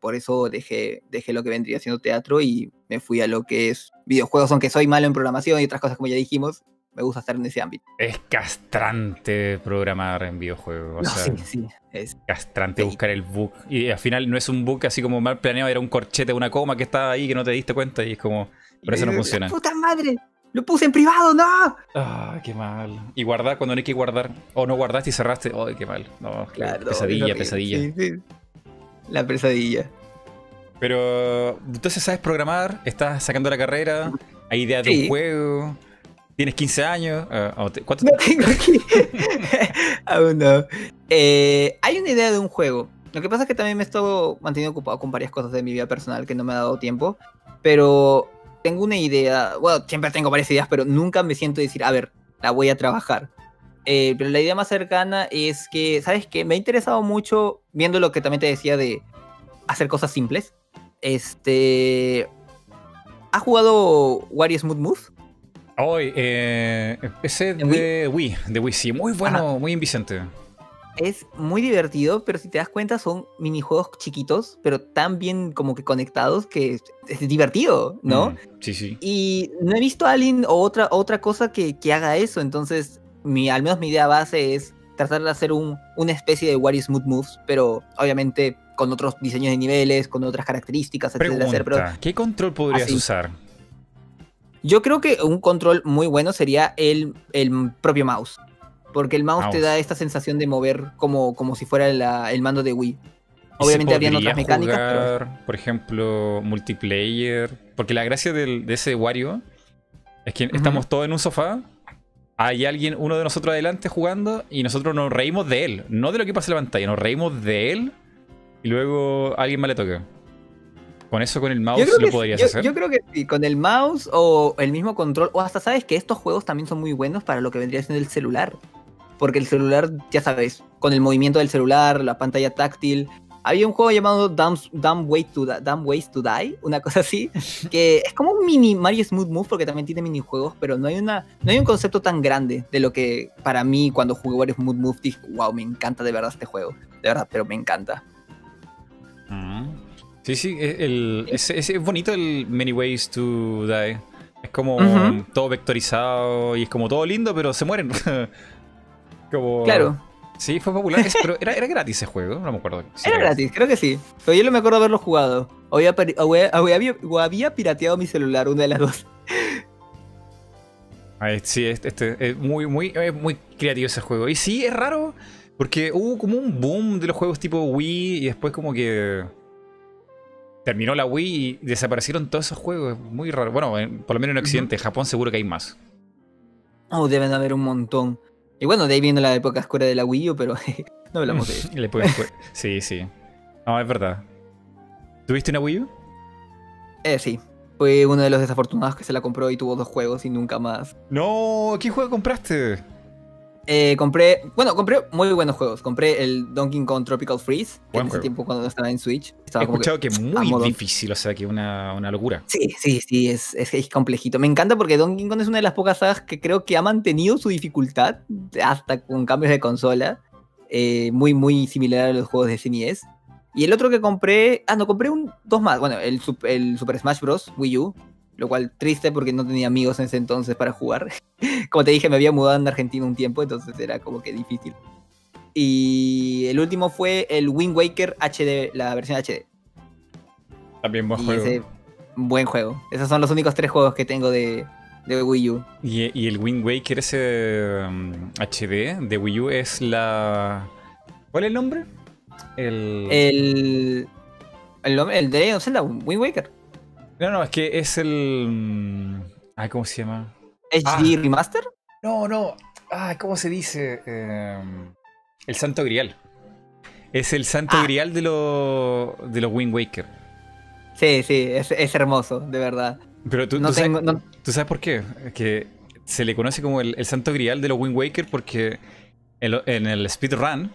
Por eso dejé, dejé lo que vendría siendo teatro y me fui a lo que es videojuegos, aunque soy malo en programación y otras cosas como ya dijimos. Me gusta estar en ese ámbito. Es castrante programar en videojuegos. sí, sí. Es castrante buscar el bug. Y al final no es un bug así como mal planeado, era un corchete, una coma que estaba ahí que no te diste cuenta y es como. Por eso no funciona. ¡Puta madre! ¡Lo puse en privado, no! Ah, qué mal. Y guardar cuando no hay que guardar. O no guardaste y cerraste. ¡Ay, qué mal! No, claro, pesadilla, pesadilla. Sí, sí. La pesadilla. Pero, entonces sabes programar, estás sacando la carrera, hay ideas de un juego, tienes 15 años. Uh, ¿Cuánto No tengo aquí. (laughs) Aún no. Eh, hay una idea de un juego. Lo que pasa es que también me he estado manteniendo ocupado con varias cosas de mi vida personal que no me ha dado tiempo. Pero tengo una idea, bueno, siempre tengo varias ideas, pero nunca me siento decir, a ver, la voy a trabajar. Eh, pero la idea más cercana es que, ¿sabes qué? Me ha interesado mucho, viendo lo que también te decía de hacer cosas simples. Este. ¿Has jugado Wario Smooth Move? Hoy, eh, ese de Wii? de Wii, sí, muy bueno, muy invicente. Es muy divertido, pero si te das cuenta son minijuegos chiquitos, pero tan bien como que conectados que es, divertido, ¿no? Mm, sí, sí. Y no he visto a alguien o otra, otra cosa que, que haga eso, entonces mi, al menos mi idea base es tratar de hacer un, una especie de Wario Smooth Moves, pero obviamente con otros diseños de niveles, con otras características, Pregunta, ¿Qué control podrías usar? Yo creo que un control muy bueno sería el, el propio mouse. Porque el mouse, te da esta sensación de mover como, como si fuera el mando de Wii. Obviamente habrían otras mecánicas. Por ejemplo, multiplayer. Porque la gracia de ese Wario es que estamos todos en un sofá. Hay alguien, uno de nosotros adelante jugando y nosotros nos reímos de él. No de lo que pasa en la pantalla, nos reímos de él y luego alguien más le toca. ¿Con eso con el mouse lo podrías hacer? Yo creo que sí, con el mouse o el mismo control. O hasta sabes que estos juegos también son muy buenos para lo que vendría siendo el celular. Porque el celular, ya sabes, con el movimiento del celular, la pantalla táctil. Había un juego llamado Dumb, Ways to, Ways to Die, una cosa así, (laughs) que es como un mini Mario Smooth Move porque también tiene minijuegos, pero no hay, una, no hay un concepto tan grande de lo que para mí cuando jugué Mario Smooth Move dije, wow, me encanta de verdad este juego. De verdad, pero me encanta. Sí, sí, e, es, bonito el Many Ways to Die. Es como todo vectorizado y es como todo lindo, pero se mueren. (laughs) Claro. Sí, fue popular, pero era, gratis ese juego, no me acuerdo. era, gratis, creo que sí. Pero yo no me acuerdo haberlo jugado. O había, pirateado mi celular, una de las dos. (laughs) sí, este, este, es muy, muy, muy creativo ese juego. Y sí, es raro, porque hubo como un boom de los juegos tipo Wii y después como que terminó la Wii y desaparecieron todos esos juegos. Muy raro. Bueno, por lo menos en Occidente, en Japón seguro que hay más. Oh, deben haber un montón. Y bueno, de ahí viene la época oscura de la Wii U, pero (laughs) no hablamos de (laughs) eso. sí, sí. No, es verdad. ¿Tuviste una Wii U? Eh, sí. Fue uno de los desafortunados que se la compró y tuvo dos juegos y nunca más. No, ¿qué juego compraste? Eh, compré, bueno, compré muy buenos juegos. Compré el Donkey Kong Tropical Freeze, que en ese tiempo cuando estaba en Switch. He escuchado que, muy difícil, o sea, que una, una locura. Sí, sí, sí, es, es, complejito. Me encanta porque Donkey Kong es una de las pocas sagas que creo que ha mantenido su dificultad hasta con cambios de consola. Eh, muy, muy similar a los juegos de SNES. Y el otro que compré, ah, no, compré un, dos más. Bueno, el, el Super Smash Bros. Wii U, lo cual triste porque no tenía amigos en ese entonces para jugar. (laughs) como te dije, me había mudado en Argentina un tiempo, entonces era como que difícil. Y el último fue el Wind Waker HD, la versión HD. También buen juego. buen juego. Esos son los únicos tres juegos que tengo de, de Wii U. ¿Y, el Wind Waker ese HD um, de Wii U es la... ¿Cuál es el nombre? El... El... El, el de Zelda, Wind Waker. No, no, es que es el. Mm, ay, ¿cómo se llama? ¿HD ah. Remaster? No, no. Ay, ¿cómo se dice? Em, el Santo Grial. Es el Santo ah. Grial de, lo, de los Wind Waker. Sí, sí, es, hermoso, de verdad. Pero tú, no sabes, ¿tú sabes por qué? Que se le conoce como el, Santo Grial de los Wind Waker porque en, en el speedrun.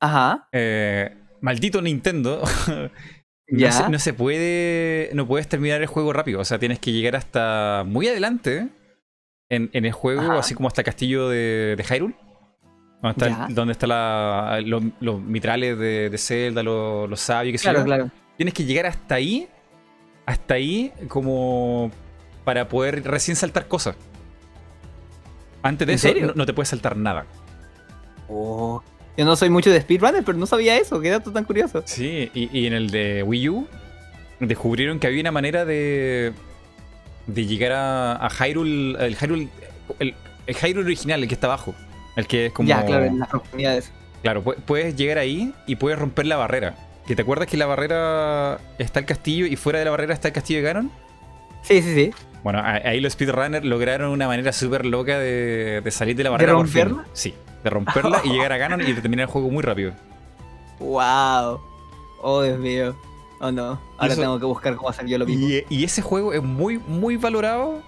Ajá. Eh, maldito Nintendo (laughs) No se, puede. No puedes terminar el juego rápido. O sea, tienes que llegar hasta muy adelante en, el juego, así como hasta el castillo de, de Hyrule. Donde, está, la, los, mitrales de, Zelda, los, sabios, que claro, claro. Tienes que llegar hasta ahí. Hasta ahí, como para poder recién saltar cosas. Antes de eso, no, te puedes saltar nada. Oh, yo no soy mucho de speedrunner, pero no sabía eso. Qué dato tan curioso. Sí, y, en el de Wii U descubrieron que había una manera de, de llegar a, a Hyrule, el Hyrule, el, Hyrule original, el que está abajo. El que es como... Ya, claro, en las profundidades. Claro, puedes llegar ahí y puedes romper la barrera. ¿Que te acuerdas que la barrera está el castillo y fuera de la barrera está el castillo de Ganon? Sí, sí, sí. Bueno, ahí los speedrunners lograron una manera súper loca de, de, salir de la barrera. ¿De romperla? Sí de romperla y llegar a (laughs) Ganon y terminar el juego muy rápido. ¡Wow! Oh, Dios mío. Oh no, ahora tengo que buscar cómo hacer yo lo mismo. Y, ese juego es muy, muy valorado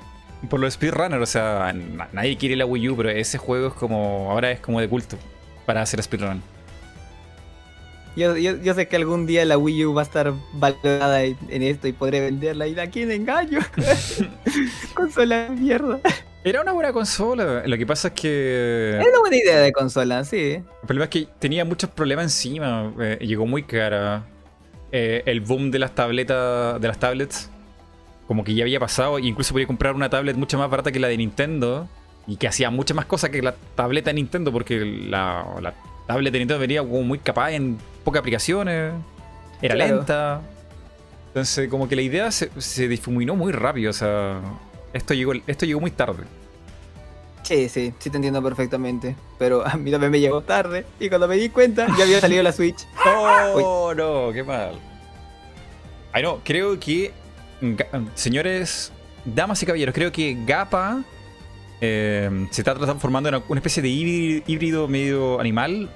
por los speedrunners. O sea, nadie quiere la Wii U, pero ese juego es como. Ahora es como de culto para hacer speedrun. Yo, yo, sé que algún día la Wii U va a estar valorada en, esto y podré venderla. ¿Y a quién engaño? (laughs) (laughs) consola de mierda. Era una buena consola. Lo que pasa es que. Era una buena idea de consola, sí. El problema es que tenía muchos problemas encima. Eh, llegó muy cara. Eh, el boom de las tabletas. De las tablets. Como que ya había pasado. E incluso podía comprar una tablet mucho más barata que la de Nintendo. Y que hacía muchas más cosas que la tableta de Nintendo. Porque la, la tablet de Nintendo venía como muy capaz en pocas aplicaciones, era lenta. Entonces, como que la idea se, difuminó muy rápido, o sea, esto llegó, esto llegó muy tarde. Sí, sí, sí te entiendo perfectamente. Pero a mí también me llegó tarde. Y cuando me di cuenta, ya había salido la Switch. (laughs) ¡Oh, no! ¡Qué mal! Ay, no, creo que. Señores, damas y caballeros, creo que Gapa eh, se está transformando en una especie de híbrido medio animal.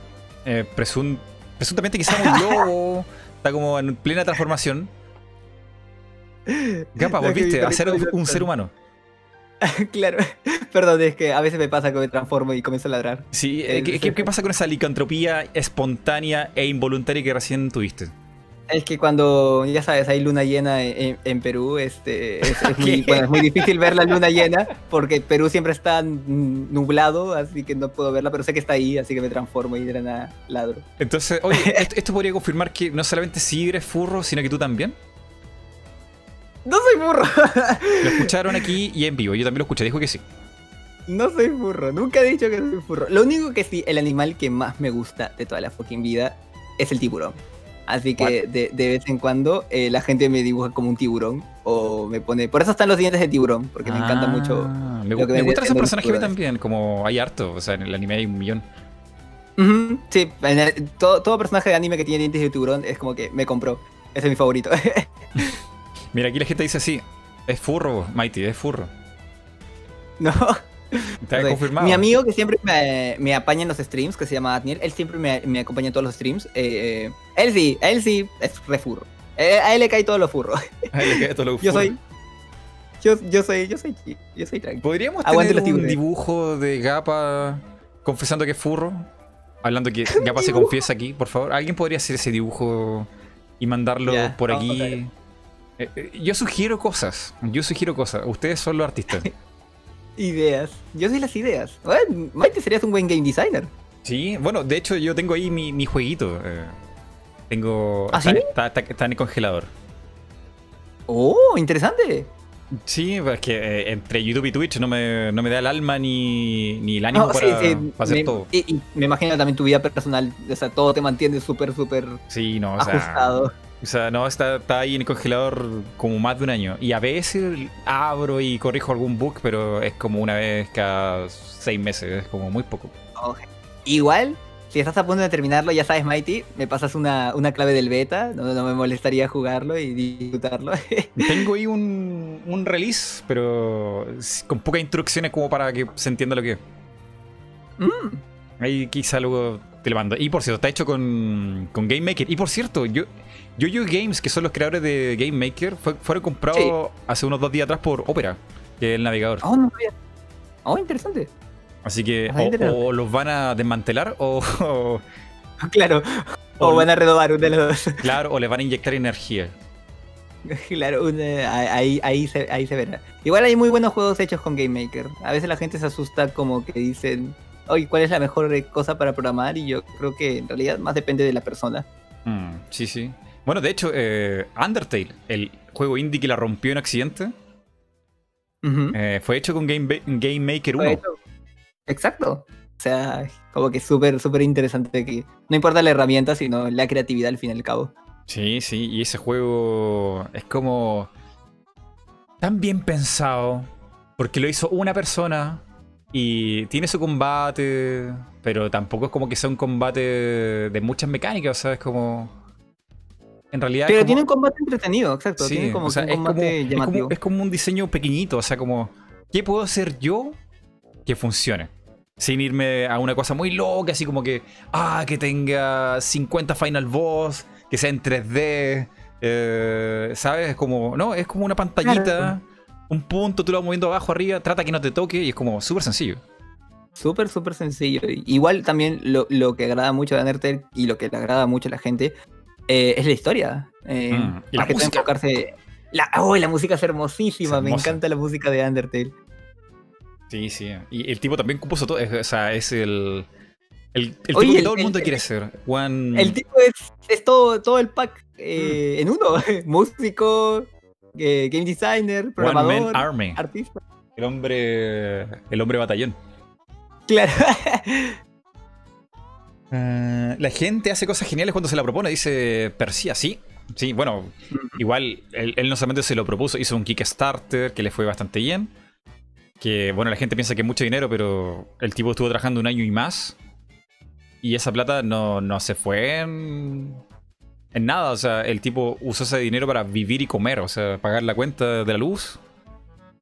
Eh, presuntamente quizá un (laughs) lobo. está como en plena transformación. Gapa, volviste a ser un ser humano. (laughs) claro, perdón, es que a veces me pasa que me transformo y comienzo a ladrar. Sí, eh, ¿qué, pasa con esa licantropía espontánea e involuntaria que recién tuviste? Es que cuando, ya sabes, hay luna llena en, Perú, este, es, (laughs) muy, es, muy, difícil ver la luna llena porque Perú siempre está nublado, así que no puedo verla, pero sé que está ahí, así que me transformo y de la ladro. Entonces, oye, (laughs) ¿esto, podría confirmar que no solamente si eres furro, sino que tú también? No soy furro. (laughs) Lo escucharon aquí y en vivo, yo también lo escuché, dijo que sí. No soy furro, nunca he dicho que soy furro. Lo único que sí, el animal que más me gusta de toda la fucking vida es el tiburón. Así que de, vez en cuando eh, la gente me dibuja como un tiburón o me pone... Por eso están los dientes de tiburón, porque me encanta mucho... Ah, me, me, gustan esos personajes también, como hay harto, o sea, en el anime hay un millón. sí, todo, personaje de anime que tiene dientes de tiburón es como que me compró. Ese es mi favorito. (laughs) Mira, aquí la gente dice así, es furro, Mighty, es furro. (laughs) No, confirmado. Mi amigo que siempre me, apaña en los streams, que se llama Adniel, él siempre me, acompaña en todos los streams. Eh, eh, él sí, él sí es re furro. Eh, a él le cae todo lo furro. (laughs) A él le cae todo lo furro. (laughs) Yo soy. Yo, yo soy, yo soy, yo soy tranquilo. ¿Podríamos tener un dibujo de Gapa confesando que es furro? Hablando que Gapa se confiesa aquí, por favor. ¿Alguien podría hacer ese dibujo y mandarlo por aquí? Yo sugiero cosas. Yo sugiero cosas. Ustedes son los artistas. (laughs) Ideas. Yo soy las ideas. Bueno, Maite serías un buen game designer. Sí, bueno, de hecho yo tengo ahí mi, jueguito. Eh, tengo... ¿Ah, está, está, en el congelador. Oh, interesante. Sí, pues es que eh, entre YouTube y Twitch no me, no me, da el alma ni, ni el ánimo para, hacer todo. Y, me imagino también tu vida personal, o sea, todo te mantiene súper, súper sí, no, ajustado. O sea, no, está, está, ahí en el congelador como más de un año. Y a veces abro y corrijo algún bug, pero es como una vez cada seis meses, es como muy poco. Igual, si estás a punto de terminarlo, ya sabes, Mighty, me pasas una, clave del beta, no, me molestaría jugarlo y disfrutarlo. (laughs) Tengo ahí un, un release, pero con pocas instrucciones como para que se entienda lo que es. Mm. Ahí quizá luego te lo mando. Y por cierto, está hecho con, con Game Maker. Y por cierto, yo yo Games, que son los creadores de Game Maker, fueron comprados hace unos dos días atrás por Opera, que es el navegador. Oh, no Oh, interesante. Así que o, los van a desmantelar o. (laughs) claro. (laughs) O, van a renovar uno de los dos. (laughs) Claro, o les van a inyectar energía. Claro, ahí, ahí, se, ahí se verá. Igual hay muy buenos juegos hechos con Game Maker. A veces la gente se asusta como que dicen, oye, ¿cuál es la mejor cosa para programar? Y yo creo que en realidad más depende de la persona. Mm, sí, sí. Bueno, de hecho, eh, Undertale, el juego indie que la rompió en accidente, eh, fue hecho con Game, Game Maker 1. Exacto. O sea, como que súper, súper interesante que no importa la herramienta, sino la creatividad al fin y al cabo. Sí, sí, y ese juego es como tan bien pensado, porque lo hizo una persona y tiene su combate, pero tampoco es como que sea un combate de muchas mecánicas, o sea, es como en realidad. Pero tiene un combate entretenido, exacto. tiene como un combate es llamativo. Es como, un diseño pequeñito, o sea, como. ¿Qué puedo hacer yo que funcione? Sin irme a una cosa muy loca, así como que. Ah, que tenga 50 Final Boss, que sea en 3D. Eh, ¿Sabes? Es como. No, es como una pantallita. Un punto, tú lo vas moviendo abajo, arriba, trata que no te toque y es como súper sencillo. súper, súper sencillo. Igual también lo, que agrada mucho de Undertale y lo que le agrada mucho a la gente eh, es la historia. Eh, mm, y la música. enfocarse... La, oh, la música es hermosísima, me encanta la música de Undertale. Sí, sí. Y el tipo también compuso todo, o sea, es el... El, tipo que todo el mundo quiere ser. El tipo es, todo, todo el pack eh, mm. en uno. (laughs) Músico, game designer, programador, artista. El hombre. El hombre batallón. Claro. (laughs) Eh, la gente hace cosas geniales cuando se la propone, dice Persia, sí. Sí, bueno, igual él, no solamente se lo propuso, hizo un Kickstarter que le fue bastante bien. Que bueno, la gente piensa que es mucho dinero, pero el tipo estuvo trabajando un año y más. Y esa plata no, no se fue en, en nada. O sea, el tipo usó ese dinero para vivir y comer, o sea, pagar la cuenta de la luz.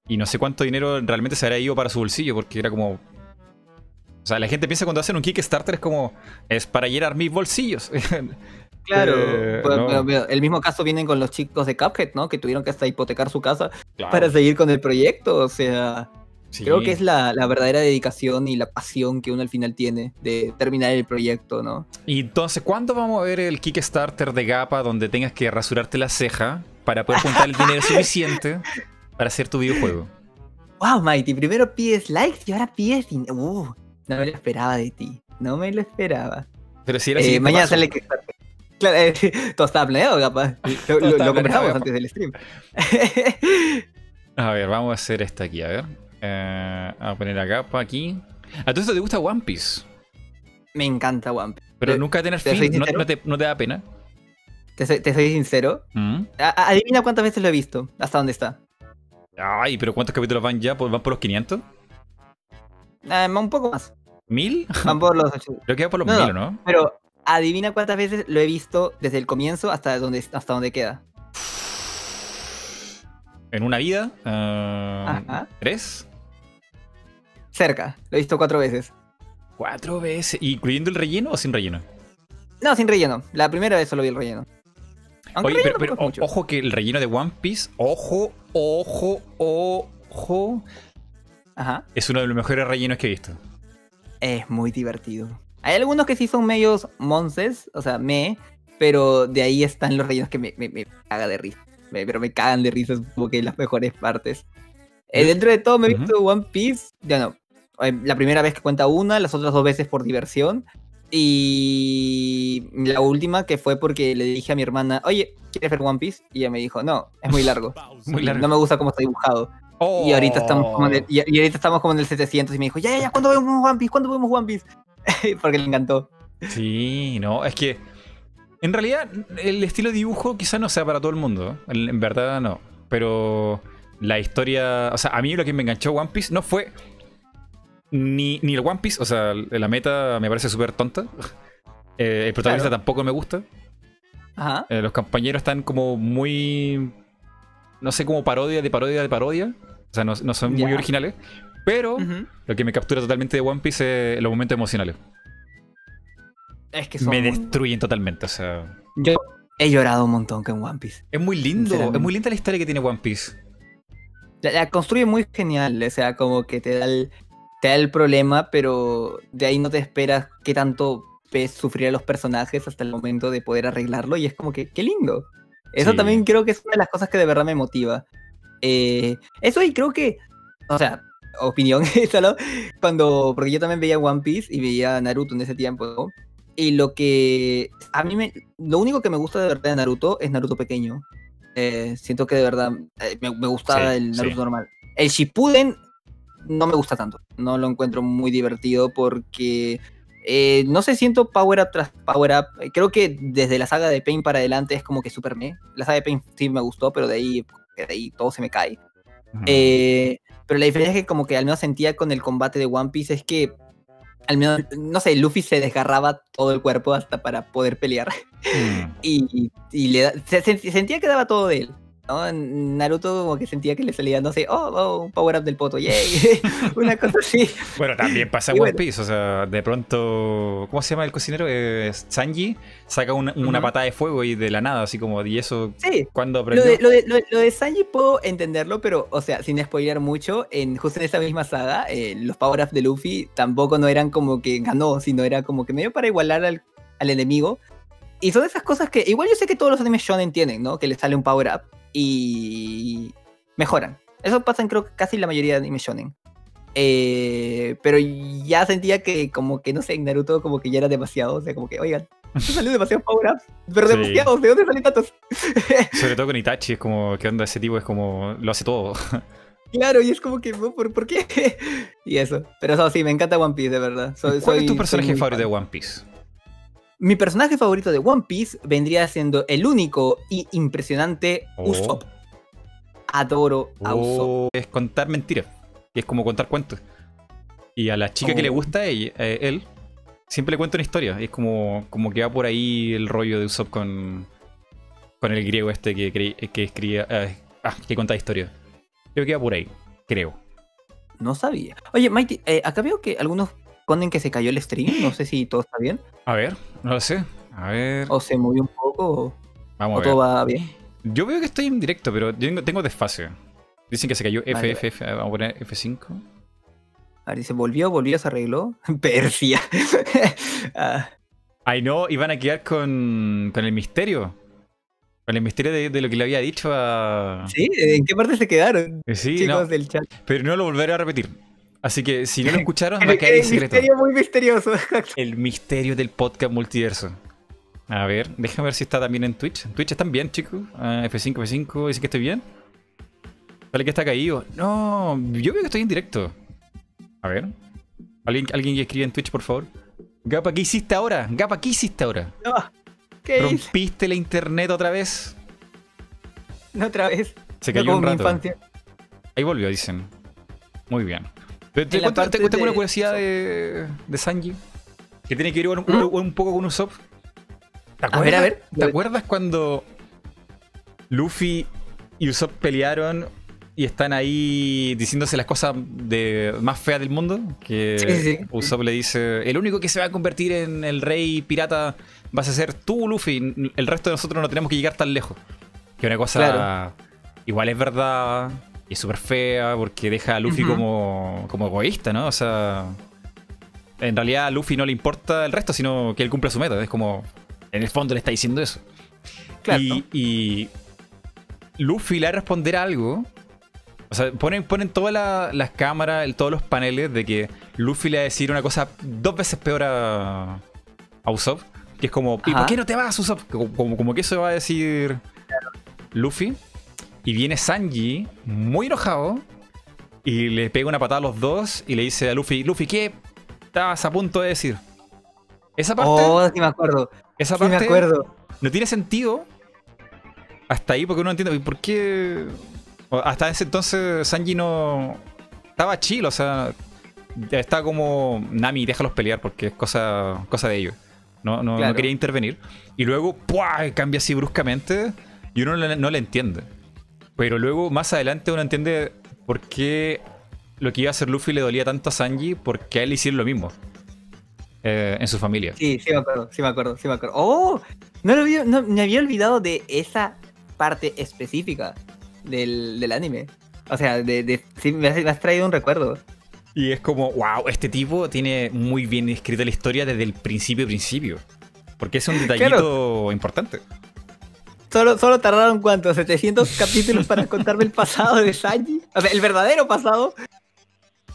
Y no sé cuánto dinero realmente se habría ido para su bolsillo, porque era como o sea, la gente piensa cuando hacen un Kickstarter es como, es para llenar mis bolsillos. (laughs) Claro, eh, el mismo caso vienen con los chicos de Cuphead, ¿no? Que tuvieron que hasta hipotecar su casa para seguir con el proyecto. O sea, creo que es la, verdadera dedicación y la pasión que uno al final tiene de terminar el proyecto, ¿no? Y entonces, ¿cuándo vamos a ver el Kickstarter de Gapa donde tengas que rasurarte la ceja para poder juntar el dinero (laughs) suficiente para hacer tu videojuego? Wow, Mighty, primero pides likes y ahora pides... Uh, no me lo esperaba de ti. No me lo esperaba. Pero si era eh, Mañana sale que. Claro, eh, (laughs) todo estaba planeado, capaz. (laughs) Lo, lo, conversamos antes del stream. a ver, vamos a hacer esta aquí, a ver. Eh, a poner la capa aquí. ¿A todo esto te gusta One Piece? Me encanta One Piece. Pero nunca tener fin, no, te, no, te, da pena. Te soy, te soy sincero. ¿Mm? adivina cuántas veces lo he visto. ¿Hasta dónde está? Ay, pero ¿cuántos capítulos van ya? ¿Van por los 500? Eh, un poco más. ¿Mil? Van por los Creo que va por los mil, ¿no? Pero adivina cuántas veces lo he visto desde el comienzo hasta donde, hasta donde queda. ¿En una vida? Uh, ¿Tres? Cerca, lo he visto cuatro veces. ¿Cuatro veces? ¿Incluyendo el relleno o sin relleno? No, sin relleno. La primera vez solo vi el relleno. Oye, pero, ojo que el relleno de One Piece, ojo, ojo, ojo, es uno de los mejores rellenos que he visto. Es muy divertido. Hay algunos que sí son medios monces, o sea, me, pero de ahí están los rellenos que me, me, caga de risa. pero me cagan de risa, como que las mejores partes. Eh, dentro de todo me he visto One Piece, ya no, eh, la primera vez que cuenta una, las otras dos veces por diversión. Y la última que fue porque le dije a mi hermana, oye, ¿quieres ver One Piece? Y ella me dijo, no, es muy largo. (laughs) muy largo. No me gusta cómo está dibujado. Y ahorita estamos como en el, y, ahorita estamos como en el 700 y me dijo, ya, ya, ya, ¿cuándo vemos One Piece? ¿Cuándo vemos One Piece? (laughs) Porque le encantó. Sí, no, es que en realidad el estilo de dibujo quizás no sea para todo el mundo, en, verdad no, pero la historia, o sea, a mí lo que me enganchó One Piece no fue ni, ni el One Piece, o sea, la meta me parece súper tonta. Eh, el protagonista tampoco me gusta. Ajá. Eh, los compañeros están como muy no sé, como parodia de parodia de parodia. O sea, no, son muy originales. Pero lo que me captura totalmente de One Piece es los momentos emocionales. Es que Me destruyen totalmente, o sea. Yo he llorado un montón con One Piece. Es muy lindo, es muy linda la historia que tiene One Piece. La, construye muy genial, o sea, como que te da, el, te da el problema, pero de ahí no te esperas qué tanto ves sufrir a los personajes hasta el momento de poder arreglarlo y es como que, qué lindo. Eso también creo que es una de las cosas que de verdad me motiva. Eh, eso y creo que, o sea, opinión (laughs) solo, cuando, porque yo también veía One Piece y veía Naruto en ese tiempo, Y lo que, a mí me, lo único que me gusta de verdad de Naruto es Naruto pequeño. Eh, siento que de verdad eh, me, me, gusta el Naruto normal. El Shippuden no me gusta tanto, no lo encuentro muy divertido porque eh, no sé, siento power up tras power up. Eh, creo que desde la saga de Pain para adelante es como que super me. La saga de Pain sí me gustó, pero de ahí, de ahí todo se me cae. Eh, pero la diferencia es que como que al menos sentía con el combate de One Piece es que al menos, no sé, Luffy se desgarraba todo el cuerpo hasta para poder pelear. Mm. (laughs) y, le sentía que daba todo de él. ¿No? Naruto como que sentía que le salía, no sé, oh, oh un power up del poto, yay, (laughs) una cosa así. Bueno, también pasa en One Piece, o sea, de pronto, ¿cómo se llama el cocinero? Eh, Sanji saca una, una patada de fuego y de la nada, así como, ¿y eso sí. cuando aprendió? Lo de, lo, de, Sanji puedo entenderlo, pero, o sea, sin spoiler mucho, en, justo en esa misma saga, eh, los power ups de Luffy tampoco no eran como que ganó, sino era como que medio para igualar al, al enemigo. Y son esas cosas que igual yo sé que todos los animes shonen tienen, ¿no? Que les sale un power up y mejoran. Eso pasa en creo que casi la mayoría de animes shonen. Eh, pero ya sentía que como que no sé, en Naruto como que ya era demasiado, o sea, como que, oigan, salió (laughs) demasiado power up, pero demasiado, ¿de dónde salen tantos? (laughs) Sobre todo con Itachi, es como, ¿qué onda ese tipo? Es como, lo hace todo. (laughs) Claro, y es como que, ¿por, por qué? y eso. Pero eso sí, me encanta One Piece, de verdad. ¿Cuál es tu personaje favorito de One Piece? Mi personaje favorito de One Piece vendría siendo el único y impresionante oh. Usopp. Adoro a Usopp. Oh, es contar mentiras. Y es como contar cuentos. Y a la chica que le oh. gusta eh, él, siempre le cuenta una historia. Y es como, como que va por ahí el rollo de Usopp con, con el griego este que, que escribía. Eh, ah, que contaba historia. Creo que va por ahí, creo. No sabía. Oye, Mighty, eh, acá veo que algunos ponen que se cayó el stream. No sé si todo está bien. A ver, no lo sé. A ver. O se movió un poco. O, Vamos a ver. todo va bien. Yo veo que estoy en directo, pero tengo, tengo desfase. Dicen que se cayó FFF. Vamos a poner F5. A ver, dice, volvió, volvió, se arregló. (laughs) Persia. (laughs) ah. Ay, no, iban a quedar con, con el misterio. Con el misterio de, lo que le había dicho a. Sí, ¿en qué parte se quedaron? Sí, chicos del chat. Pero no lo volveré a repetir. Así que si no lo (laughs) escucharon, va a caer en secreto. misterio muy misterioso. El misterio del podcast multiverso. A ver, déjame ver si está también en Twitch. En Twitch están bien, chicos. F5, F5, dice que estoy bien. Vale que está caído. No, yo veo que estoy en directo. A ver. ¿Alguien, alguien que escribe en Twitch, por favor? Gapa, ¿qué hiciste ahora? Gapa, ¿qué hiciste ahora? No, ¿qué ¿Rompiste la internet otra vez? No, otra vez. Se cayó un rato. Ahí volvió, dicen. Muy bien. Te, te, cuento, una curiosidad de, de, Sanji que tiene que ver un, un, poco con Usopp. ¿Te acuerdas, a ver, a ver. ¿Te acuerdas cuando Luffy y Usopp pelearon y están ahí diciéndose las cosas de, más feas del mundo? Que Usopp le dice: El único que se va a convertir en el rey pirata vas a ser tú, Luffy. El resto de nosotros no tenemos que llegar tan lejos. Que una cosa. Igual es verdad y es súper fea porque deja a Luffy como, como egoísta, ¿no? O sea, en realidad a Luffy no le importa el resto, sino que él cumple su meta. Es como, en el fondo le está diciendo eso. Claro. Y, Luffy le va a responder algo. O sea, ponen, ponen todas las cámaras, todos los paneles de que Luffy le va a decir una cosa dos veces peor a, a Usopp. Que es como, ¿y por qué no te vas, Usopp? Como, como, que eso va a decir Luffy. Y viene Sanji, muy enojado, y le pega una patada a los dos y le dice a Luffy, Luffy, ¿qué estabas a punto de decir? Esa parte... Oh, sí me acuerdo. Esa parte... me acuerdo. No tiene sentido hasta ahí porque uno entiende por qué... Hasta ese entonces Sanji no... Estaba chill, o sea... Está como... Nami, déjalos pelear porque es cosa, cosa de ellos. No, no, quería intervenir. Y luego, ¡pua! cambia así bruscamente y uno no le entiende. Pero luego, más adelante, uno entiende por qué lo que iba a hacer Luffy le dolía tanto a Sanji, porque a él hicieron lo mismo. Eh, en su familia. Sí, sí me acuerdo, sí me acuerdo, sí me acuerdo. ¡Oh! No, lo había, no me había olvidado de esa parte específica del, del anime. O sea, de, de sí, me has, traído un recuerdo. Y es como, wow, este tipo tiene muy bien escrita la historia desde el principio principio. Porque es un (laughs) detallito importante. Solo, solo tardaron cuánto, 700 capítulos para contarme el pasado de Sanji. O sea, el verdadero pasado.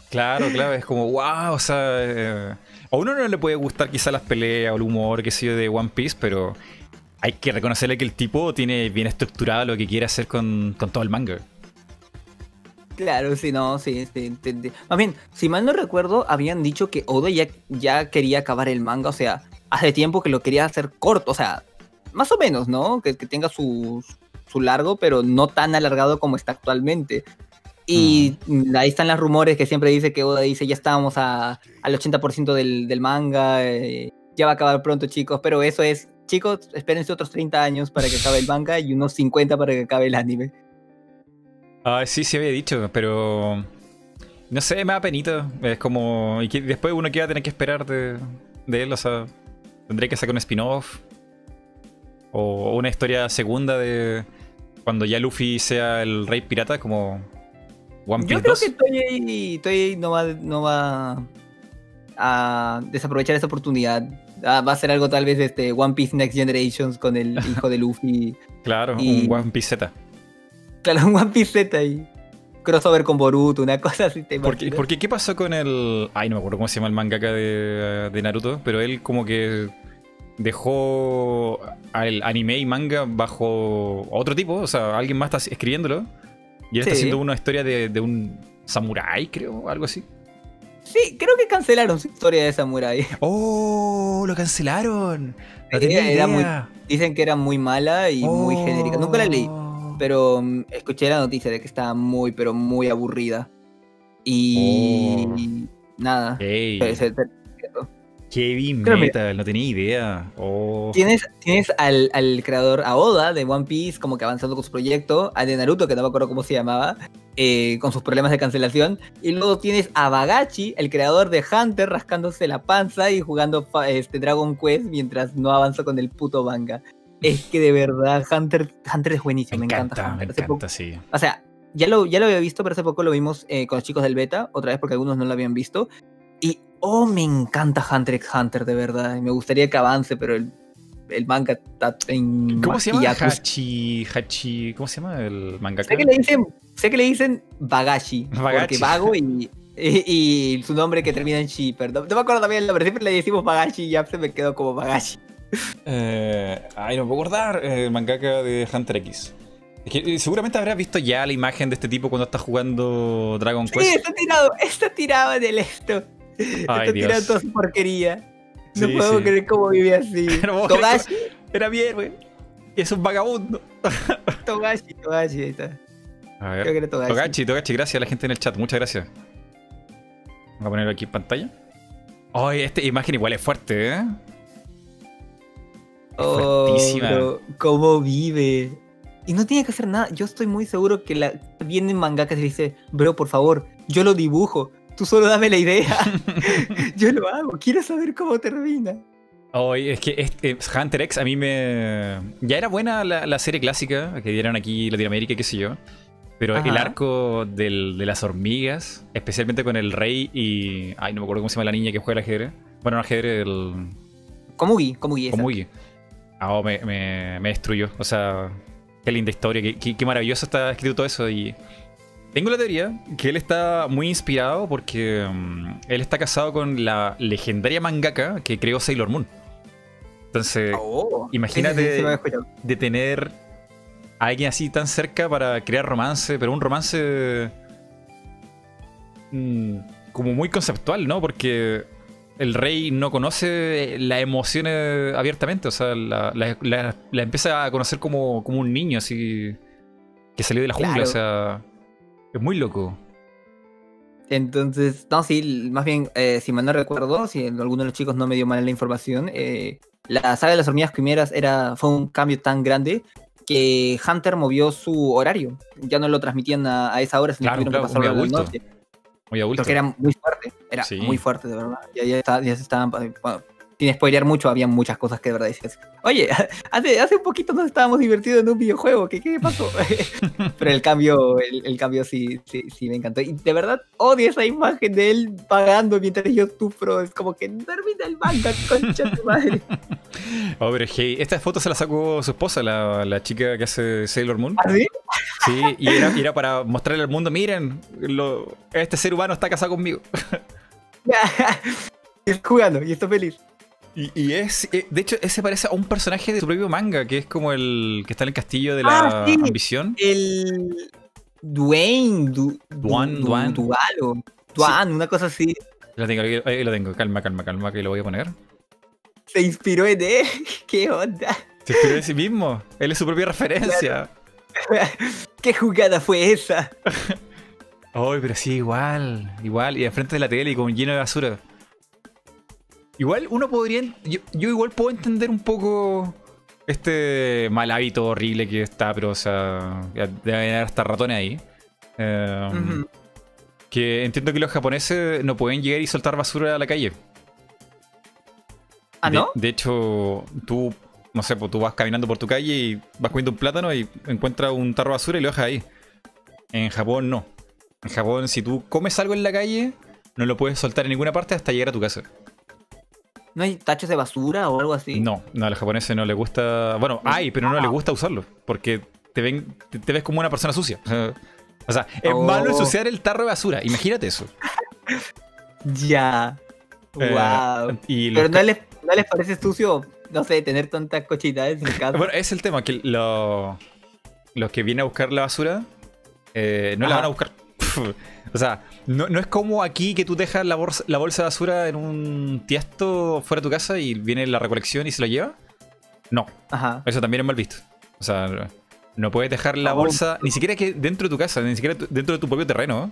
Claro, claro, es como, wow, o sea. Eh, a uno no le puede gustar quizá las peleas o el humor, que sé yo, de One Piece, pero hay que reconocerle que el tipo tiene bien estructurado lo que quiere hacer con, todo el manga. Claro, sí, no, sí, sí, Más bien, si mal no recuerdo, habían dicho que Oda ya, ya quería acabar el manga, o sea, hace tiempo que lo quería hacer corto, o sea, más o menos, ¿no? Que, tenga su, su, largo, pero no tan alargado como está actualmente. Y mm. ahí están los rumores que siempre dice que Oda dice, ya estábamos a, al 80% del, del manga, eh, ya va a acabar pronto chicos, pero eso es chicos, espérense otros 30 años para que acabe el manga y unos 50 para que acabe el anime. Ah, sí, sí había dicho, pero... No sé, me da penita. Es como... Y después uno que va a tener que esperar de, de él, o sea... Tendré que sacar un spin-off. O una historia segunda de... Cuando ya Luffy sea el rey pirata, como... One Piece Yo creo que Toei, no va, no va a desaprovechar esa oportunidad. Ah, va a ser algo tal vez este One Piece Next Generations con el (laughs) hijo de Luffy. claro, un One Piece Z. Claro, un One Piece Z y crossover con Boruto, una cosa así. ¿te porque, porque ¿qué pasó con el... Ay, no me acuerdo cómo se llama el mangaka de, de Naruto, pero él como que dejó el anime y manga bajo otro tipo, o sea, alguien más está escribiéndolo. Y él está haciendo una historia de, de un samurái, creo, algo así. Sí, creo que cancelaron su historia de Samurai. ¡Oh! ¡Lo cancelaron! dicen que era muy mala y muy genérica. Nunca la leí, oh. pero mm, escuché la noticia de que estaba muy, pero muy aburrida. Y. Oh. Nada. Heavy metal, no tenía idea. Oh. Tienes, tienes al, creador Aoda de One Piece como que avanzando con su proyecto, al de Naruto, que no me acuerdo cómo se llamaba, eh, con sus problemas de cancelación. Y luego tienes a Bagachi, el creador de Hunter, rascándose la panza y jugando este, Dragon Quest mientras no avanza con el puto manga. Es que de verdad, Hunter, Hunter es buenísimo, me, encanta. Me encanta, sí. O sea, ya lo, ya lo había visto, pero hace poco lo vimos eh, con los chicos del beta, otra vez porque algunos no lo habían visto. Y Oh, me encanta Hunter x Hunter, de verdad. Y me gustaría que avance, pero el, el manga está en. ¿Cómo se llama? Hachi, Hachi. ¿Cómo se llama el manga? Sé que le dicen, sé que le dicen Bagashi. Porque vago (laughs) y, y, su nombre que termina en Shi. Perdón. No me acuerdo también el nombre. Siempre le decimos Bagashi y ya se me quedó como Bagashi. Eh, ay, no puedo acordar. Eh, el mangaka de Hunter X. Es que eh, seguramente habrás visto ya la imagen de este tipo cuando está jugando Dragon Quest. Sí, está tirado, está tirado en el esto. Ay, Dios. toda su porquería. No puedo creer cómo vive así. (laughs) Togashi. Era bien, güey. Es un vagabundo. (laughs) Togashi, Togashi, ahí está. A ver. Creo que era Togashi. Togashi, Togashi, gracias a la gente en el chat. Muchas gracias. Voy a ponerlo aquí en pantalla. Ay, esta imagen igual es fuerte, ¿eh? Oh, fuertísima. ¿Cómo vive? Y no tiene que hacer nada. Yo estoy muy seguro que la... viene mangaka y dice, bro, por favor, yo lo dibujo tú solo dame la idea. (laughs) (laughs) Yo lo hago, quiero saber cómo termina. Oye, es que este, Hunter X a mí me... Ya era buena la, serie clásica que dieron aquí en Latinoamérica, qué sé yo. Pero el arco de las hormigas, especialmente con el rey y... Ay, no me acuerdo cómo se llama la niña que juega el ajedrez. Bueno, el ajedrez, el... Komugi, Komugi. Komugi. Ah, oh, me, me, destruyó. O sea, qué linda historia, qué, qué maravilloso está escrito todo eso y... Tengo la teoría que él está muy inspirado porque mm, él está casado con la legendaria mangaka que creó Sailor Moon. Entonces, oh, imagínate de, tener a alguien así tan cerca para crear romance, pero un romance mm, como muy conceptual, ¿no? Porque el rey no conoce las emociones abiertamente, o sea, la, empieza a conocer como, como, un niño así que salió de la jungla, o sea es muy loco. Entonces, no, sí, más bien, eh, si mal no recuerdo, si alguno de los chicos no me dio mal la información, eh, la saga de las hormigas quimeras era, fue un cambio tan grande que Hunter movió su horario. Ya no lo transmitían a, esa hora, sino que pasar a la noche. Muy adulto. Porque era muy fuerte, era muy fuerte, de verdad. Ya, ya, ya se estaban, sin spoilear mucho, había muchas cosas que de verdad decías. Oye, (laughs) hace, hace un poquito nos estábamos divirtiendo en un videojuego, ¿qué, qué pasó? (laughs) Pero el cambio, el, cambio sí, sí, sí me encantó. Y de verdad odio esa imagen de él pagando mientras yo sufro. Es como que termina el manga, concha de madre. Oh, pero hey, esta foto se la sacó su esposa, la, la chica que hace Sailor Moon. ¿Ah, sí? Sí, y era, para mostrarle al mundo, miren, lo, este ser humano está casado conmigo. (laughs) y jugando y está feliz. Y, es, eh, de hecho, ese parece a un personaje de su propio manga, que es como el que está en el castillo de la ah, ambición. El Dwayne, du, Duan, Duan. Dualo, Duan, una cosa así. Lo tengo, ahí lo tengo, calma, calma, calma, que lo voy a poner. Se inspiró en él, (laughs) qué onda. Se inspiró en sí mismo, él es su propia referencia. (laughs) ¿Qué jugada fue esa? (laughs) Ay, pero sí, igual, igual, y enfrente de la tele y con lleno de basura. Igual uno podría. Yo, igual puedo entender un poco este mal hábito horrible que está, pero o sea, debe haber hasta ratones ahí. Em, que entiendo que los japoneses no pueden llegar y soltar basura a la calle. ¿Ah, no? De, hecho, tú, no sé, pues tú vas caminando por tu calle y vas comiendo un plátano y encuentras un tarro de basura y lo dejas ahí. En Japón no. En Japón, si tú comes algo en la calle, no lo puedes soltar en ninguna parte hasta llegar a tu casa. ¿No hay tachos de basura o algo así? No, no, a los japoneses no les gusta. Bueno, hay, pero no les gusta usarlo. Porque te ven, te, ves como una persona sucia. (laughs) O sea, es malo oh. ensuciar el tarro de basura. Imagínate eso. ya. wow. Eh, pero no les, no les, parece sucio, no sé, tener tantas cochitas en casa. (laughs) Bueno, es el tema, que los que vienen a buscar la basura eh, no la van a buscar. (laughs) o sea, no, es como aquí que tú dejas la bolsa, la bolsa de basura en un tiesto fuera de tu casa y viene la recolección y se lo lleva. No. Ajá. Eso también es mal visto. O sea, no puedes dejar la bolsa, ni siquiera que dentro de tu casa, ni siquiera dentro de tu propio terreno.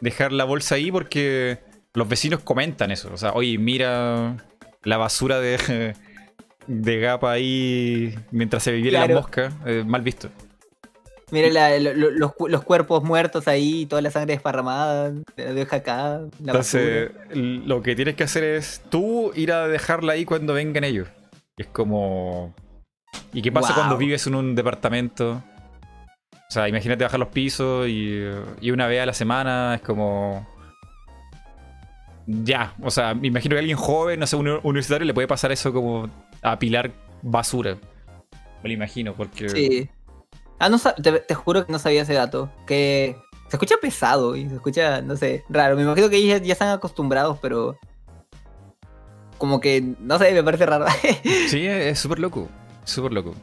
Dejar la bolsa ahí porque los vecinos comentan eso. O sea, oye, mira la basura de, (laughs) de Gapa ahí mientras se vivían las moscas. mal visto. Mira los, cuerpos muertos ahí, toda la sangre desparramada, deja acá. Entonces, lo que tienes que hacer es tú ir a dejarla ahí cuando vengan ellos. Es como. ¿Y qué pasa cuando vives en un departamento? O sea, imagínate bajar los pisos y, y una vez a la semana es como. Ya, o sea, me imagino que a alguien joven, no sé, un universitario le puede pasar eso como a apilar basura. Me lo imagino, porque. Sí. Ah, no, te, juro que no sabía ese dato. Que se escucha pesado y se escucha, no sé, raro. Me imagino que ellos ya, están acostumbrados, pero. Como que, no sé, me parece raro. (laughs) sí, es súper loco. Súper loco.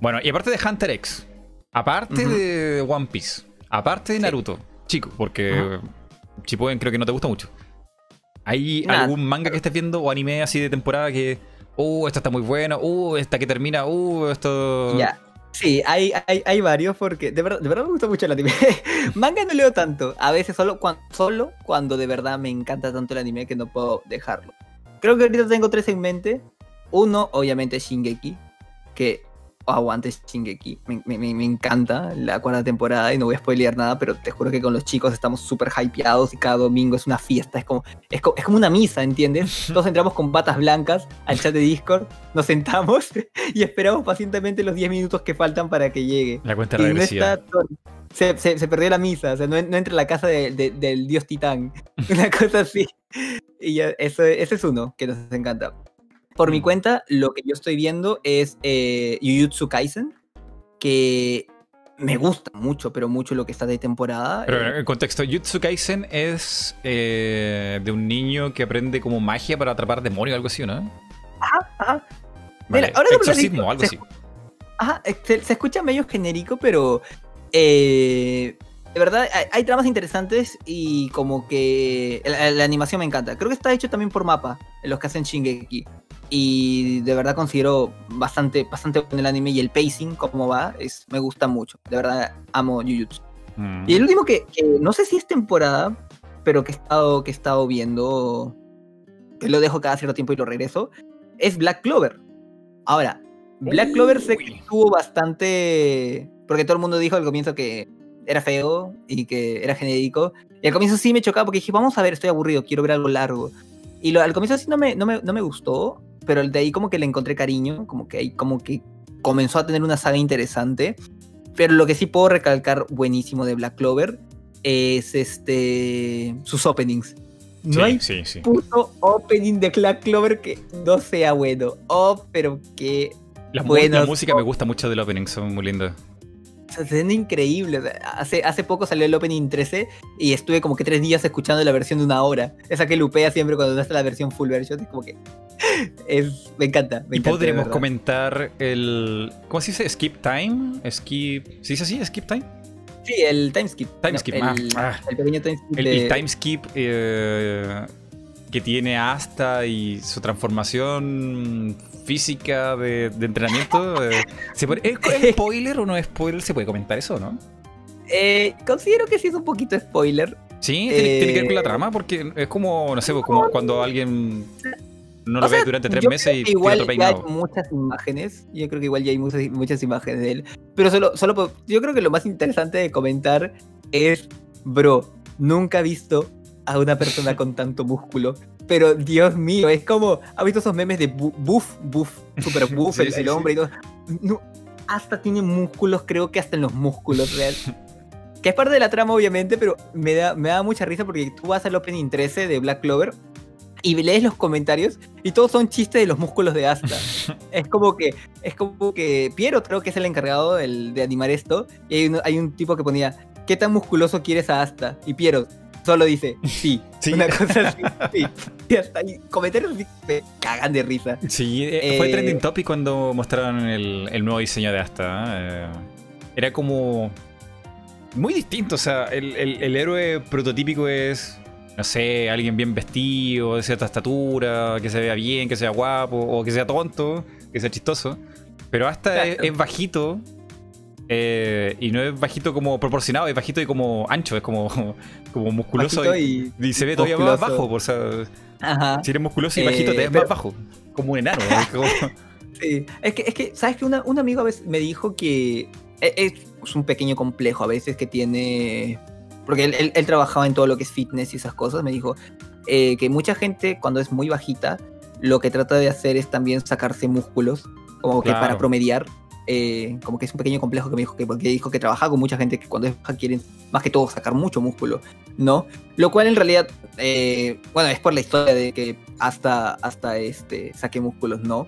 Bueno, y aparte de Hunter X, aparte de One Piece, aparte de Naruto, chico, porque si pueden, creo que no te gusta mucho. ¿Hay algún manga que estés viendo o anime así de temporada que, uh, esta está muy buena, uh, esta que termina, uh, esto... Ya. Sí, hay, hay, hay, varios porque de verdad, de verdad me gusta mucho el anime. (laughs) Manga no leo tanto, a veces solo, cuando, solo cuando de verdad me encanta tanto el anime que no puedo dejarlo. Creo que ahorita tengo tres en mente. Uno, obviamente, Shingeki, que aguante Shingeki. Me, me, me, encanta la cuarta temporada y no voy a spoilear nada, pero te juro que con los chicos estamos súper hypeados y cada domingo es una fiesta. Es como, es, es como una misa, ¿entiendes? Todos entramos con batas blancas al chat de Discord, nos sentamos (laughs) y esperamos pacientemente los 10 minutos que faltan para que llegue. La cuenta regresiva. se, se, perdió la misa, o sea, no, entra en la casa del dios titán. (laughs) Una cosa así. Y ya, eso, ese es uno que nos encanta. Por mi cuenta, lo que yo estoy viendo es eh, Jujutsu Kaisen, que me gusta mucho, pero mucho lo que está de temporada. Pero en eh. contexto, Jujutsu Kaisen es eh, de un niño que aprende como magia para atrapar demonios o algo así, ¿no? Ajá, ajá. Mira, ahora Exorcismo, algo así. Ajá, se, se, escucha medio genérico, pero eh, de verdad, hay, tramas interesantes y como que la, animación me encanta. Creo que está hecho también por Mapa, los que hacen Shingeki. Y de verdad considero bastante, bastante bueno el anime y el pacing, como va, es, me gusta mucho. De verdad, amo Jujutsu. Mm. Y el último que, no sé si es temporada, pero que he estado, que he estado viendo, que lo dejo cada cierto tiempo y lo regreso, es Black Clover. Ahora, Black Clover se tuvo bastante... Porque todo el mundo dijo al comienzo que era feo y que era genérico. Y al comienzo sí me chocaba porque dije, vamos a ver, estoy aburrido, quiero ver algo largo. Y lo, al comienzo sí no me, no me, no me gustó, pero de ahí como que le encontré cariño, como que ahí como que comenzó a tener una saga interesante. Pero lo que sí puedo recalcar buenísimo de Black Clover es este sus openings. No hay puto opening de Black Clover que no sea bueno. Oh, pero que. La, la música me gusta mucho del opening, son muy lindas se ven increíbles. Hace, hace poco salió el Opening 13 y estuve como que tres días escuchando la versión de una hora. Esa que lupea siempre cuando está la versión full version. Es como que. (laughs) Es, me encanta. Me y podremos comentar el. ¿Cómo se dice? Skip time. Skip. ¿Se dice así? ¿Skip time? Sí, el time skip. Time skip, el, ah, el, pequeño time skip. El, time skip eh, que tiene Asta y su transformación física de, entrenamiento. Eh, ¿Es, (laughs) spoiler o no es spoiler? ¿Se puede comentar eso no? Eh, considero que sí es un poquito spoiler. Sí, tiene, que ver con la eh, trama, porque es como, no sé, como cuando alguien no lo ves durante tres meses y igual ya hay muchas imágenes. Yo creo que igual ya hay muchas, muchas imágenes de él. Pero solo, solo yo creo que lo más interesante de comentar es, bro, nunca he visto a una persona con tanto músculo. Pero Dios mío, es como, ¿ha visto esos memes de buff, buff, super (laughs) buff, el, hombre y todo? No, hasta tiene músculos, creo que hasta en los músculos, real. (laughs) que es parte de la trama, obviamente, pero me da, me da mucha risa porque tú vas al opening 13 de Black Clover y lees los comentarios y todos son chistes de los músculos de Asta. (laughs) es como que, es como que Piero creo que es el encargado de animar esto y hay un, hay un tipo que ponía, ¿qué tan musculoso quieres a Asta? Y Piero solo dice, sí, ¿Sí? una cosa así, sí. Y hasta ahí, comentarios me cagan de risa. Sí, eh, fue eh, trending topic cuando mostraron el, el nuevo diseño de Asta. ¿eh? era como muy distinto, o sea, el, el, el héroe prototípico es no sé, alguien bien vestido, de cierta estatura, que se vea bien, que sea guapo, o que sea tonto, que sea chistoso. Pero hasta es, bajito. Eh, y no es bajito como proporcionado, es bajito y como ancho, es como, (laughs) como musculoso y, se ve todavía más bajo. O sea, Si eres musculoso y bajito, te ves más bajo. Como un enano. (laughs) (laughs) sí. es que, es que, ¿sabes que un amigo a veces me dijo que e, es un pequeño complejo a veces que tiene porque él, trabajaba en todo lo que es fitness y esas cosas, me dijo eh, que mucha gente cuando es muy bajita, lo que trata de hacer es también sacarse músculos, como que para promediar. Eh, como que es un pequeño complejo que me dijo que porque dijo que trabaja con mucha gente que cuando es baja quieren más que todo sacar mucho músculo, ¿no? Lo cual en realidad, eh, bueno, es por la historia de que hasta, hasta este saque músculos, ¿no?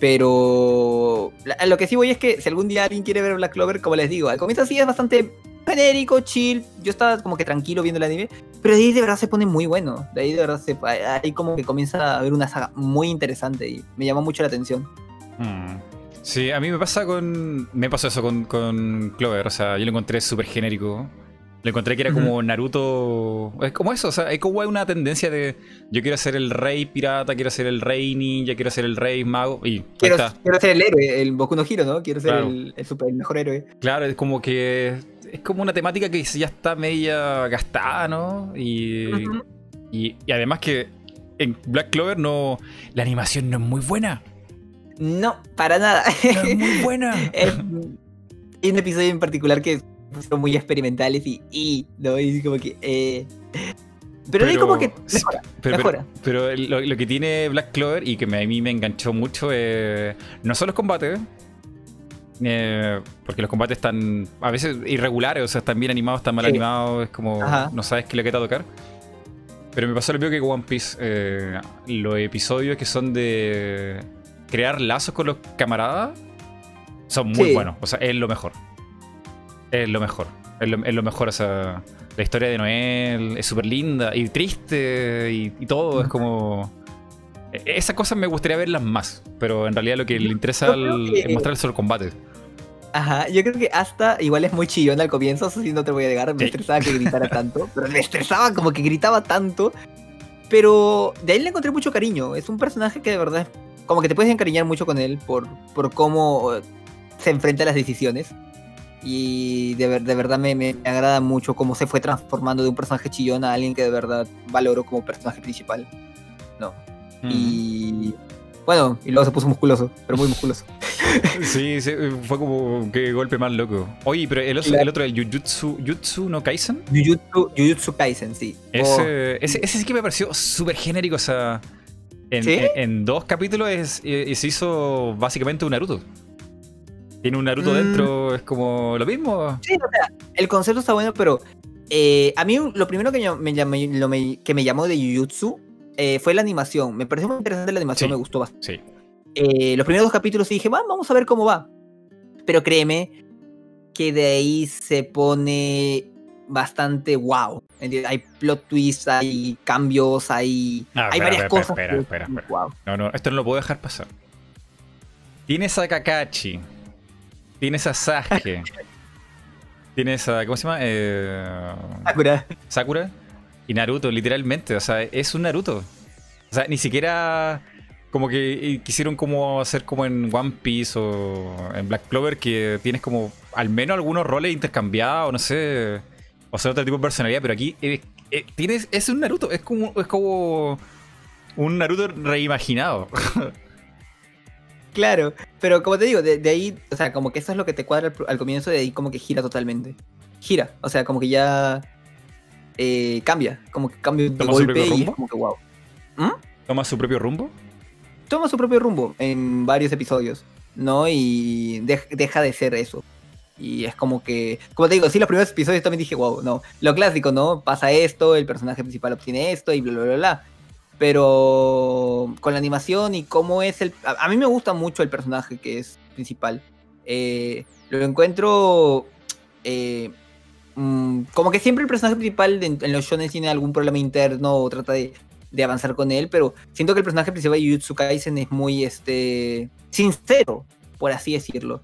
Pero lo que sí voy es que si algún día alguien quiere ver Black Clover, como les digo, al comienzo sí es bastante genérico, chill. Yo estaba como que tranquilo viendo el anime. Pero de ahí de verdad se pone muy bueno. De ahí de verdad se. Ahí como que comienza a haber una saga muy interesante y me llamó mucho la atención. Hmm. Sí, a mí me pasa con. Me pasó eso con, con Clover. O sea, yo lo encontré súper genérico. Lo encontré que era como Naruto. Es como eso, o sea, hay como una tendencia de. Yo quiero ser el rey pirata, quiero ser el rey ninja, quiero ser el rey mago. Y quiero, quiero ser el héroe, el Boku no Hiro, ¿no? Quiero ser el, super, mejor héroe. Claro, es como que. Es como una temática que ya está media gastada, ¿no? Y, y, además que en Black Clover no. La animación no es muy buena. No, para nada. (laughs) Es muy buena. hay un episodio en particular que son muy experimentales y, y ¿no? Y como que... Eh, pero, ahí como que mejora. Pero, lo, que tiene Black Clover y que a mí me enganchó mucho es no solo los combates, eh, porque los combates están a veces irregulares, o sea, están bien animados, están mal animados, es como no sabes qué le queda a tocar. Pero me pasó lo mismo que One Piece, eh, los episodios que son de crear lazos con los camaradas son muy buenos, o sea, es lo mejor. Es lo mejor. Es lo, mejor. O sea, la historia de Noel es súper linda y triste y, todo. Es como. E, esas cosas me gustaría verlas más. Pero en realidad lo que le interesa es mostrar el solo combate. Ajá, yo creo que hasta igual es muy chillón al comienzo, eso sí no te voy a negar, me estresaba que gritara (laughs) tanto, pero me estresaba como que gritaba tanto, pero de ahí le encontré mucho cariño, es un personaje que de verdad, como que te puedes encariñar mucho con él por, por cómo se enfrenta a las decisiones, y de, de verdad me, me, agrada mucho cómo se fue transformando de un personaje chillón a alguien que de verdad valoro como personaje principal. ¿No? Y bueno, y luego se puso musculoso, pero muy musculoso. (laughs) sí, sí, fue como que golpe más loco. Oye, pero el, otro, el otro, el Jujutsu, no Kaisen. Jujutsu, Jujutsu Kaisen, sí. Ese, ese, ese, sí que me pareció súper genérico, o sea, en, en, dos capítulos es, eh, se hizo básicamente un Naruto. Tiene un Naruto mm. dentro, es como lo mismo. Sí, o sea, el concepto está bueno, pero eh, a mí lo primero que me, que me llamó de Jujutsu eh, fue la animación. Me pareció muy interesante la animación, me gustó bastante. Sí. Eh, los primeros dos capítulos dije, vamos a ver cómo va. Pero créeme que de ahí se pone bastante wow. Hay plot twists, hay cambios, hay, hay varias cosas. Espera, espera, espera. No, no, esto no lo puedo dejar pasar. Tienes a Kakashi Tienes a Sasuke. (laughs) Tienes a. ¿Cómo se llama? Eh, Sakura. Sakura. Y Naruto, literalmente. O sea, es un Naruto. O sea, ni siquiera. Como que quisieron como hacer como en One Piece o en Black Clover que tienes como al menos algunos roles intercambiados, no sé, o sea, otro tipo de personalidad, pero aquí eh, eh, tienes es un Naruto, es como es como un Naruto reimaginado. (laughs) claro, pero como te digo, de, ahí, o sea, como que eso es lo que te cuadra al, comienzo, de ahí como que gira totalmente. Gira, o sea, como que ya eh, cambia, como que cambia de golpe y es como que wow. ¿Mm? ¿Toma su propio rumbo? Toma su propio rumbo en varios episodios, ¿no? Y deja de ser eso. Y es como que, como te digo, sí, los primeros episodios también dije, wow, no. Lo clásico, ¿no? Pasa esto, el personaje principal obtiene esto y bla, bla, bla, bla. Pero con la animación y cómo es el... A, mí me gusta mucho el personaje que es principal. Eh, lo encuentro... Eh, mm, como que siempre el personaje principal en los shonen tiene algún problema interno o trata de, de, avanzar con él, pero siento que el personaje principal de Jujutsu Kaisen es muy este sincero, por así decirlo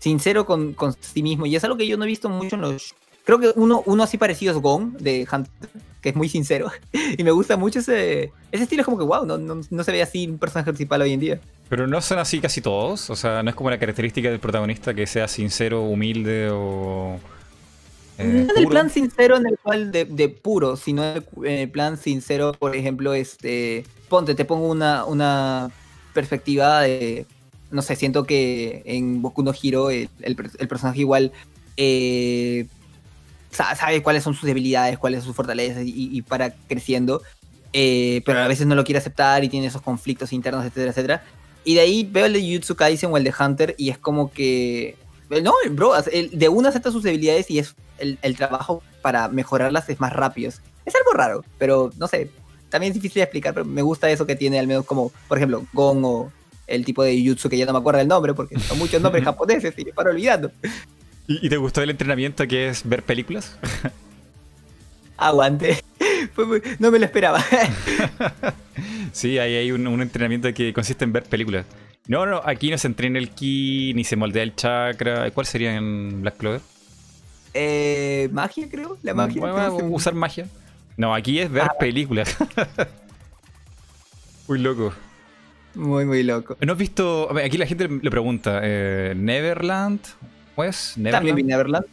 sincero con, sí mismo. Y es algo que yo no he visto mucho en los. Creo que uno, uno así parecido es Gong de Hunter, que es muy sincero. (laughs) y me gusta mucho ese, ese estilo. Es como que, wow, no, no, se ve así un personaje principal hoy en día. Pero no son así casi todos. O sea, no es como la característica del protagonista que sea sincero, humilde o. Eh, no en el plan sincero en el cual de, de, puro, sino en el plan sincero, por ejemplo, este. Ponte, te pongo una, una perspectiva de no sé, siento que en Boku no Hero el, personaje igual eh, sabe cuáles son sus debilidades, cuáles son sus fortalezas y, para creciendo, eh, pero a veces no lo quiere aceptar y tiene esos conflictos internos, etcétera, etcétera. Y de ahí veo el de Jutsu Kaisen o el de Hunter y es como que... No, bro, de una acepta sus debilidades y es el, trabajo para mejorarlas es más rápido. Es algo raro, pero no sé, también es difícil de explicar, pero me gusta eso que tiene al menos como, por ejemplo, Gon el tipo de jutsu que ya no me acuerdo el nombre porque son muchos nombres (laughs) japoneses y me paro olvidando. ¿Y, te gustó el entrenamiento que es ver películas? (laughs) Aguante. (laughs) no me lo esperaba. sí, ahí hay un, entrenamiento que consiste en ver películas. No, no, aquí no se entrena el ki, ni se moldea el chakra. ¿Cuál sería en Black Clover? Eh, magia, creo. La magia. usar magia. No, aquí es ver ah, películas. Muy loco. Muy, muy loco. ¿No has visto? aquí la gente le pregunta: eh, ¿Neverland? Pues, ¿Neverland? También vi Neverland.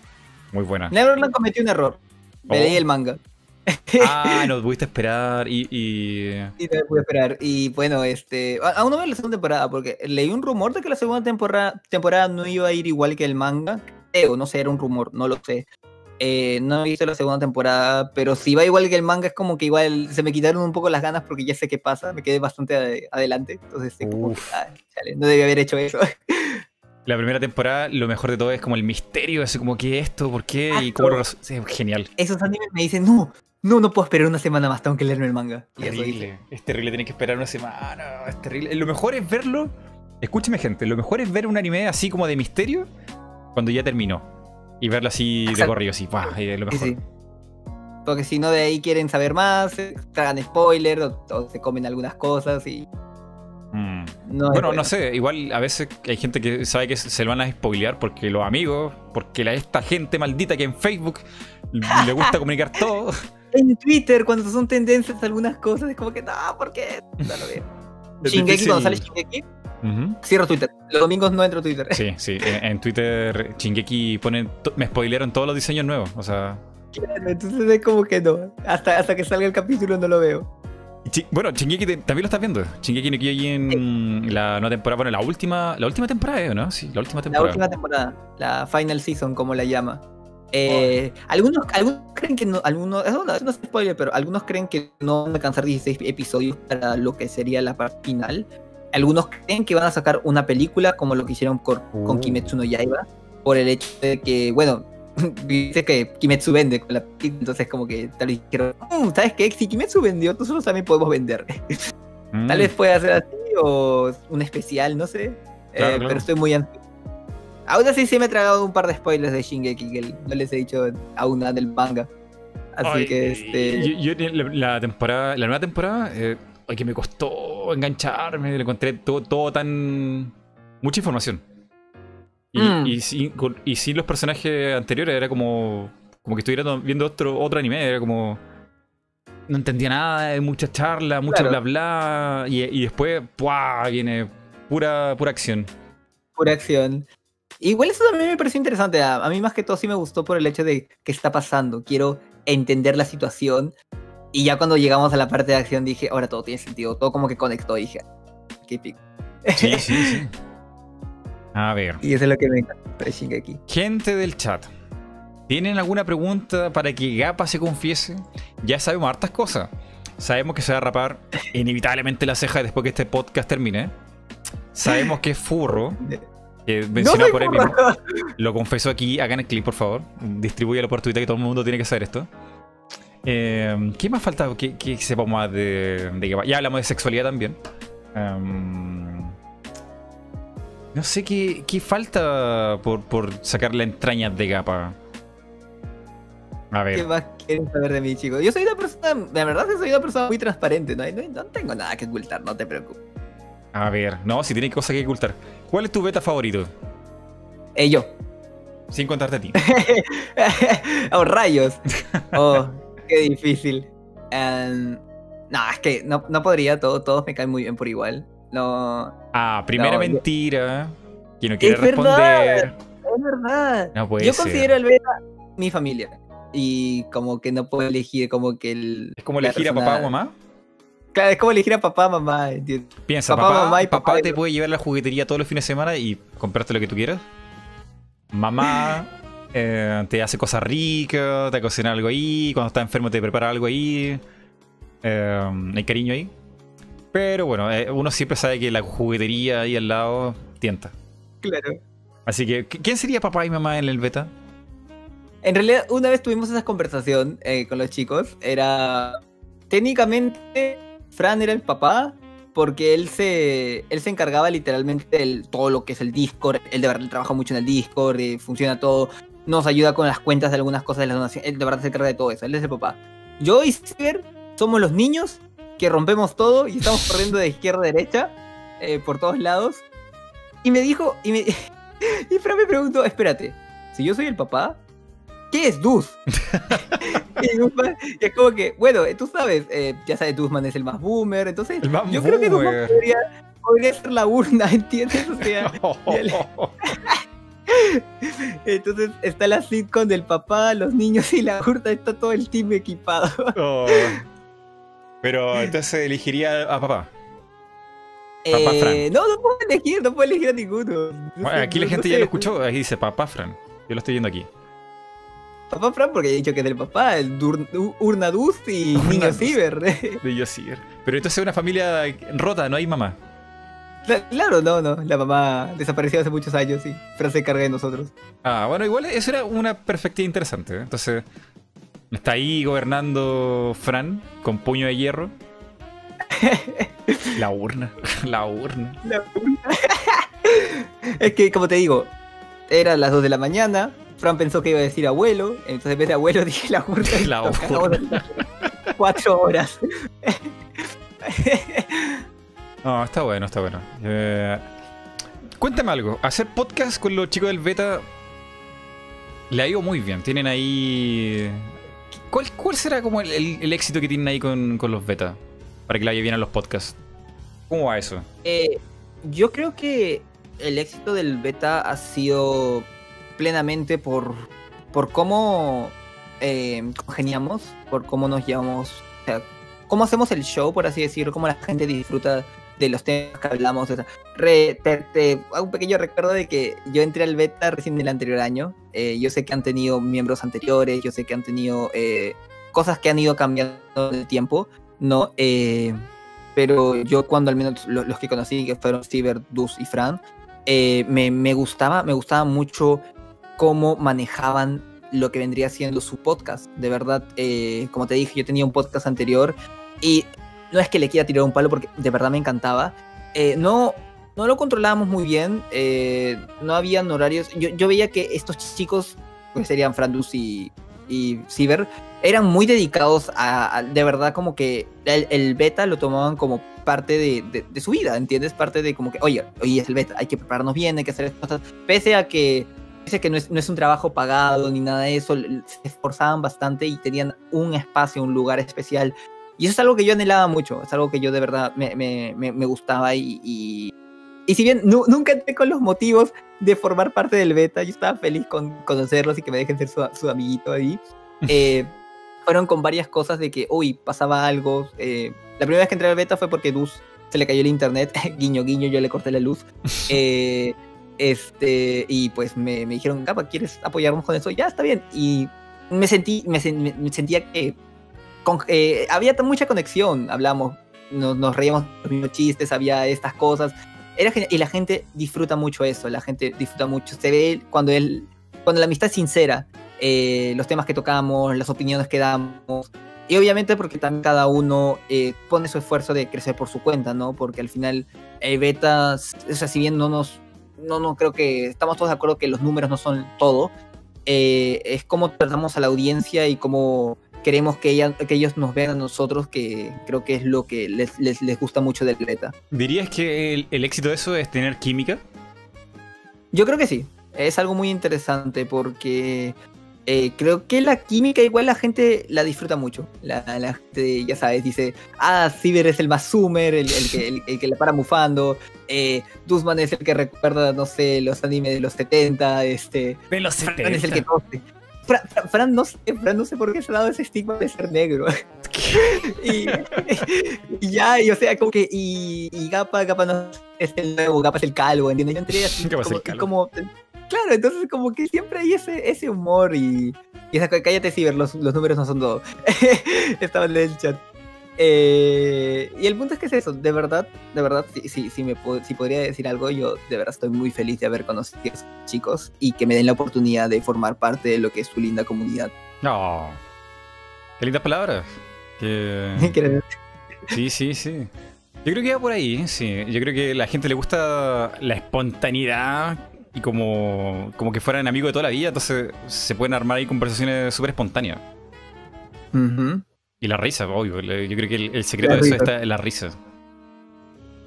Muy buena. Neverland cometió un error. Me leí oh. el manga. (laughs) Ah, no pudiste esperar y. Y, y no pude esperar. Y bueno, este. Aún no veo la segunda temporada porque leí un rumor de que la segunda temporada, temporada no iba a ir igual que el manga. Creo, no sé, era un rumor, no lo sé. Eh, no he visto la segunda temporada, pero si va igual que el manga es como que igual se me quitaron un poco las ganas porque ya sé qué pasa, me quedé bastante adelante, entonces como no debía haber hecho eso. (laughs) La primera temporada, lo mejor de todo es como el misterio, es como qué esto, por qué y cómo lo genial. Esos animes me dicen, no, no, no puedo esperar una semana más, tengo que leerme el manga. Terrible, es terrible tener que esperar una semana, es terrible. Lo mejor es verlo, escúcheme gente, lo mejor es ver un anime así como de misterio cuando ya terminó. Y verlo así de corrido, así, lo mejor. Porque si no, de ahí quieren saber más, tragan spoiler o, se comen algunas cosas y. Mm. bueno, no sé, igual a veces hay gente que sabe que se lo van a spoilear porque los amigos, porque la, esta gente maldita que en Facebook le gusta comunicar (laughs) todo. En Twitter, cuando son tendencias algunas cosas, es como que, no, ¿por qué? No lo veo. (laughs) Shingeki, cuando sale Shingeki, Cierro Twitter. Los domingos no entro a Twitter. Sí, sí. En, Twitter, Chingeki pone. Me spoilearon todos los diseños nuevos. O sea. entonces es como que no. Hasta, hasta que salga el capítulo no lo veo. bueno, Chingeki también lo estás viendo. Chingeki no Kyojin en la nueva temporada. Bueno, la última, la última temporada, ¿eh? ¿no? Sí, la última temporada. La última temporada. La final season, como la llama. Eh, algunos, algunos creen que no, algunos, no, no es spoiler, pero algunos creen que no van a alcanzar 16 episodios para lo que sería la parte final. Algunos creen que van a sacar una película como lo que hicieron con, con oh. Kimetsu no Yaiba, por el hecho de que, bueno, (laughs) dice que Kimetsu vende con la entonces como que tal vez dijeron, mm, ¿sabes qué? Si Kimetsu vendió, nosotros también podemos vender. (laughs) Tal vez mm. pueda ser así o un especial, no sé. Eh, pero estoy muy ansioso. Aún así sí me he tragado un par de spoilers de Shingeki que no les he dicho aún nada del manga. Así que este. Yo, la, temporada, la nueva temporada, eh, que me costó engancharme, le encontré todo, todo tan... mucha información. Y, mm. y, sin, y, sin, los personajes anteriores era como, como que estuviera viendo otro, otro anime, era como... No entendía nada, mucha charla, mucha bla bla, y, y después, ¡puah! viene pura, pura acción. Pura acción. Igual eso también me pareció interesante. A, mí más que todo sí me gustó por el hecho de qué está pasando. Quiero entender la situación Y ya cuando llegamos a la parte de acción dije, ahora todo tiene sentido, todo como que conectó, dije, qué pico. Sí, sí, sí. (laughs) A ver. Y eso es lo que me encanta aquí. Gente del chat. ¿Tienen alguna pregunta para que Gapa se confiese? Ya sabemos hartas cosas. Sabemos que se va a rapar inevitablemente la ceja después que este podcast termine. Sabemos que es furro. Que mencionado por él Lo confesó aquí, hagan el clip, por favor. Distribúyalo por Twitter, que todo el mundo tiene que saber esto. Eh, ¿Qué más falta que, que sepamos más de, de Ya hablamos de sexualidad también. Em, no sé qué, qué falta por, por, sacar la entraña de Gapa. A ver. ¿Qué más quieren saber de mí, chicos? Yo soy una persona, de verdad que soy una persona muy transparente, no, no, tengo nada que ocultar, no te preocupes. A ver, no, si tiene cosas que ocultar. ¿Cuál es tu beta favorito? Eh, yo. Sin contarte a ti. (laughs) oh, rayos. (laughs) Oh, qué difícil. Um, no, es que no, no podría, todo, todos me caen muy bien por igual. No. Ah, primera mentira. Yo... no quiere responder. es verdad. No puede yo considero el beta mi familia y como que no puedo elegir como que el... ¿Es como elegir a papá o mamá? Claro, es como elegir a papá, mamá. Piensa, papá, mamá y papá, te puede llevar a la juguetería todos los fines de semana y comprarte lo que tú quieras. Mamá (laughs) eh, te hace cosas ricas, te cocina algo ahí, cuando estás enfermo te prepara algo ahí. Eh, hay cariño ahí. Pero bueno, eh, uno siempre sabe que la juguetería ahí al lado tienta. Claro. Así que, ¿quién sería papá y mamá en el beta? En realidad, una vez tuvimos esa conversación eh, con los chicos. Era. Técnicamente, Fran era el papá. Porque él se, él se encargaba literalmente de todo lo que es el Discord. Él de verdad trabaja mucho en el Discord, eh, funciona todo. Nos ayuda con las cuentas de algunas cosas de las donaciones. Él de verdad se encarga de todo eso. Él es el papá. Yo y Ciber somos los niños que rompemos todo y estamos corriendo de izquierda a derecha eh, por todos lados. Y me dijo, y, me, (laughs) y Fran me preguntó, espérate, si yo soy el papá, ¿qué es Dus? (laughs) y es como que, bueno, tú sabes, eh, ya sabes, Duzman es el más boomer, entonces yo creo que Duzman podría, ser la urna, (laughs) ¿entiendes? O sea, (laughs) entonces está la sitcom del papá, los niños y la urna, está todo el team equipado. (laughs) Oh. Pero entonces elegiría a papá. Papá eh, No, no puedo elegir, no puedo elegir a ninguno. aquí la gente ya lo escuchó, ahí dice papá Fran. Yo lo estoy viendo aquí. Papá Fran, porque he dicho que es del papá, el Urnaduz y Niño Ciber. (laughs) Niño Ciber. Pero entonces es una familia rota, no hay mamá. Claro, no, no. La mamá desapareció hace muchos años y Fran se encarga de nosotros. Ah, bueno, igual eso era una perspectiva interesante. ¿eh? Entonces, está ahí gobernando Fran con puño de hierro. (laughs) (laughs) La urna, la urna. La (laughs) urna. es que, como te digo, eran las 2 de la mañana, Fran pensó que iba a decir abuelo, entonces en vez de abuelo dije la urna. La urna. Cuatro horas. No, está bueno, está bueno. Eh, cuéntame algo. Hacer podcast con los chicos del beta le ha ido muy bien. Tienen ahí. ¿Cuál, cuál será como el, éxito que tienen ahí con, los beta? Para que le vaya bien a los podcasts. ¿Cómo va eso? Eh, yo creo que el éxito del beta ha sido plenamente por, por cómo eh, congeniamos, por cómo nos llevamos, o sea, cómo hacemos el show, por así decirlo, cómo la gente disfruta de los temas que hablamos. O sea, te, hago un pequeño recuerdo de que yo entré al beta recién el anterior año. Eh, yo sé que han tenido miembros anteriores, yo sé que han tenido eh, cosas que han ido cambiando en el tiempo, ¿no? Eh, pero yo cuando al menos los, que conocí, que fueron Ciber, Dus y Fran, me, me, gustaba, me gustaba mucho cómo manejaban lo que vendría siendo su podcast. De verdad, eh, como te dije, yo tenía un podcast anterior y no es que le quiera tirar un palo porque de verdad me encantaba. Eh, no, no lo controlábamos muy bien, eh, no habían horarios. Yo, veía que estos chicos, pues serían Frandus y, y Ciber, eran muy dedicados a, de verdad como que el, beta lo tomaban como parte de, de, su vida, ¿entiendes? Parte de como que, oye, hoy es el beta, hay que prepararnos bien, hay que hacer cosas, pese a que que no es, un trabajo pagado ni nada de eso, se esforzaban bastante y tenían un espacio, un lugar especial. Y eso es algo que yo anhelaba mucho, es algo que yo de verdad me, me, me, gustaba y, y, si bien nunca entré con los motivos de formar parte del beta, yo estaba feliz con conocerlos y que me dejen ser su, su amiguito ahí. (laughs) Eh, fueron con varias cosas de que, uy, pasaba algo. Eh, la primera vez que entré al beta fue porque Dus se le cayó el internet, (laughs) guiño, guiño, yo le corté la luz. (laughs) Eh, este, y pues me, me dijeron, Gapa, ¿quieres apoyarnos con eso? Ya, está bien. Y me sentí, me, sentía que eh, había mucha conexión, hablamos, nos, nos reíamos los mismos chistes, había estas cosas. Era y la gente disfruta mucho eso, la gente disfruta mucho. Se ve cuando, él, cuando la amistad es sincera, eh, los temas que tocamos, las opiniones que damos. Y obviamente porque también cada uno eh, pone su esfuerzo de crecer por su cuenta, ¿no? Porque al final, eh, betas, o sea, si bien no nos, no, no creo que estamos todos de acuerdo que los números no son todo, eh, es como tratamos a la audiencia y cómo queremos que, ella, que ellos nos vean a nosotros, que creo que es lo que les, les, les gusta mucho del beta. ¿Dirías que el, el éxito de eso es tener química? Yo creo que sí. Es algo muy interesante porque eh, creo que la química igual la gente la disfruta mucho. La, gente, ya sabes, dice, ah, Ciber es el más Sumer, el, que, el, que le para mufando. Eh, Dusman es el que recuerda, no sé, los animes de los 70. Este, de los 70. Fran es el que Fran, no sé, Fran no sé por qué se ha dado ese estigma de ser negro. (laughs) y, ya, y o sea, como que. Y, y Gapa, Gapa no es el nuevo, Gapa es el calvo, ¿entiendes? Yo entré así. como, Claro, entonces como que siempre hay ese, ese humor y, y esa, cállate Ciber, los, los números no son todo. (laughs) Estaba en el chat. Eh, y el punto es que es eso, de verdad, de verdad, si, si, me si podría decir algo, yo de verdad estoy muy feliz de haber conocido a esos chicos y que me den la oportunidad de formar parte de lo que es su linda comunidad. No, qué lindas palabras. Que... (laughs) sí, sí, sí. Yo creo que va por ahí, sí. Yo creo que a la gente le gusta la espontaneidad y como, como que fueran amigos de toda la vida, entonces se pueden armar ahí conversaciones súper espontáneas. Y la risa, obvio. Yo creo que el, secreto de eso está en la risa.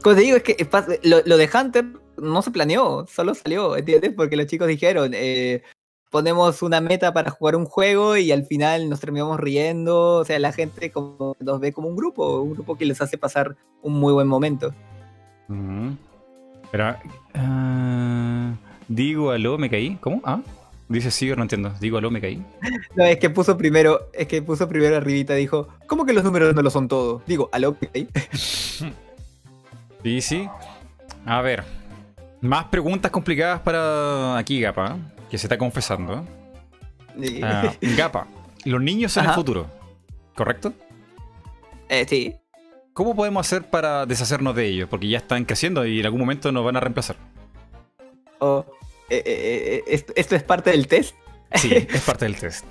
Como te digo, es que lo, de Hunter no se planeó, solo salió, ¿entiendes? Porque los chicos dijeron, eh, ponemos una meta para jugar un juego y al final nos terminamos riendo. O sea, la gente como, nos ve como un grupo, un grupo que les hace pasar un muy buen momento. Pero... Uh... Digo aló, me caí. ¿Cómo? Ah. Dice Ciber, no entiendo. Digo aló, me caí. No, es que puso primero, es que puso primero arribita, dijo, ¿cómo que los números no lo son todos? Digo, aló, me caí. (laughs) sí, sí. A ver. Más preguntas complicadas para aquí, Gapa, que se está confesando. Ah, Gapa, los niños son el futuro, ¿correcto? Eh, sí. ¿Cómo podemos hacer para deshacernos de ellos? Porque ya están creciendo y en algún momento nos van a reemplazar. Oh, eh, eh, eh, ¿Esto es parte del test? Sí, (laughs) es parte del test.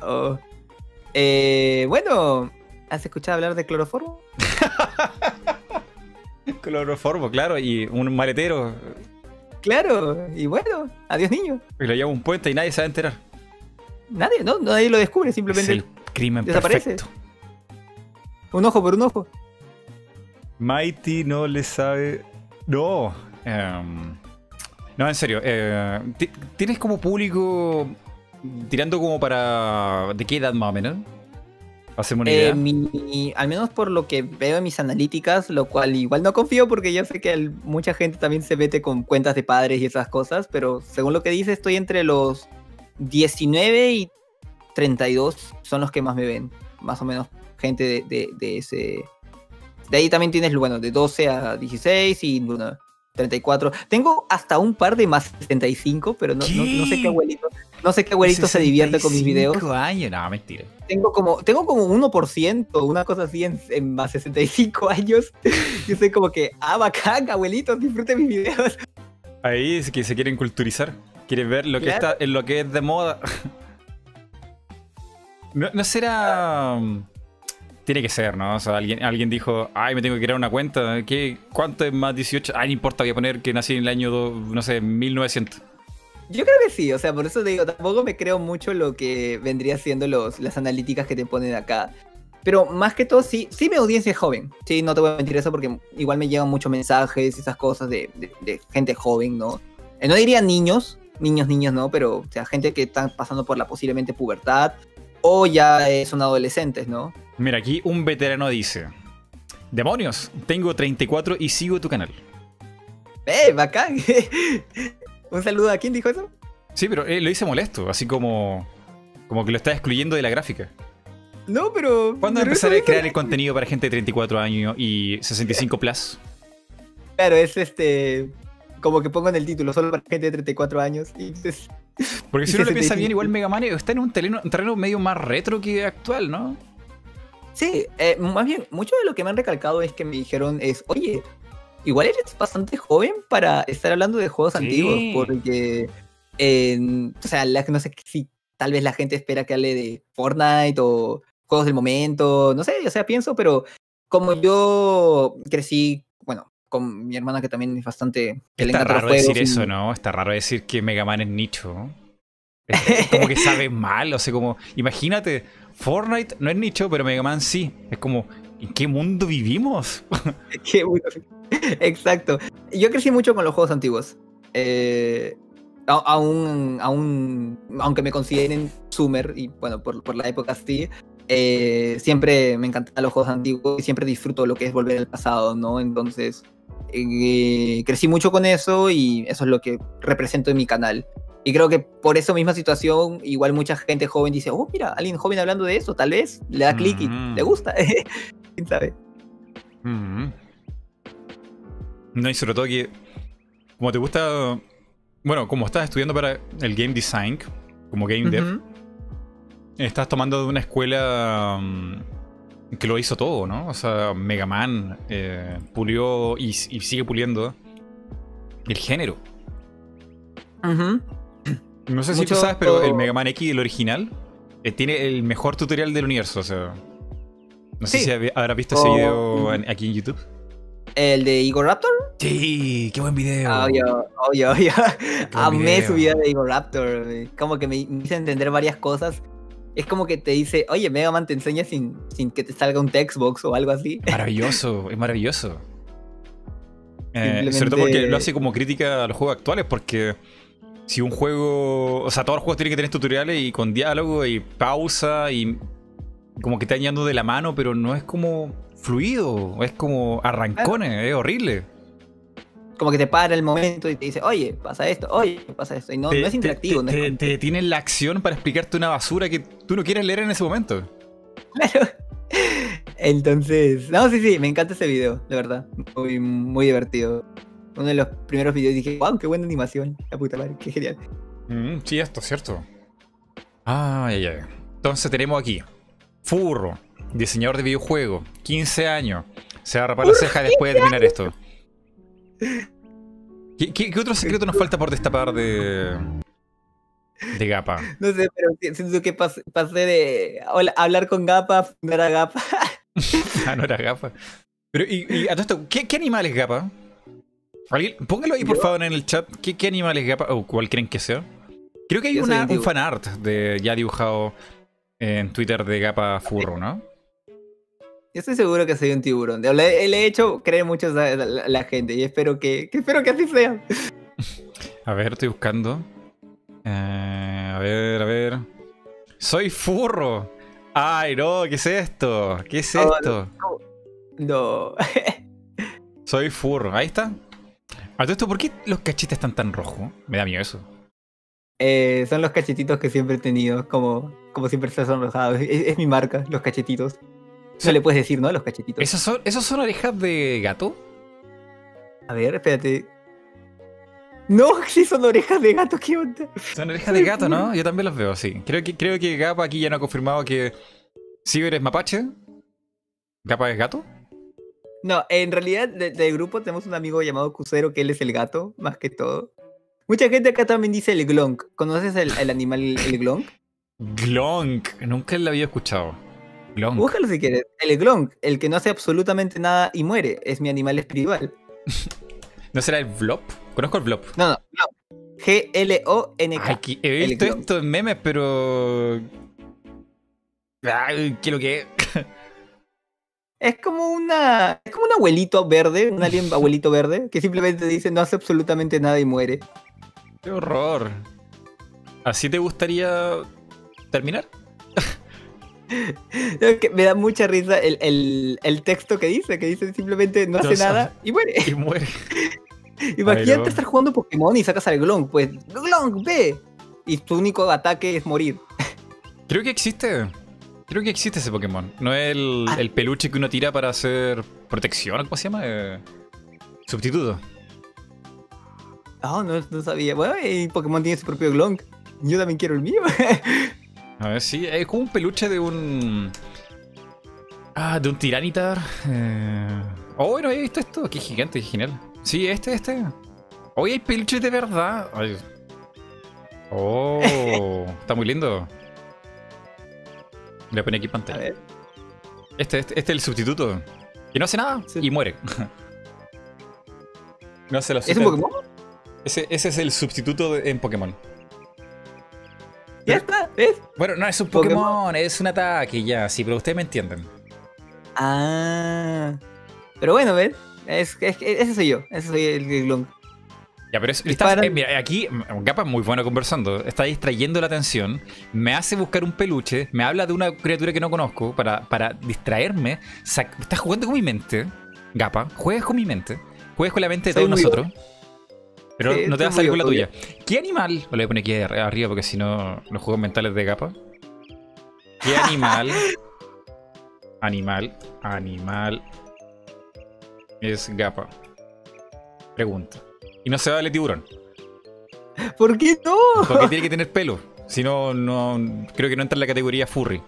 Oh. bueno, ¿has escuchado hablar de cloroformo? (laughs) cloroformo, claro, y un maletero. Claro, y bueno, adiós niño. Y lo lleva un puente y nadie se va a enterar. Nadie, ¿no? Nadie lo descubre, simplemente. Es el crimen desaparece. Perfecto. Un ojo por un ojo. Mighty no le sabe. No. Um... No, en serio. Eh, ¿Tienes como público tirando como para... ¿De qué edad más o menos? una idea. Eh, al menos por lo que veo en mis analíticas, lo cual igual no confío porque yo sé que mucha gente también se mete con cuentas de padres y esas cosas, pero según lo que dice estoy entre los 19 y 32 son los que más me ven, más o menos gente de, ese... De ahí también tienes, bueno, de 12 a 16 y bueno, 34. Tengo hasta un par de más 75, pero no, no, sé qué abuelito. No sé qué abuelito se divierte con mis videos. años, no, mentira. Tengo como, tengo como 1%, una cosa así en, más 65 años. (laughs) Yo soy como que, ah, bacán, abuelitos, disfrute mis videos. Ahí es que se quieren culturizar. Quieren ver lo que está, en lo que es de moda. (laughs) ¿No, ¿No será tiene que ser, ¿no? O sea, alguien, alguien dijo, ay, me tengo que crear una cuenta. ¿Qué, ¿Cuánto es más 18? Ay, no importa, voy a poner que nací en el año, no sé, 1900. Yo creo que sí, o sea, por eso te digo, tampoco me creo mucho lo que vendría siendo los, las analíticas que te ponen acá. Pero más que todo, sí, sí mi audiencia es joven. Sí, no te voy a mentir eso porque igual me llegan muchos mensajes esas cosas de, de, gente joven, ¿no? Eh, no diría niños, niños, niños, no, pero o sea, gente que está pasando por la posiblemente pubertad o ya son adolescentes, ¿no? Mira, aquí un veterano dice: Demonios, tengo 34 y sigo tu canal. ¡Eh, bacán! (laughs) un saludo a quién dijo eso. Sí, pero lo hice molesto, así como, como que lo está excluyendo de la gráfica. No, pero. ¿Cuándo empezar a crear el contenido para gente de 34 años y 65 plus? Claro, es este. Como que pongo en el título, solo para gente de 34 años. Y Porque si uno lo piensa bien, igual Mega Man está en un terreno, un terreno medio más retro que actual, ¿no? Sí, eh, más bien, mucho de lo que me han recalcado es que me dijeron es, oye, igual eres bastante joven para estar hablando de juegos antiguos, porque, o sea, no sé si tal vez la gente espera que hable de Fortnite o juegos del momento, no sé, o sea, pienso, pero como yo crecí, bueno, con mi hermana que también es bastante... Está raro decir eso, ¿no? Está raro decir que Mega Man es nicho. Es como que sabe (laughs) mal, o sea, como, imagínate, Fortnite no es nicho, pero Mega Man sí. Es como, ¿en qué mundo vivimos? (laughs) Exacto. Yo crecí mucho con los juegos antiguos. Eh, aún, aún, aunque me consideren Sumer, y bueno, por, por la época sí, eh, siempre me encantan los juegos antiguos y siempre disfruto lo que es volver al pasado, ¿no? Entonces, eh, crecí mucho con eso y eso es lo que represento en mi canal. Y creo que por esa misma situación, igual mucha gente joven dice, oh, mira, alguien joven hablando de eso, tal vez le da clic y le gusta. (laughs) ¿Quién sabe? No, y sobre todo que, como te gusta, bueno, como estás estudiando para el game design, como game dev, estás tomando de una escuela mm, que lo hizo todo, ¿no? O sea, Mega Man eh, pulió y, sigue puliendo el género. No sé si tú sabes, pero el Mega Man X, el original, eh, tiene el mejor tutorial del universo. O sea, no sé si habrás visto ese video aquí en YouTube. ¿El de Igor Raptor? Sí, qué buen video. Obvio, obvio, obvio. (laughs) Amé su video de Igor Raptor. Como que me hizo entender varias cosas. Es como que te dice, oye, Mega Man te enseña sin, sin que te salga un textbox o algo así. (laughs) Maravilloso, es maravilloso. Eh, sobre todo porque lo hace como crítica a los juegos actuales, porque si un juego. O sea, todos los juegos tienen que tener tutoriales y con diálogo y pausa y. Como que te añadiendo de la mano, pero no es como fluido, es como arrancones, es horrible. Como que te para el momento y te dice, oye, pasa esto, oye, pasa esto. Y no, es interactivo. Te, no te, tienen la acción para explicarte una basura que tú no quieres leer en ese momento. Claro. (laughs) Entonces, no, sí, sí, me encanta ese video, de verdad. Muy, muy divertido uno de los primeros videos dije, wow, qué buena animación. La puta madre, qué genial. Mm, sí, esto es cierto. Ay, ay, ay. Entonces tenemos aquí Furro, diseñador de videojuego, 15 años. Se va a rapar la ceja después de terminar esto. ¿Qué, otro secreto nos falta por destapar de. de Gapa? No sé, pero siento que pasé, de hablar con Gapa, no era Gapa. (laughs) ah, no era Gapa. Pero, y, a todo esto, ¿qué, ¿qué animal es Gapa? Póngalo ahí por favor en el chat. ¿Qué, qué animales Gapa o cuál creen que sea? Creo que hay una, un fanart de, ya dibujado en Twitter de Gapa Furro, ¿no? Yo estoy seguro que soy un tiburón. Le, he hecho creer mucho a la, gente y espero que, espero que así sea. (laughs) A ver, estoy buscando. Eh, a ver, a ver. Soy furro. Ay, no, ¿qué es esto? ¿Qué es esto? no. (laughs) Soy furro. Ahí está. A todo esto, ¿por qué los cachetes están tan rojos? Me da miedo eso. Eh, son los cachetitos que siempre he tenido, como, como siempre se sonrojado. Es, es mi marca, los cachetitos. No le puedes decir, ¿no? Los cachetitos. ¿Esos son, ¿Esos son orejas de gato? A ver, espérate. No, (laughs) sí son orejas de gato, ¿qué onda? Son orejas de gato, ¿no? (laughs) Yo también los veo así. Creo que, creo que Gapa aquí ya no ha confirmado que Ciber es mapache. ¿Gapa es gato? No, en realidad del grupo tenemos un amigo llamado Cusero que él es el gato, más que todo. Mucha gente acá también dice el glonk. ¿Conoces el, animal, el glonk? Glonk, nunca lo había escuchado. Glonk. Búscalo si quieres. El glonk, el que no hace absolutamente nada y muere, es mi animal espiritual. (laughs) ¿No será el Vlop? Conozco el Vlop. No, no, G-L-O-N-K. He visto esto en memes, pero. Ay, ¿qué lo que es? (laughs) Es como una. Es como un abuelito verde, un (laughs) alien abuelito verde, que simplemente dice no hace absolutamente nada y muere. Qué horror. ¿Así te gustaría terminar? (laughs) me da mucha risa el, texto que dice, que dice simplemente no hace nada y muere. (laughs) Y muere. Imagínate estar jugando Pokémon y sacas al Glonk, pues, Glonk, ve. Y tu único ataque es morir. Creo que existe Creo que existe ese Pokémon. No es el, ah. peluche que uno tira para hacer protección, ¿cómo se llama? Eh, sustituto. Oh, no, no sabía. Bueno, y Pokémon tiene su propio Glonk. Yo también quiero el mío. (laughs) A ver, sí, es como un peluche de un. Ah, de un Tiranitar. Eh... Oh, bueno, he visto esto. Qué gigante, qué genial. Sí, este, este. Hoy hay peluches de verdad. Oh, (laughs) está muy lindo. Le voy a poner aquí pantalla. Este, este, este, es el sustituto. Que no hace nada y muere. no hace ¿Es un Pokémon? Ese, ese es el sustituto en Pokémon. Ya está, ¿ves? Bueno, no es un Pokémon, es un ataque, ya, sí, pero ustedes me entienden. Ah. Pero bueno, ¿ves? Es, ese soy yo, ese soy el Glong. Ya, pero es, eh, mira, aquí Gapa es muy bueno conversando. Está distrayendo la atención. Me hace buscar un peluche. Me habla de una criatura que no conozco para, para distraerme. Estás jugando con mi mente. Gapa, juegas con mi mente. Juegas con la mente de todos nosotros. Pero no te vas a salir con la tuya. ¿Qué animal? Lo voy a poner aquí arriba porque si no, los juegos mentales de Gapa. ¿Qué (laughs) animal? animal. Animal. Es Gapa. Pregunta. Y no se vale tiburón. ¿Por qué no? Porque tiene que tener pelo. Si no, no. Creo que no entra en la categoría furry.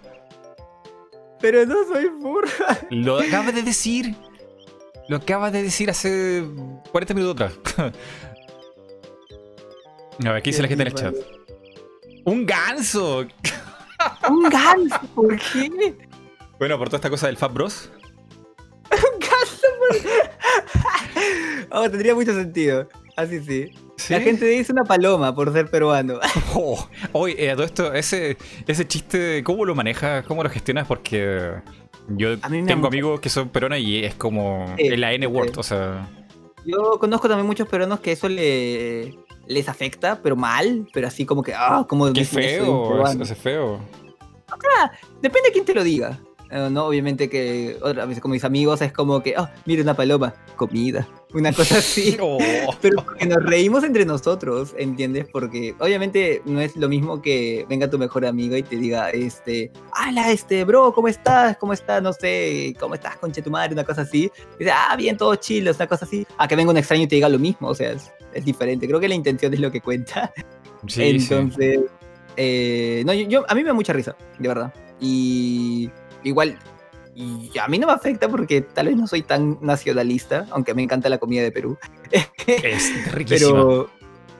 Pero no soy furry. Lo acabas de decir. Lo acabas de decir hace 40 minutos atrás. A ver, aquí dice la gente en el chat. ¡Un ganso! ¿Un ganso? ¿Por qué? Bueno, por toda esta cosa del Fab Bros. ¡Un ganso! (laughs) oh, tendría mucho sentido. Así sí. La gente dice una paloma por ser peruano. (laughs) Oh, oye, eh, todo esto, ese, ese chiste, ¿cómo lo manejas? ¿Cómo lo gestionas? Porque yo tengo amigos que son peruanos y es como el la N-word, o sea. Yo conozco también muchos peruanos que eso le, les afecta, pero mal, pero así como que, ah, como... Qué feo, eso es feo. depende de quién te lo diga. Eh, no, obviamente que otra vez con mis amigos es como que, oh, mira una paloma, comida, una cosa (laughs) así. Pero porque nos reímos entre nosotros, ¿entiendes? Porque obviamente no es lo mismo que venga tu mejor amigo y te diga, este, ¡Hala, este, bro, ¿cómo estás? ¿Cómo estás? No sé, ¿cómo estás, conche tu madre? Una cosa así. Y dice, ah, bien, todo chill, una cosa así. A que venga un extraño y te diga lo mismo, o sea, es, diferente. Creo que la intención es lo que cuenta. Sí, Entonces, eh, no, yo, a mí me da mucha risa, de verdad. Y igual, y a mí no me afecta porque tal vez no soy tan nacionalista, aunque me encanta la comida de Perú. Es (laughs) riquísima. Pero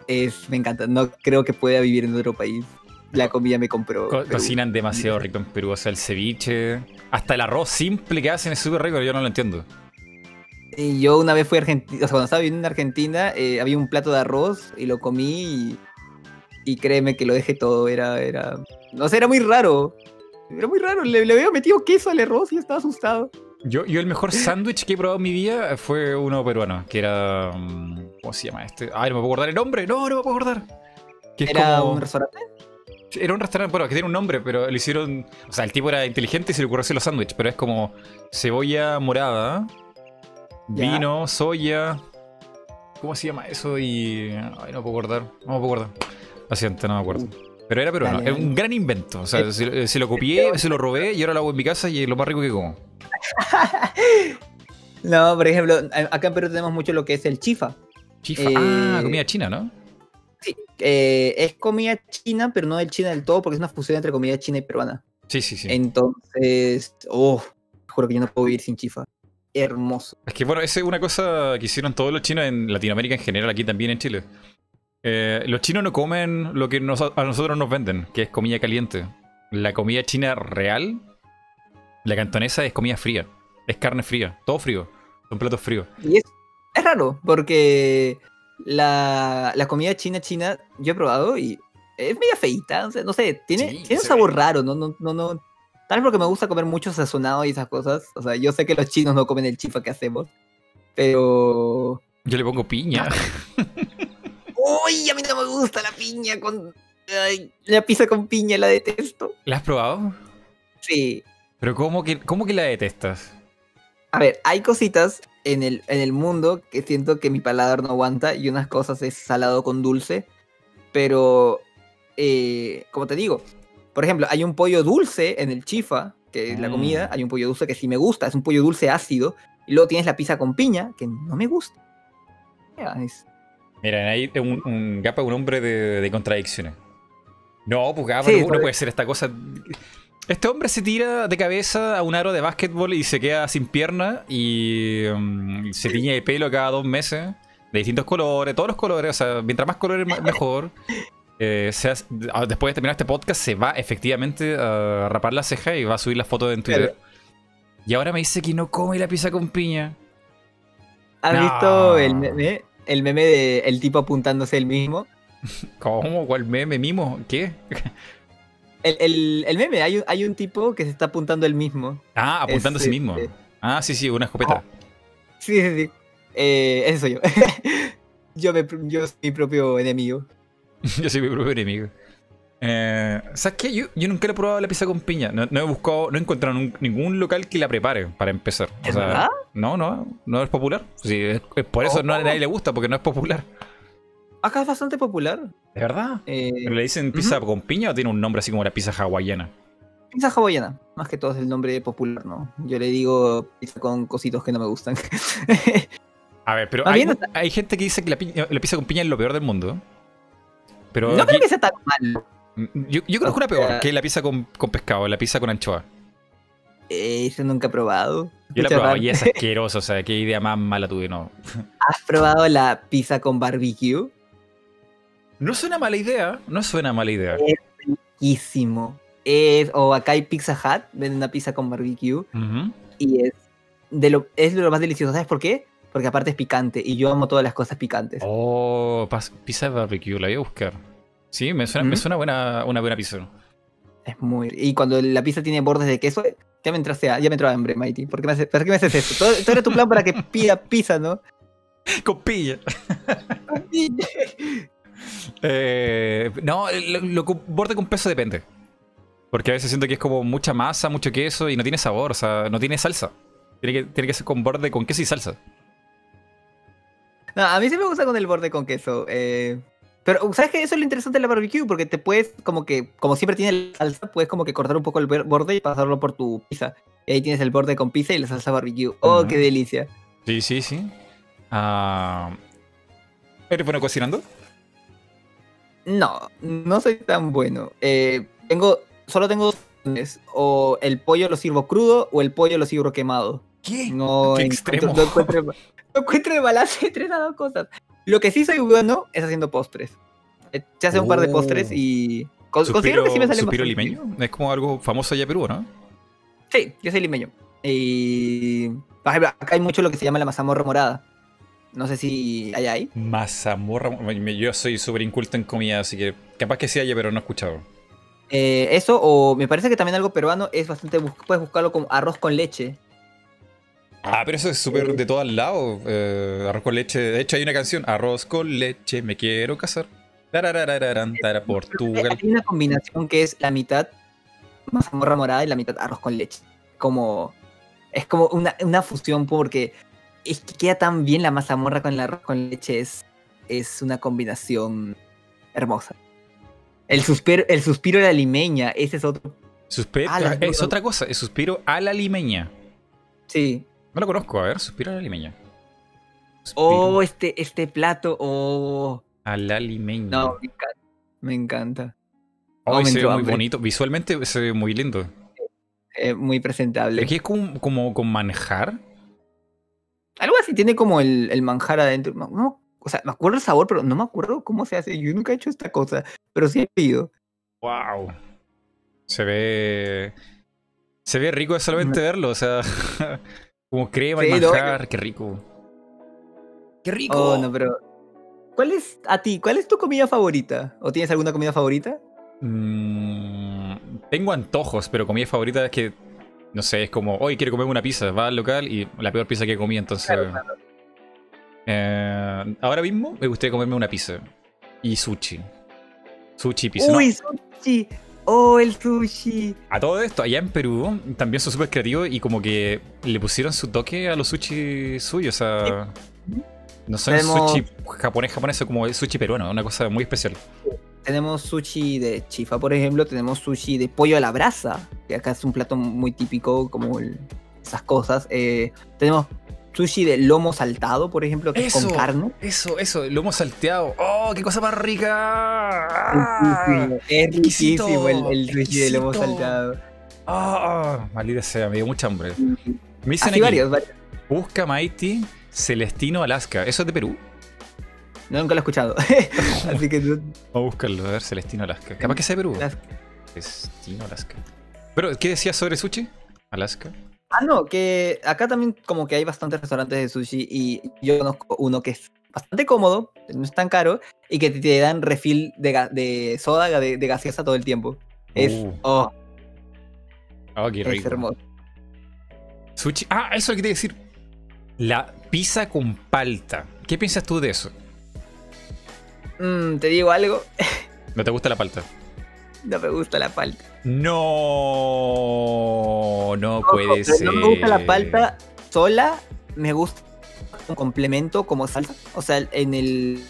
es, me encanta, no creo que pueda vivir en otro país. La comida me compró. cocinan demasiado rico en Perú, o sea, el ceviche, hasta el arroz simple que hacen es súper rico, yo no lo entiendo. Y yo una vez fui a Argentina, o sea, cuando estaba viviendo en Argentina, eh, había un plato de arroz y lo comí y, y créeme que lo dejé todo, era, era, no sé, era muy raro. Era muy raro, le, había metido queso al arroz y estaba asustado. Yo, yo el mejor sándwich que he probado en mi vida fue uno peruano, que era... Mm, ¿Cómo se llama este? Ay, no me puedo acordar el nombre. No, no me puedo acordar. ¿Era un restaurante? Era un restaurante, bueno, que tiene un nombre, pero lo hicieron... O sea, el tipo era inteligente y se le ocurrió hacer los sándwiches, pero es como cebolla morada, vino, soya... ¿Cómo se llama eso? Y... Ay, no me puedo acordar. No me puedo acordar. Lo siento, no me acuerdo. Pero era peruano. Es un gran invento. O sea, eh, se, se, lo copié, se lo robé y ahora lo hago en mi casa y es lo más rico que como. (laughs) no, por ejemplo, acá en Perú tenemos mucho lo que es el chifa. Chifa. ah, eh, comida china, ¿no? Sí. Eh, es comida china, pero no del china del todo, porque es una fusión entre comida china y peruana. Sí, sí, sí. Entonces, oh, juro que yo no puedo vivir sin chifa. Hermoso. Es que bueno, esa es una cosa que hicieron todos los chinos en Latinoamérica en general, aquí también en Chile. Eh, los chinos no comen lo que a nosotros nos venden, que es comida caliente. La comida china real, la cantonesa, es comida fría. Es carne fría, todo frío. Son platos fríos. Y es, raro, porque la, comida china china, yo he probado y es media feita. no sé, tiene, tiene un sabor raro, ¿no? No, no, no. Tal vez porque me gusta comer mucho sazonado y esas cosas. O sea, yo sé que los chinos no comen el chifa que hacemos. Pero. Yo le pongo piña. (laughs) Uy, a mí no me gusta la piña con. la pizza con piña la detesto. ¿La has probado? Sí. Pero ¿cómo que, cómo que la detestas? A ver, hay cositas en el, en el mundo que siento que mi paladar no aguanta y unas cosas es salado con dulce. Pero, eh, como te digo, Por ejemplo, hay un pollo dulce en el chifa, que es la comida. Mm. Hay un pollo dulce que sí me gusta, es un pollo dulce ácido. Y luego tienes la pizza con piña, que no me gusta. Mira, ahí un, un Gapa un hombre de, contradicciones. No, pues Gapa no, puede ser esta cosa. Este hombre se tira de cabeza a un aro de básquetbol y se queda sin pierna y um, se tiñe el pelo cada dos meses de distintos colores, todos los colores, o sea, mientras más colores mejor. (laughs) Eh, después de terminar este podcast se va efectivamente a rapar la ceja y va a subir la foto en Twitter. Y ahora me dice que no come la pizza con piña. ¿Has visto el meme? El meme de el tipo apuntándose el mismo. ¿Cómo? ¿Cuál meme? ¿Mimo? ¿Qué? El, meme, hay un, hay un tipo que se está apuntando el mismo. Ah, apuntándose a sí mismo. Este, ah, sí, sí, una escopeta. Sí, sí, sí. Eh, ese soy yo. (laughs) yo, me, yo soy mi propio enemigo. (laughs) yo soy mi propio enemigo. Eh, ¿Sabes qué? Yo, yo, nunca he probado la pizza con piña. No, he buscado, no he encontrado ningún local que la prepare para empezar. O sea, No, no, no es popular. Sí, es, por eso no a nadie le gusta, porque no es popular. Acá es bastante popular. ¿De verdad? Eh, ¿Pero le dicen pizza con piña o tiene un nombre así como la pizza hawaiana? Pizza hawaiana, más que todo es el nombre popular, ¿no? Yo le digo pizza con cositos que no me gustan. (laughs) a ver, pero hay, hay, gente que dice que la, la, pizza con piña es lo peor del mundo. Pero no creo que sea tan mal. Yo, yo conozco una peor, que es la pizza con, con pescado, la pizza con anchoa. Eh, eso nunca he probado. Yo la he probado y es asqueroso, o sea, qué idea más mala tuve, no. (laughs) ¿Has probado la pizza con barbecue? No suena mala idea, no suena mala idea. Es riquísimo. Es, o acá hay Pizza Hut, venden una pizza con barbecue. Y es de, lo, es lo más delicioso. ¿Sabes por qué? Porque aparte es picante y yo amo todas las cosas picantes. Oh, pizza de barbecue, la voy a buscar. Sí, me suena, me suena buena, una buena pizza. Es muy. Y cuando la pizza tiene bordes de queso, ya me entraste, ya me entró hambre, Mighty. ¿Por qué me haces, ¿Por qué me haces esto? Todo, era tu plan para que (laughs) pida pizza, ¿no? Con pilla. (laughs) Eh, no, lo, borde con peso depende. Porque a veces siento que es como mucha masa, mucho queso y no tiene sabor, o sea, no tiene salsa. Tiene que, tiene que ser con borde con queso y salsa. No, a mí sí me gusta con el borde con queso. Eh, pero, ¿sabes qué? Eso es lo interesante de la barbecue, porque te puedes, como que, como siempre tiene la salsa, puedes como que cortar un poco el borde y pasarlo por tu pizza. Y ahí tienes el borde con pizza y la salsa barbecue. ¡Oh, qué delicia! Sí, sí, sí. Uh... ¿Eres bueno cocinando? No, no soy tan bueno. Eh, tengo, solo tengo dos opciones. O el pollo lo sirvo crudo o el pollo lo sirvo quemado. ¿Qué? No, ¿Qué extremo? No encuentro, no encuentro el balance (laughs) entre esas dos cosas. Lo que sí soy bueno es haciendo postres. Se eh, hace un par de postres y. considero que sí me sale ¿Suspiro limeño? Es como algo famoso allá en Perú, ¿no? Sí, yo soy limeño. Y. Por ejemplo, acá hay mucho lo que se llama la mazamorra morada. No sé si hay ahí. Mazamorra. Yo soy súper inculto en comida, así que capaz que sí haya, pero no he escuchado. Eh, eso, o me parece que también algo peruano es bastante. Puedes buscarlo como arroz con leche. Ah, pero eso es súper de todos lados. Eh, arroz con leche. De hecho, hay una canción: Arroz con leche, me quiero casar. Portugal. Hay una combinación que es la mitad mazamorra morada y la mitad arroz con leche. Como. Es como una, una fusión porque es que queda tan bien la mazamorra con el arroz con leche. Es, es una combinación hermosa. El suspiro, el suspiro de la limeña, ese es otro. Ah, es otra cosa, el suspiro a la limeña. Sí. No lo conozco, a ver, suspiro a la limeña. Oh, este, este plato, oh. A la limeña. No, me encanta. Oh, se ve muy bonito. Visualmente se ve muy lindo. muy presentable. Es que es como, como con manjar. Algo así, tiene como el, el manjar adentro. No, o sea, me acuerdo el sabor, pero no me acuerdo cómo se hace. Yo nunca he hecho esta cosa, pero sí he pedido. Wow. Se ve. Se ve rico solamente verlo, o sea. (laughs) como crema y manjar, qué rico. ¡Qué rico! Oh, no, pero. ¿Cuál es, a ti, cuál es tu comida favorita? ¿O tienes alguna comida favorita? Mm, tengo antojos, pero comida favorita es que no sé, es como, hoy quiero comer una pizza, va al local y la peor pizza que comí, entonces... Eh, ahora mismo me gustaría comerme una pizza y sushi. Sushi, pizza. Uy, sushi. Oh, el sushi. A todo esto, allá en Perú también son súper creativos y como que le pusieron su toque a los sushi suyos. O sea, no son sushi japonés, japonés, como el sushi peruano, una cosa muy especial. tenemos sushi de chifa, por ejemplo, tenemos sushi de pollo a la brasa, que acá es un plato muy típico, como esas cosas. Eh, tenemos sushi de lomo saltado, por ejemplo, que es con carne. Eso, eso, lomo salteado. ¡Oh, qué cosa más rica! Es riquísimo, el, sushi de lomo saltado. ¡Ah! maldita sea, me dio mucha hambre. Me dicen aquí, varios, Busca Mighty Celestino Alaska. ¿Eso es de Perú? No, nunca lo he escuchado. (laughs) Así que. Vamos a buscarlo, a ver, Celestino Alaska. Capaz que sea de Perú. Celestino Alaska. Pero, ¿qué decías sobre sushi? Alaska. Ah, no, que acá también como que hay bastantes restaurantes de sushi y yo conozco uno que es bastante cómodo, no es tan caro, y que te dan refill de, de soda, de, gaseosa todo el tiempo. Es... Uh. Oh. Oh, qué rico. Es hermoso. Sushi... Ah, eso es lo que te decir. La pizza con palta. ¿Qué piensas tú de eso? Mm, te digo algo. (laughs) ¿No te gusta la palta? No me gusta la palta. No, no, puede ser. No me gusta la palta sola, me gusta un complemento como salsa. O sea, en el,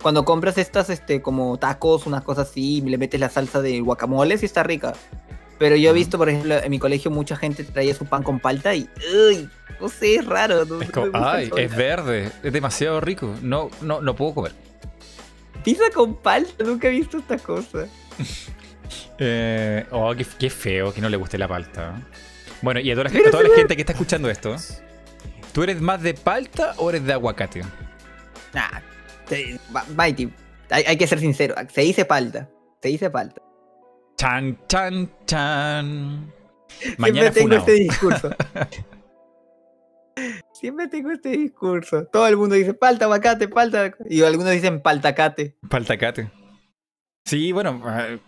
cuando compras estas este como tacos, unas cosas así, y le metes la salsa de guacamole, sí está rica. Pero yo he visto, por ejemplo, en mi colegio mucha gente traía su pan con palta y uy, no sé, es raro. es ay, es verde, es demasiado rico. No, no, no puedo comer. Pizza con palta, nunca he visto esta cosa. (laughs) Eh, oh, qué, feo que no le guste la palta. Bueno, y a toda, la, gente que está escuchando esto, ¿tú eres más de palta o eres de aguacate? Nah, Mighty, hay, que ser sincero. Se dice palta. Se dice palta. Chan, chan, chan. Mañana Siempre tengo este discurso. (laughs) Siempre tengo este discurso. Todo el mundo dice palta, aguacate, palta. Y algunos dicen paltacate. Paltacate. Sí, bueno, ah,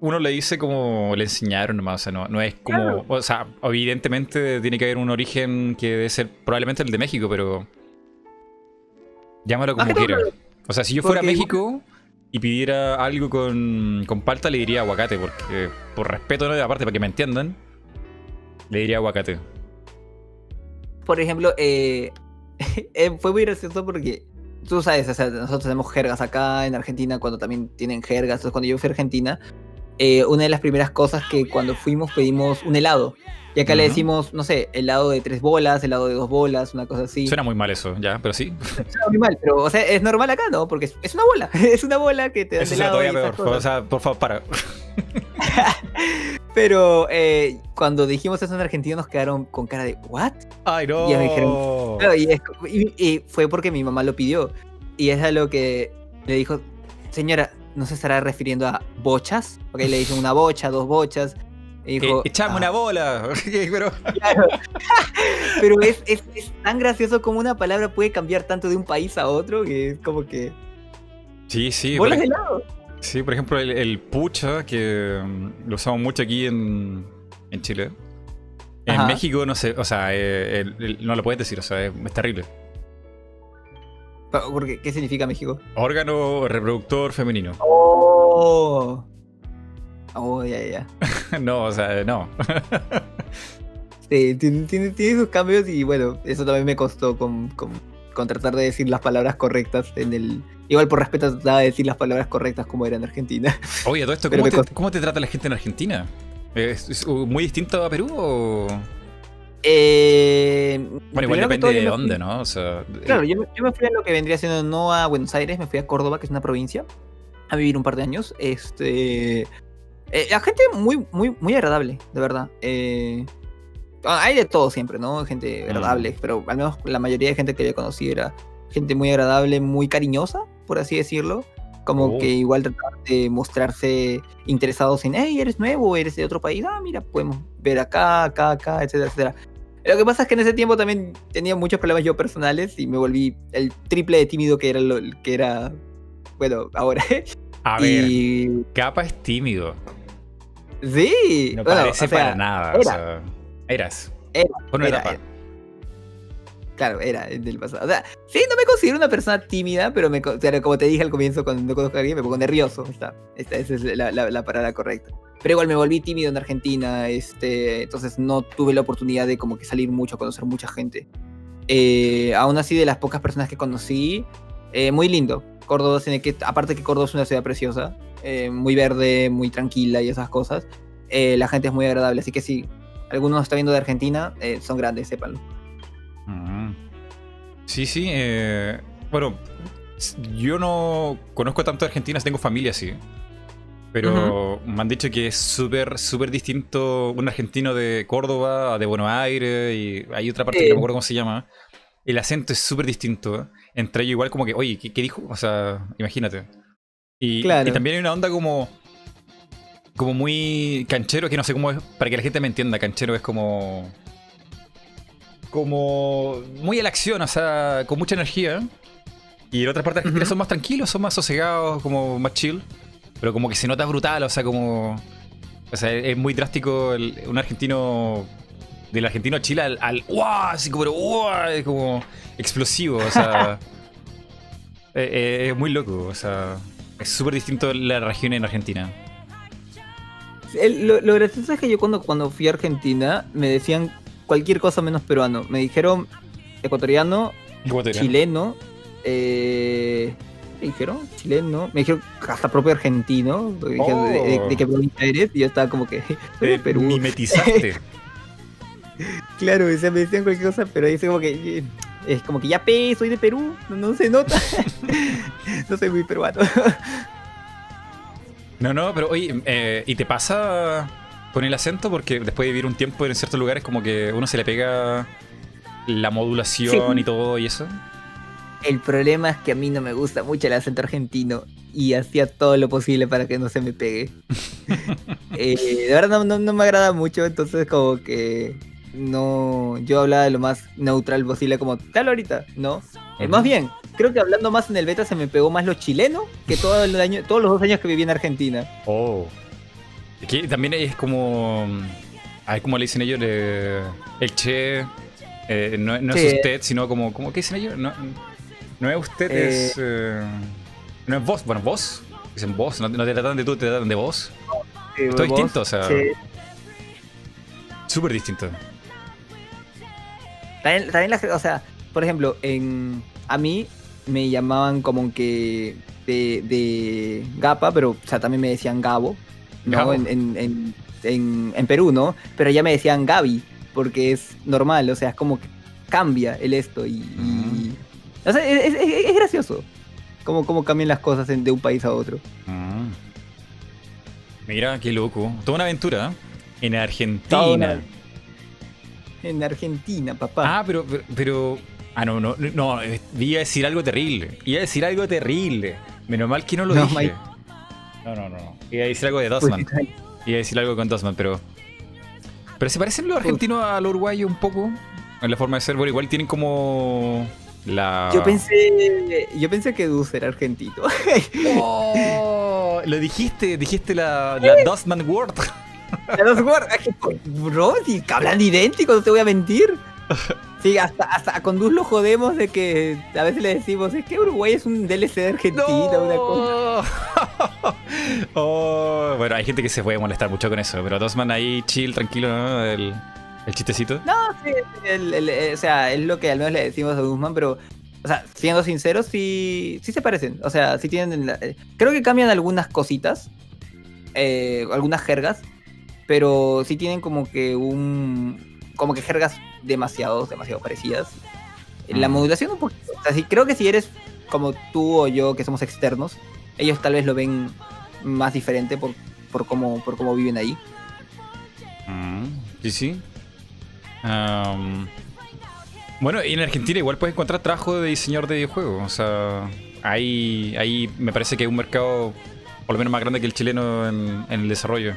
uno le dice como le enseñaron nomás, o sea, no, no es como, o sea, evidentemente tiene que haber un origen que debe ser probablemente el de México, pero llámalo como quiera. O sea, si yo fuera a México y pidiera algo con, con palta, le diría aguacate, porque por respeto, ¿no? aparte para que me entiendan, le diría aguacate. Por ejemplo, eh, (laughs) eh, fue muy gracioso porque tú sabes, o sea, nosotros tenemos jergas acá en Argentina, cuando también tienen jergas. Entonces, cuando yo fui a Argentina, eh, una de las primeras cosas que cuando fuimos pedimos un helado. Y acá le decimos, no sé, helado de tres bolas, helado de dos bolas, una cosa así. Suena muy mal eso, ya, pero sí. Suena muy mal, pero, o sea, es normal acá, ¿no? Porque es, una bola. (laughs) es una bola que te da helado. Todavía peor. O sea, por favor, para. (laughs) pero eh, cuando dijimos eso en Argentina nos quedaron con cara de, ¿what? Ay, no. Y, me dijeron, y, fue porque mi mamá lo pidió. Y es a lo que le dijo, señora, ¿no se estará refiriendo a bochas? Porque le dicen una bocha, dos bochas. Y dijo, eh, echame una ah". bola. (laughs) pero (laughs) pero es, es, tan gracioso como una palabra puede cambiar tanto de un país a otro que es como que. Sí, sí. Bolas de lado. Sí, por ejemplo, el, pucha, que mm, lo usamos mucho aquí en, en Chile. En México, no sé, o sea, eh, no lo puedes decir, o sea, es terrible. Porque, ¿Qué significa México? Órgano reproductor femenino. (laughs) Oh. Oh, ya, ya. (laughs) no, o sea, no. sí, tiene, sus cambios y bueno, eso también me costó con, tratar de decir las palabras correctas en el. Igual por respeto trataba de decir las palabras correctas como era en Argentina. Oye, todo esto, ¿cómo, te, trata la gente en Argentina? ¿Es, muy distinto a Perú o.? Eh, bueno, igual depende de dónde, ¿no? claro, yo, me fui a lo que vendría siendo no a Buenos Aires, me fui a Córdoba, que es una provincia, a vivir un par de años. Este. Eh, la gente muy, muy, muy agradable, de verdad. Eh, hay de todo siempre, ¿no? Gente mm. agradable, pero al menos la mayoría de gente que yo conocí era gente muy agradable, muy cariñosa, por así decirlo. Como oh. que igual trataban de mostrarse interesados en, hey, eres nuevo, eres de otro país, ah, mira, podemos ver acá, acá, acá, etcétera, etcétera. Lo que pasa es que en ese tiempo también tenía muchos problemas yo personales y me volví el triple de tímido que era lo que era, bueno, ahora. A ver, capa es tímido. Sí. No parece para nada. Era. O sea, eras. Era. era, Claro, era del pasado. O sea, sí, no me considero una persona tímida, pero me, como te dije al comienzo, cuando no conozco a alguien, me pongo nervioso. Está, esta, esa es la, la, palabra correcta. Pero igual me volví tímido en Argentina, este, entonces no tuve la oportunidad de como que salir mucho, conocer mucha gente. Eh, aún así, de las pocas personas que conocí, eh, muy lindo. Córdoba tiene que, aparte que Córdoba es una ciudad preciosa, eh, muy verde, muy tranquila y esas cosas, eh, la gente es muy agradable. Así que si alguno nos está viendo de Argentina, eh, son grandes, sépanlo. Sí, sí. bueno, yo no conozco tanto de Argentina, tengo familia, sí. Pero me han dicho que es súper, súper distinto un argentino de Córdoba de Buenos Aires y hay otra parte que no me acuerdo cómo se llama. El acento es súper distinto. Entre ellos igual como que, oye, ¿qué, dijo? O sea, imagínate. Y, y, también hay una onda como como muy canchero, que no sé cómo es, para que la gente me entienda, canchero es como como muy a la acción, o sea, con mucha energía. Y en otras partes de Argentina son más tranquilos, son más sosegados, como más chill. Pero como que se nota brutal, o sea, como. O sea, es muy drástico un argentino. Del argentino a Chile al. al Así como, Es como explosivo, o sea. (laughs) Eh, eh, es, muy loco, o sea. Es súper distinto la región en Argentina. lo, gracioso es que yo cuando, cuando fui a Argentina me decían cualquier cosa menos peruano. Me dijeron ecuatoriano, chileno, eh, me dijeron chileno, me dijeron hasta propio argentino, de, de, oh. qué provincia eres, y yo estaba como que, (laughs) de eh, Perú. Mimetizaste. (laughs) claro, o sea, me decían cualquier cosa, pero dice como que, es como que ya pe, soy de Perú, no, se nota, (laughs) no soy muy peruano. no, no, pero oye, eh, ¿y te pasa con el acento? Porque después de vivir un tiempo en ciertos lugares, como que uno se le pega la modulación y todo y eso. El problema es que a mí no me gusta mucho el acento argentino y hacía todo lo posible para que no se me pegue. (laughs) eh, de verdad no, no, me agrada mucho, entonces como que no, yo hablaba de lo más neutral posible como tal ahorita, ¿no? Eh, más bien, creo que hablando más en el beta se me pegó más lo chileno que todo el año, todos los dos años que viví en Argentina. Oh. También es como, hay como le dicen ellos, el che, eh, no, es usted, sino como, como ¿qué dicen ellos? No, no es usted, es. Eh, eh, no es vos. Bueno, vos. Dicen vos. No, te tratan de tú, te tratan de vos. Sí, Todo distinto, o sea. Sí. Súper distinto. También, también la, o sea, por ejemplo, en, a mí me llamaban como que de, de Gapa, pero o sea, también me decían Gabo, ¿no? En, en, en, en, Perú, ¿no? Pero ya me decían Gaby, porque es normal, o sea, es como que cambia el esto y, o sea, es, gracioso cómo, cómo, cambian las cosas de un país a otro. Ah. Mira, qué loco. Toda una aventura. ¿eh? En Argentina. En Argentina, papá. Ah, pero, pero, Ah, no, no, no. Iba a decir algo terrible. Iba a decir algo terrible. Menos mal que no lo dije. No, no, no. Iba a decir algo de Dosman. Pues, Iba a decir algo con Dosman, pero. Pero se parecen los argentinos a los uruguayos un poco. En la forma de ser. Bueno, igual tienen como yo pensé. Yo pensé que Dus era argentino. (laughs) oh, lo dijiste, dijiste la, la Dustman Word. La Dustman Word. Bro, si hablan idéntico, no te voy a mentir. (laughs) Sí, hasta, hasta con Dus lo jodemos de que a veces le decimos, es que Uruguay es un DLC de Argentina, una cosa. (laughs) oh, bueno, hay gente que se puede molestar mucho con eso, pero Dustman ahí chill, tranquilo, ¿no? El, ¿El chistecito? No, sí, o sea, es lo que al menos le decimos a Guzmán, pero, o sea, siendo sinceros, sí, sí se parecen. O sea, sí tienen. Eh, creo que cambian algunas cositas, eh, algunas jergas, pero sí tienen como que un. Como que jergas demasiado, demasiado parecidas. La mm. modulación un poquito. O sea, sí, creo que si eres como tú o yo, que somos externos, ellos tal vez lo ven más diferente por, por, cómo, por cómo viven ahí. Mm, sí, sí bueno, y en Argentina igual puedes encontrar trabajo de diseñador de videojuegos. O sea, ahí, ahí me parece que hay un mercado por lo menos más grande que el chileno en, el desarrollo.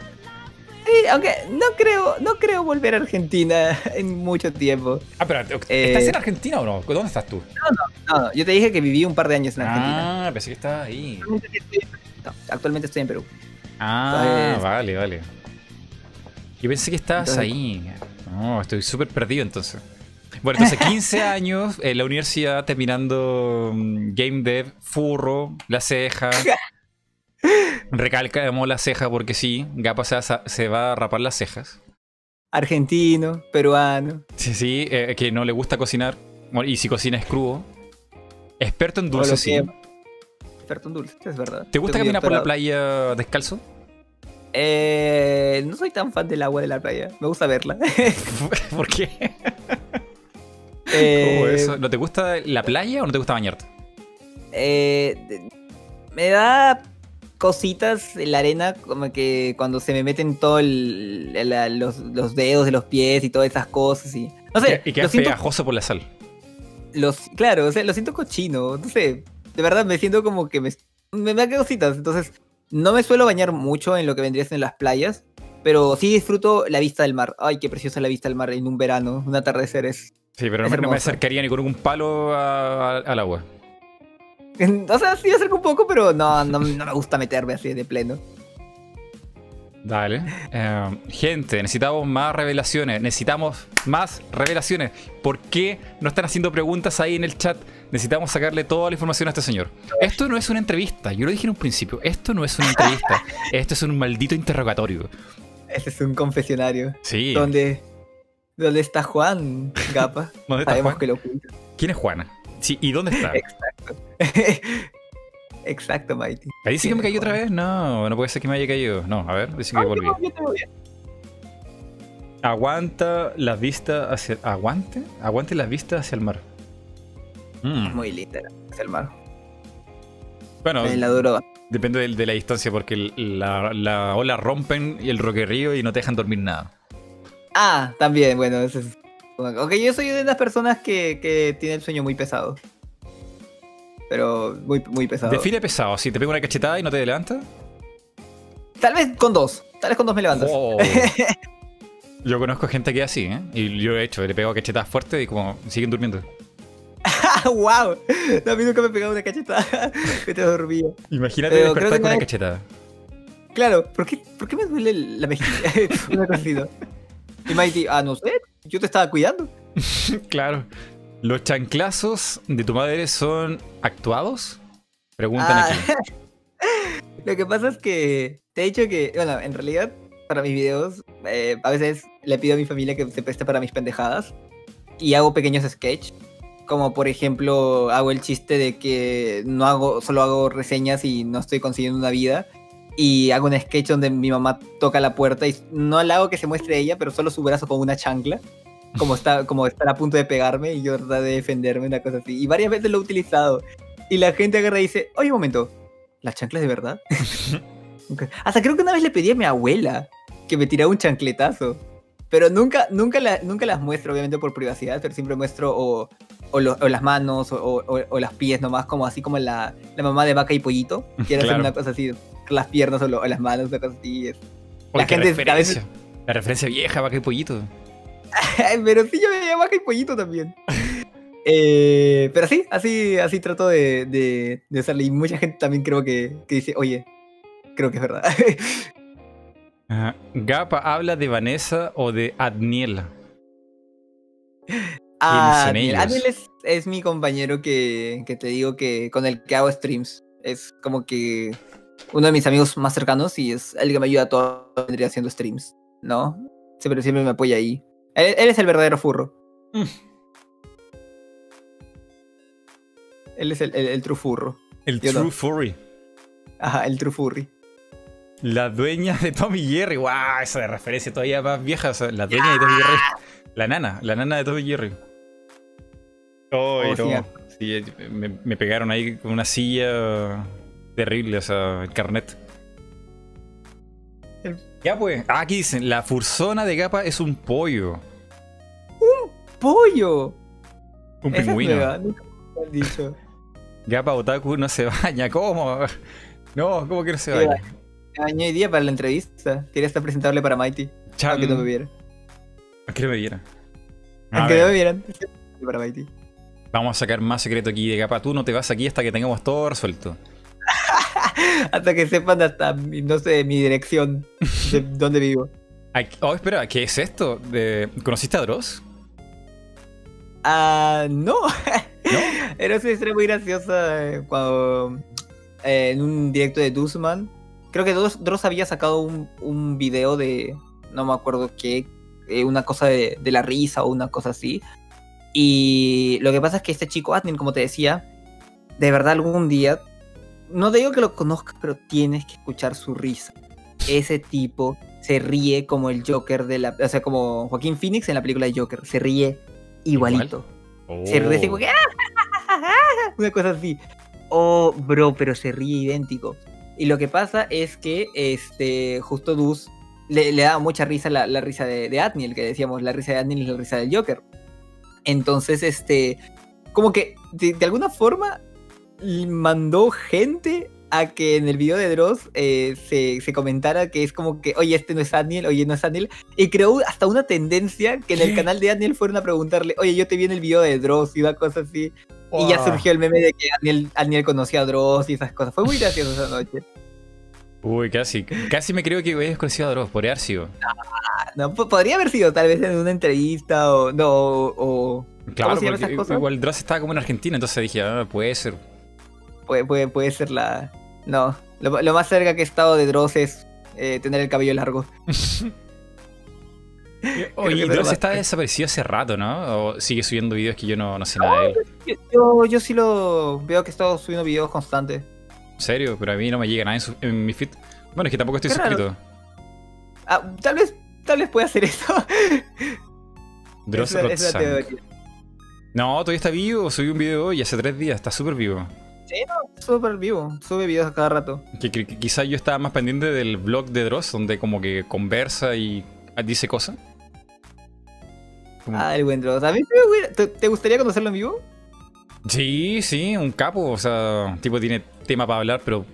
Sí, aunque no creo, no creo volver a Argentina (laughs) en mucho tiempo. Ah, pero ¿estás en eh, Argentina o no? ¿Dónde estás tú? No, no, no, yo te dije que viví un par de años en Argentina. Ah, pensé que estabas ahí. actualmente estoy en Perú. Ah, vale, vale. Yo pensé que estabas ahí. No, estoy súper perdido entonces. Bueno, entonces (laughs) 15 años en la universidad terminando mm, Game Dev, furro, la ceja. (laughs) Recalcamos la ceja porque sí, Gapa se va, a rapar las cejas. Argentino, peruano. Sí, sí, eh, que no le gusta cocinar. Y si cocina es crudo. Experto en dulces, sí. experto en dulces, es verdad. ¿Te gusta caminar por la playa descalzo? Eh, no soy tan fan del agua de la playa. Me gusta verla. (laughs) (laughs) ¿Por qué? Eh, eso? ¿No te gusta la playa o no te gusta bañarte? Eh, me da cositas en la arena, como que cuando se me meten todos los, dedos de los pies y todas esas cosas. Y, no sé. Y, queda pegajoso por la sal. Los, claro, o sea, lo siento cochino. No sé. De verdad, me siento como que me, me, da cositas. Entonces, no me suelo bañar mucho en lo que vendría en las playas. Pero sí disfruto la vista del mar. Ay, qué preciosa la vista del mar en un verano, un atardecer es. Sí, pero no, me acercaría ni con un palo al agua. (laughs) O sea, sí acerco un poco, pero no, no, me gusta meterme así de pleno. Dale. Eh, gente, necesitamos más revelaciones. Necesitamos más revelaciones. ¿Por qué no están haciendo preguntas ahí en el chat? Necesitamos sacarle toda la información a este señor. Esto no es una entrevista. Yo lo dije en un principio. Esto no es una entrevista. (laughs) Esto es un maldito interrogatorio. Este es un confesionario. Sí. Donde, ¿Dónde está Juan, Gapa? (laughs) ¿Dónde está Sabemos que lo ¿Quién es Juana? Sí, ¿y dónde está? Exacto. (laughs) Exacto, Mighty. ¿Ahí dice que me cayó otra vez? No, no puede ser que me haya caído. No, a ver, dice que volví. Aguanta las vistas hacia. ¿Aguante? Aguante las vistas hacia el mar. Mm. Muy linda hacia el mar. Bueno, depende de, la distancia porque la, la, ola rompen y el roquerío y no te dejan dormir nada. Ah, también, bueno, eso es Ok, yo soy de las personas que, que tiene el sueño muy pesado. Pero muy, muy pesado. Define pesado, si te pego una cachetada y no te levantas. Tal vez con dos. Tal vez con dos me levantas. Oh. (laughs) yo conozco gente que es así, ¿eh? Y yo he hecho, le pego cachetadas fuertes y como siguen durmiendo. (laughs) ¡Wow! No, a mí nunca me he pegado una cachetada. (laughs) me te dormía. Imagínate despertar con una cachetada. Claro, ¿por qué, ¿por qué me duele la mejilla? no Y Mighty, ah, no sé, yo te estaba cuidando. (laughs) claro. ¿Los chanclazos de tu madre son actuados? Preguntan ah, aquí. (laughs) Lo que pasa es que te he dicho que, bueno, en realidad, para mis videos, eh, a veces le pido a mi familia que se preste para mis pendejadas y hago pequeños sketches. Como por ejemplo, hago el chiste de que no hago, solo hago reseñas y no estoy consiguiendo una vida y hago un sketch donde mi mamá toca la puerta y no la hago que se muestre ella, pero solo su brazo con una chancla, como está, (laughs) como estar a punto de pegarme y yo tratar de defenderme, una cosa así. Y varias veces lo he utilizado. Y la gente agarra y dice, oye, un momento, ¿la chancla es de verdad? (laughs) Hasta creo que una vez le pedí a mi abuela que me tirara un chancletazo. Pero nunca, nunca, nunca las muestro, obviamente por privacidad, pero siempre muestro o, o, las manos o, o, las pies nomás, como así como la, la mamá de vaca y pollito. (laughs) Quiere hacer una cosa así las piernas o, las manos, una cosa así. La gente referencia, la referencia vieja, vaca y pollito. (laughs) pero sí, yo me llamo vaca y pollito también. Eh, pero sí, así, así trato de, de, de, usarle. Y mucha gente también creo que, que dice, oye, creo que es verdad. (laughs) Gapa habla de Vanessa o de Adniel. Ah, Adniel es, es, mi compañero que, que te digo que con el que hago streams. Es como que uno de mis amigos más cercanos y es el que me ayuda a todo vendría haciendo streams, ¿no? Siempre, siempre me apoya ahí. Él, es el verdadero furro. Mm. Él es el, el, true furro. El true furry. Ajá, el true furry. La dueña de Tommy Jerry. ¡Wow! Esa de referencia todavía más vieja. la dueña de Tommy Jerry. La nana, la nana de Tommy Jerry. Oh, no. sí, me, me, pegaron ahí con una silla terrible, o sea, el carnet. Ya pues, ah, aquí dicen, la fursona de Gapa es un pollo. ¡Un pollo! Un pingüino. dicho. (laughs) Gapa Otaku no se baña, ¿cómo? (laughs) No, ¿cómo que no se baña? Me bañé hoy día para la entrevista. Quería estar presentable para Mighty. Chan. Aunque no me viera. Aunque no me viera. Aunque no me vieran. Para Mighty. Vamos a sacar más secreto aquí de Gapa. Tú no te vas aquí hasta que tengamos todo resuelto. (laughs) hasta que sepan hasta, no sé, mi dirección de (laughs) dónde vivo. Oh, espera, ¿qué es esto? De... ¿Conociste a Dross? Ah, no. (laughs) Era una historia muy graciosa eh, cuando eh, en un directo de Duzman. Creo que Dross, había sacado un, un, video de. No me acuerdo qué. Eh, una cosa de, de, la risa o una cosa así. Y lo que pasa es que este chico admin, como te decía, de verdad algún día no te digo que lo conozcas, pero tienes que escuchar su risa. Ese tipo se ríe como el Joker de la. O sea, como Joaquín Phoenix en la película de Joker. Se ríe igualito. Se ríe como que. ¡ah! Una cosa así. Oh, bro, pero se ríe idéntico. Y lo que pasa es que este, justo Dus le, le daba mucha risa la, risa de, de Adniel, que decíamos, la risa de Adniel es la risa del Joker. Entonces, este, como que de, alguna forma mandó gente a que en el video de Dross eh, se, comentara que es como que, oye, este no es Daniel, oye, no es Daniel. Y creó hasta una tendencia que en el canal de Daniel fueron a preguntarle, oye, yo te vi en el video de Dross y una cosa así. Y ya surgió el meme de que Daniel, conocía a Dross y esas cosas. Fue muy gracioso esa noche. Uy, casi. Casi me creo que hubieras conocido a Dross, podría haber sido. No, podría haber sido tal vez en una entrevista o. No, o, claro, ¿cómo se esas igual Dross estaba como en Argentina, entonces dije, ah, puede ser. Puede, puede, puede ser la. No. Lo, más cerca que he estado de Dross es eh, tener el cabello largo. (laughs) Oye, Dross está desaparecido hace rato, ¿no? ¿O sigue subiendo videos que yo no, no sé nada de él? Yo, yo, sí lo veo que he estado subiendo videos constantes serio? Pero a mí no me llega nada en, mi feed. Bueno, es que tampoco estoy suscrito. Ah, tal vez, tal vez pueda hacer eso. (laughs) Dross No, todavía está vivo. Subí un video hoy hace tres días. Está súper vivo. Sí, no, súper vivo. Sube videos a cada rato. Que, quizás yo estaba más pendiente del blog de Dross, donde como que conversa y dice cosas. Ah, el buen Dross. ¿A mí te, te gustaría conocerlo en vivo? Sí, sí, un capo. O sea, tipo tiene tema para hablar, pero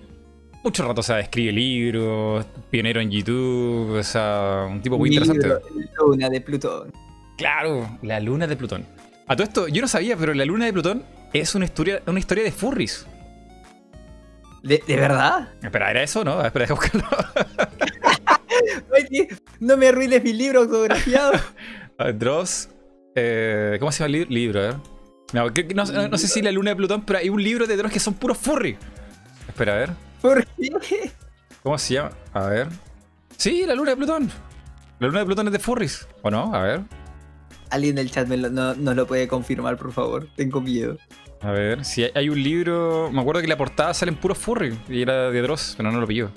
mucho rato, o sea, escribe libros, pionero en YouTube, o sea, un tipo muy interesante. La luna de Plutón. Claro, la luna de Plutón. A todo esto, yo no sabía, pero la luna de Plutón es una historia, una historia de furries. ¿De, verdad? Espera, ¿era eso no? Espera, déjame buscarlo. (laughs) no me arruines mi libro autografiado. (laughs) Dross. Eh, ¿Cómo se llama el libro? A ver. No, no, sé si la luna de Plutón, pero hay un libro de Dross que son puros furries. Espera, a ver. ¿Por qué? ¿Cómo se llama? A ver. Sí, la luna de Plutón. La luna de Plutón es de Furries, ¿o no? A ver. Alguien del chat no, nos lo puede confirmar, por favor. Tengo miedo. A ver, si hay un libro. Me acuerdo que la portada salen puros Furries y era de Dross, pero no lo pillo.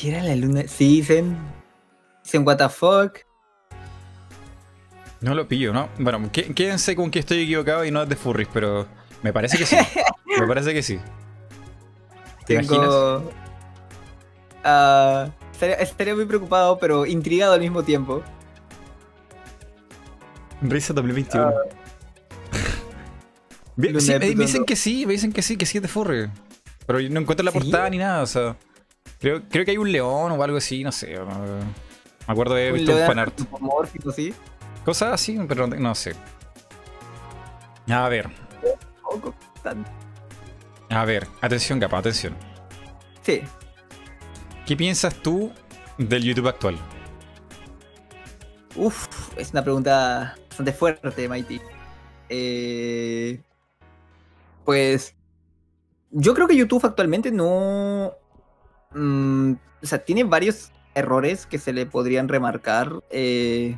¿Y era la luna? Sí, dicen. Dicen, ¿What the fuck? No lo pillo, ¿no? Bueno, quédense con que estoy equivocado y no es de Furries, pero me parece que sí. (laughs) me parece que sí. Tengo. Uh, estaría, muy preocupado, pero intrigado al mismo tiempo. Risa 2021. Uh, me, dicen que sí, me dicen que sí, que sí es de Furry. Pero no encuentro la portada ni nada, o sea. Creo, creo que hay un león o algo así, no sé. me acuerdo de visto un fanart. ¿sí? Cosas así, pero no sé. A ver. A ver, atención, capa, atención. Sí. ¿Qué piensas tú del YouTube actual? Uf, es una pregunta bastante fuerte, Mighty. Eh, pues yo creo que YouTube actualmente no... Mm, o sea, tiene varios errores que se le podrían remarcar. Eh,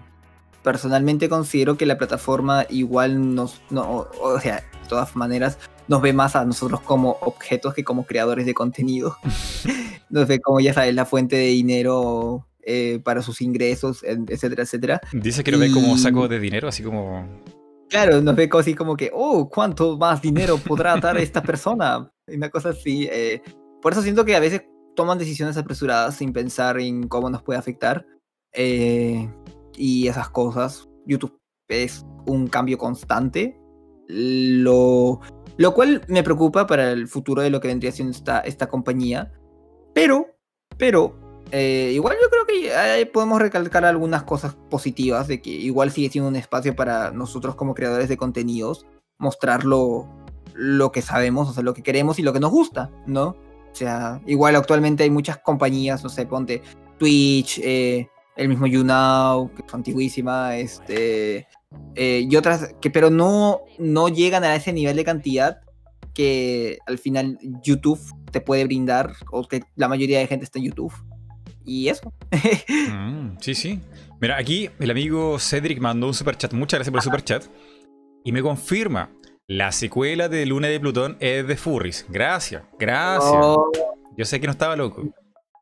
personalmente considero que la plataforma igual nos... No, o sea, de todas maneras, nos ve más a nosotros como objetos que como creadores de contenido. (laughs) nos ve como, ya sabes, la fuente de dinero eh, para sus ingresos, etcétera, etcétera. Dice que lo ve como saco de dinero, así como... Claro, nos ve así como que, oh, ¿cuánto más dinero podrá dar esta (laughs) persona? Una cosa así. Eh. Por eso siento que a veces toman decisiones apresuradas sin pensar en cómo nos puede afectar. Eh, y esas cosas. YouTube es un cambio constante. Lo, lo cual me preocupa para el futuro de lo que vendría siendo esta, esta compañía. Pero, pero, eh, igual yo creo que podemos recalcar algunas cosas positivas de que igual sigue siendo un espacio para nosotros como creadores de contenidos mostrar lo, que sabemos, o sea, lo que queremos y lo que nos gusta, ¿no? O sea, igual actualmente hay muchas compañías, no sé, ponte Twitch, eh, el mismo YouNow, que es antiguísima, este, eh, y otras que pero no, no llegan a ese nivel de cantidad que al final YouTube te puede brindar, o que la mayoría de gente está en YouTube. Y eso. Mm, sí, sí. Mira, aquí el amigo Cedric mandó un super chat. Muchas gracias por el super chat. Y me confirma, La secuela de Luna de Plutón es de Furries. Gracias, gracias. Oh. Yo sé que no estaba loco.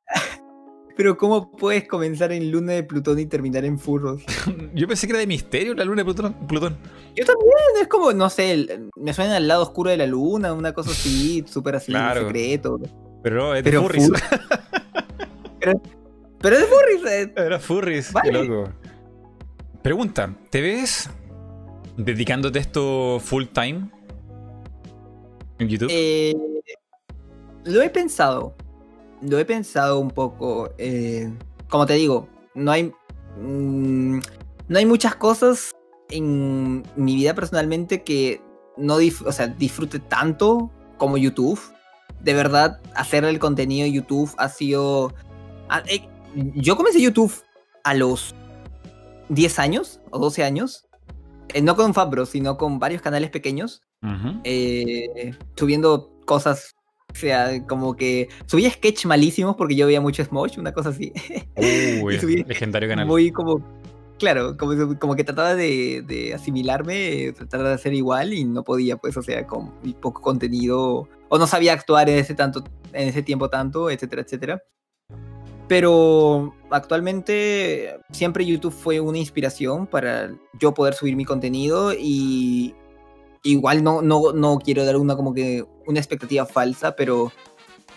(laughs) Pero ¿cómo puedes comenzar en Luna de Plutón y terminar en Furros? (laughs) Yo pensé que era de misterio la Luna de Plutón. Plutón. Yo también, es como, no sé, me suena al lado oscuro de la Luna, una cosa así, (laughs) súper así, Claro. secreto. Pero no, es de Pero Furries. Fur- Pero, pero es Furries. eh. Era Furries, Vale. qué loco. Pregunta, ¿te ves dedicándote a esto full time? ¿En YouTube? Eh, lo he pensado. Lo he pensado un poco. eh, como te digo, no hay. mm, no hay muchas cosas en mi vida personalmente que no dif- o sea, disfrute tanto como YouTube. De verdad, hacer el contenido de YouTube ha sido. ah, eh, yo comencé YouTube a los 10 años o 12 años. eh, no con Fabro, sino con varios canales pequeños eh, subiendo cosas. O sea, como que subía sketch malísimos porque yo veía mucho Smosh, una cosa así. Uy, (laughs) legendario canal. Muy como. Claro, como, como que trataba de, de asimilarme, tratar de hacer igual y no podía, pues, o sea, con mi poco contenido. O no sabía actuar en ese, tanto, en ese tiempo tanto, etcétera, etcétera. Pero actualmente siempre YouTube fue una inspiración para yo poder subir mi contenido y igual no, no, no quiero dar una como que una expectativa falsa, pero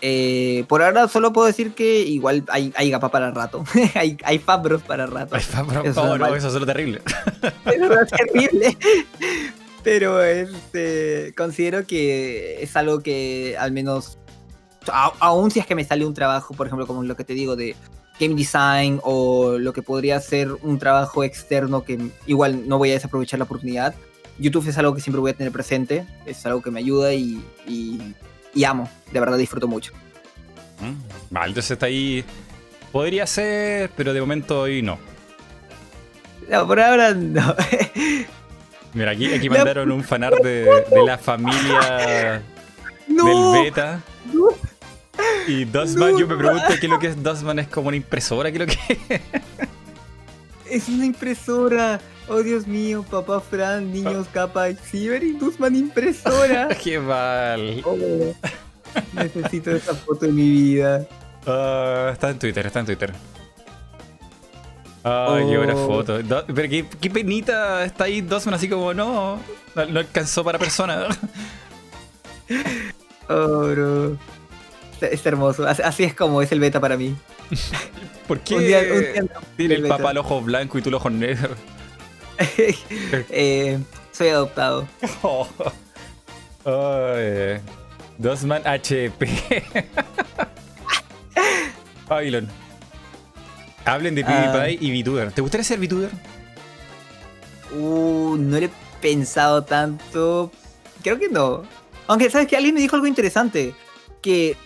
eh, por ahora solo puedo decir que igual hay, hay gapa para rato, (laughs) hay, hay fabros para rato. Ay, fa- bro, Eso oh, no, mal. eso es lo terrible. (laughs) Eso es terrible. Pero este, considero que es algo que al menos, aún si es que me sale un trabajo, por ejemplo, como lo que te digo de game design o lo que podría ser un trabajo externo que igual no voy a desaprovechar la oportunidad, YouTube es algo que siempre voy a tener presente, es algo que me ayuda y, y- y amo, de verdad disfruto mucho. Mm, Vale, entonces está ahí. Podría ser, pero de momento hoy no. No, por ahora no. (laughs) Mira, aquí, aquí mandaron un fanart de, de la familia (laughs) no, del beta. no. Y Dustman, No, yo me pregunto qué es lo que es Dustman, es como una impresora, qué es lo que es. Es una impresora. Oh Dios mío, papá Fran, niños capa, Ciber y Dusman impresora. (laughs) qué mal. Oh, necesito esa foto en mi vida. Ah, está en Twitter, está en Twitter. Ay, qué buena Oh. foto. Do- pero qué, qué penita está ahí Dustman así como, no, no, no alcanzó para persona. Oh, bro. Está, está hermoso. Así, es como es el beta para mí. (laughs) ¿Por qué Un día, un día no, tiene el papá el ojo blanco y tú el ojo negro? (laughs) Eh, soy adoptado. (laughs) Oh. Dustman HP. Babylon. Hablen de PewDiePie y VTuber. ¿Te gustaría ser VTuber? Uh, no le he pensado tanto. Creo que no. Aunque, ¿sabes que Alguien me dijo algo interesante. Que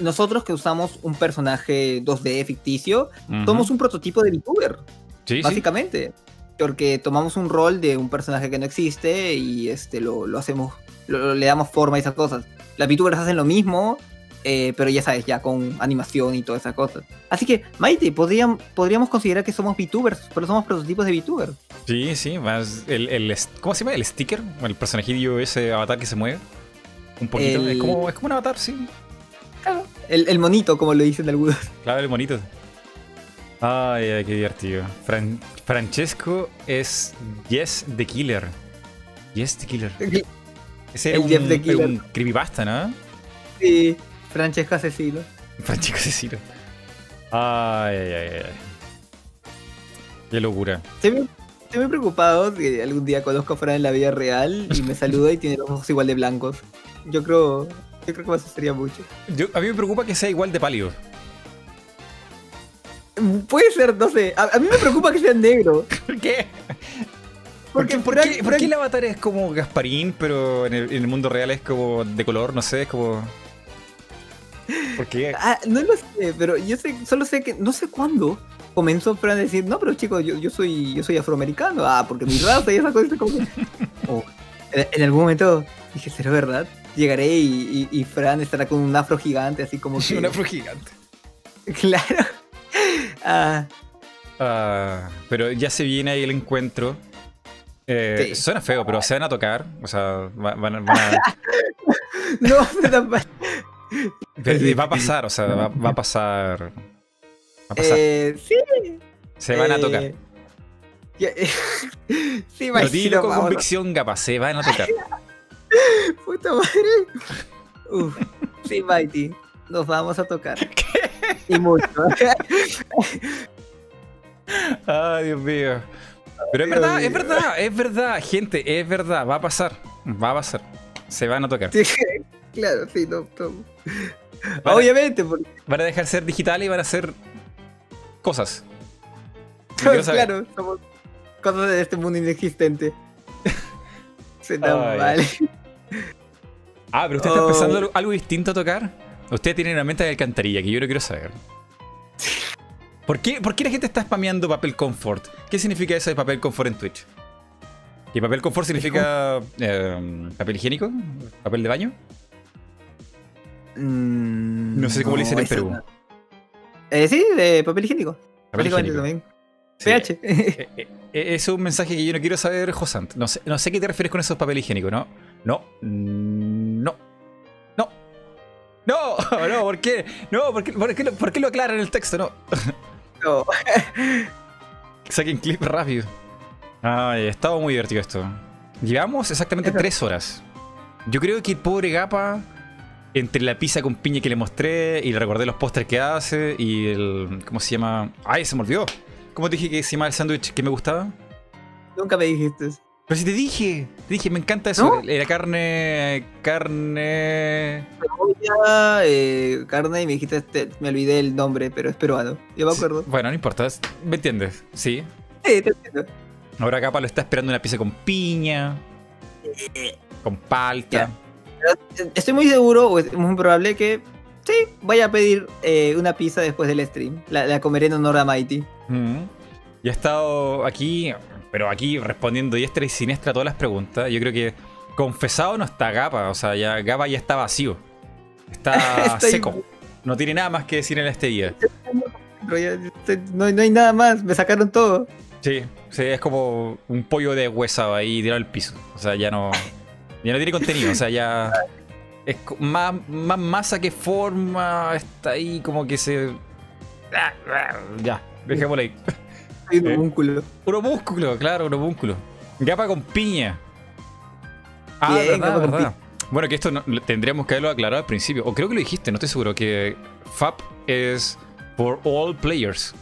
nosotros que usamos un personaje 2D ficticio, somos un prototipo de VTuber, Sí, sí. básicamente. Porque tomamos un rol de un personaje que no existe y este lo, lo hacemos, lo- le damos forma a esas cosas. Las VTubers hacen lo mismo, eh, pero ya sabes, ya con animación y todas esas cosas. Así que, Maite, podrían, podríamos considerar que somos VTubers, pero somos prototipos de VTuber. Sí, sí, más el, el- ¿cómo se llama? El sticker, el personajillo ese avatar que se mueve. Un poquito, El- es, como, es como un avatar, sí. El, el monito, como lo dicen algunos. Claro, el bonito. Ay, ay, qué divertido. Fran- Francesco es Yes the Killer. Yes the Killer. Ese El un, Jeff the era Killer. un creepypasta, ¿no? Sí, Francesco Asesino. Francesco Cecilio. Ay, ay, ay, ay. Qué locura. Estoy muy, estoy muy preocupado que algún día conozco a Fran en la vida real y me saluda y tiene los ojos igual de blancos. Yo creo, yo creo que me asustaría mucho. Yo, a mí me preocupa que sea igual de pálido. Puede ser, no sé. A, a mí me preocupa que sea negro. (laughs) ¿Por qué? Porque ¿Por, Frank- qué, por qué el avatar es como Gasparín, pero en el, en el mundo real es como de color? No sé, es como. ¿Por qué? Ah, no lo sé, pero yo sé, solo sé que no sé cuándo comenzó Fran a decir, no, pero chicos, yo, yo soy yo soy afroamericano. Ah, porque mi raza y esa cosa. Como que- (laughs) Oh, en, en algún momento dije, ¿será verdad? Llegaré y, y- y Fran estará con un afro gigante, así como (laughs) que... Un afro gigante. (laughs) Claro. Ah, Ah, pero ya se viene ahí el encuentro Eh, Suena feo, pero se van a tocar. O sea, van, a. (laughs) no, va a pasar, o sea, va, a pasar. Va a pasar. Eh, sí. Se van a tocar. Eh, sí, Lo digo con convicción, capaz, se van a tocar. (laughs) Puta madre. Uf, sí, Mighty. Nos vamos a tocar. (laughs) ¿Qué? Y mucho. Ay, (laughs) Dios mío. Pero es verdad, es verdad, es verdad, gente, es verdad, va a pasar. Va a pasar. Se van a tocar. claro, sí, no, Obviamente, porque... Van a dejar ser digitales y van a ser cosas. claro, somos cosas de este mundo inexistente. Se da mal. Ah, pero usted está pensando oh. algo distinto a tocar. Usted tiene una mente de alcantarilla que yo no quiero saber. ¿Por qué, ¿Por qué la gente está spameando papel confort? ¿Qué significa eso de papel confort en Twitch? ¿Y papel confort significa eh, papel higiénico? ¿Papel de baño? Mm, no sé cómo le dicen en Perú. Eh, sí, de papel higiénico. Papel higiénico. también. PH. Eh, eh, es un mensaje que yo no quiero saber, Josant. No sé, no sé qué te refieres con esos papel higiénico, ¿no? No. No. No. No, (laughs) no, ¿por qué? No, ¿por qué, por qué, por qué lo aclaran en el texto? No. No. (laughs) Saquen clip rápido. Ay, estaba muy divertido esto. Llevamos exactamente tres horas. Yo creo que el pobre Gapa, entre la pizza con piña que le mostré y le recordé los pósters que hace y el. ¿Cómo se llama? ¡Ay, se me olvidó! ¿Cómo te dije que se llama el sándwich que me gustaba? Nunca me dijiste. Pero si te dije, te dije, me encanta eso. Era carne. Carne. Eh, carne y me dijiste, este, me olvidé el nombre, pero es peruano. Yo me acuerdo. bueno, no importa. ¿Me entiendes? Sí. Sí, te entiendo. Ahora Capa lo está esperando una pizza con piña. Con palta. Estoy muy seguro, o es muy probable que sí, vaya a pedir eh, una pizza después del stream. La, comeré en honor a Mighty. Mm. Y he estado aquí, pero aquí respondiendo diestra y siniestra a todas las preguntas. Yo creo que confesado no está Gapa, o sea, ya Gapa ya está vacío. Está (laughs) seco. No tiene nada más que decir en este día. No, hay nada más, me sacaron todo. Sí, sí, es como un pollo de huesado ahí tirado al piso. O sea, ya no, ya no tiene contenido, o sea, ya es más, más masa que forma, está ahí como que se... Ya, dejémoslo ahí. Un eh, músculo. Puro músculo, claro, un músculo. Gapa con piña. Ah, verdad, verdad. Bueno, que esto tendríamos que haberlo aclarado al principio. O creo que lo dijiste, no estoy seguro. Que FAP es for all players.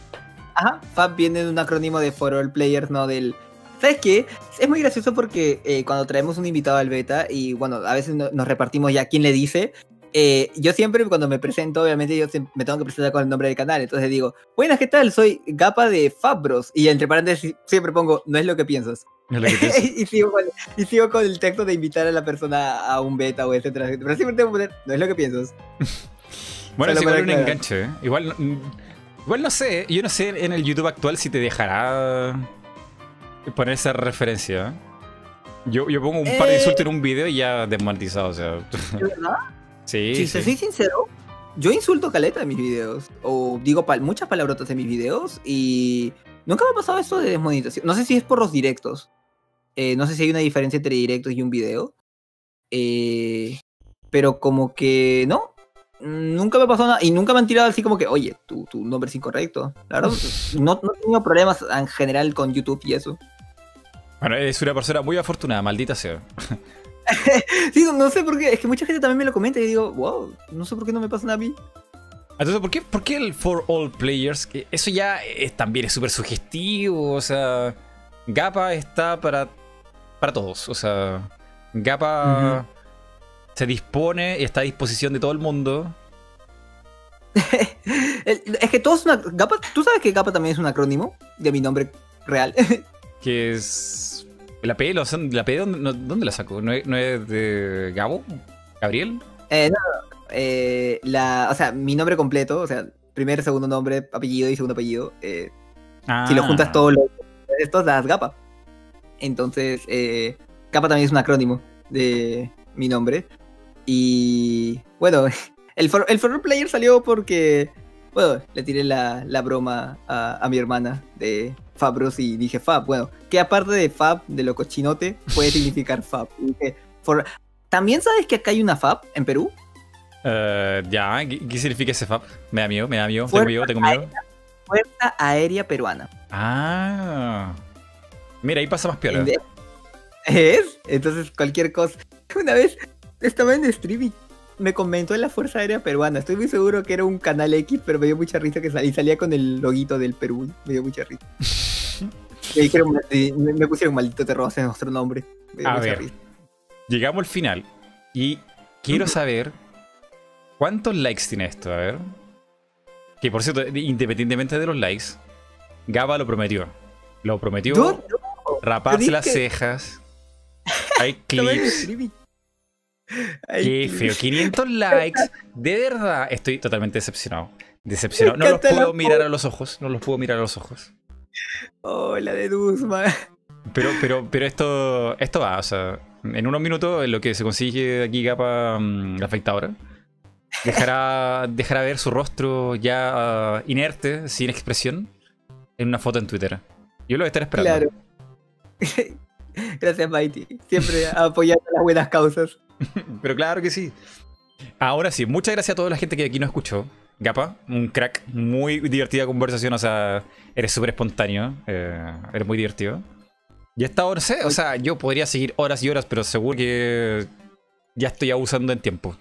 Ajá, FAP viene de un acrónimo de for all players, no del. ¿Sabes qué? Es muy gracioso porque eh, cuando traemos un invitado al beta y bueno, a veces nos repartimos ya quién le dice, eh, yo siempre cuando me presento, obviamente yo me tengo que presentar con el nombre del canal, entonces digo, buenas, ¿qué tal? Soy Gapa de Fabros y entre paréntesis siempre pongo, no es lo que piensas. (laughs) y, sigo con, el texto de invitar a la persona a un beta o etcétera, pero siempre tengo que poner, no es lo que piensas. (laughs) bueno, es igual un enganche, ¿eh? igual, igual no sé, yo no sé en el YouTube actual si te dejará poner esa referencia. Yo, yo pongo un par de insultos en un video y ya desmonetizado, o sea. ¿Verdad? Sí. Si soy sincero, yo insulto caleta en mis videos. O digo muchas palabrotas en mis videos. Y nunca me ha pasado esto de desmonetización. No sé si es por los directos. Eh, no sé si hay una diferencia entre directos y un video. Eh, pero como que no. Nunca me ha pasado nada. Y nunca me han tirado así como que, oye, tu, tu nombre es incorrecto. La verdad, (laughs) no, no he tenido problemas en general con YouTube y eso. Bueno, es una persona muy afortunada, maldita sea. (laughs) sí, no, sé por qué. Es que mucha gente también me lo comenta y digo, wow, no sé por qué no me pasa a mí. Entonces, ¿por qué, ¿por qué el For All Players? Eso ya es, también es súper sugestivo. O sea, Gapa está para, para todos. O sea, Gapa se dispone y está a disposición de todo el mundo. (laughs) es que todo es una. Gapa, ¿Tú sabes que Gapa también es un acrónimo de mi nombre real? (laughs) que es ¿La P, ¿la P dónde, la sacó? ¿No es, de Gabo? ¿Gabriel? Eh, no, eh, la, o sea, mi nombre completo, o sea, primer, segundo nombre, apellido y segundo apellido. Eh, Si lo juntas ah. todos los estos, das GAPA. Entonces, eh, GAPA también es un acrónimo de mi nombre. Y bueno, (laughs) el for, el Player salió porque, bueno, le tiré la, broma a, a mi hermana de Fabros y dije Fab, bueno, ¿qué aparte de Fab, de lo cochinote, puede (laughs) significar Fab? dije, ¿También sabes que acá hay una Fab en Perú? Uh, ya, ¿qué, significa ese FAP? Me da miedo, me da miedo, tengo miedo, tengo miedo. Fuerza Aérea Peruana. Ah. Mira, ahí pasa más piola. ¿Es? Entonces cualquier cosa. (laughs) Una vez estaba en streaming me comentó en la Fuerza Aérea Peruana. Estoy muy seguro que era un canal X, pero me dio mucha risa que salía, salía con el loguito del Perú. Me dio mucha risa. (laughs) me, dijeron, me, pusieron maldito te robas en nuestro nombre. A ver, llegamos al final y quiero saber cuántos likes tiene esto. A ver. Que por cierto, independientemente de los likes, Gaba lo prometió. Lo prometió. Raparse las cejas. (laughs) Hay clips. Qué feo. 500 likes. De verdad, estoy totalmente decepcionado. Decepcionado. No los puedo mirar a los ojos. No los puedo mirar a los ojos. Hola de Duzma. Pero, pero, pero esto, esto va, o sea, en unos minutos, en lo que se consigue aquí capa mm, la afectadora, dejará, (laughs) dejará ver su rostro ya uh, inerte, sin expresión, en una foto en Twitter. Yo lo voy a estar esperando. Claro. (laughs) Gracias, Mighty. Siempre (laughs) apoyando las buenas causas. Pero claro que sí. Ahora sí, muchas gracias a toda la gente que aquí nos escuchó. Gapa, un crack, muy divertida conversación, o sea, eres súper espontáneo, eh, eres muy divertido. Y esta hora, sé, o sea, yo podría seguir horas y horas, pero seguro que ya estoy abusando en tiempo.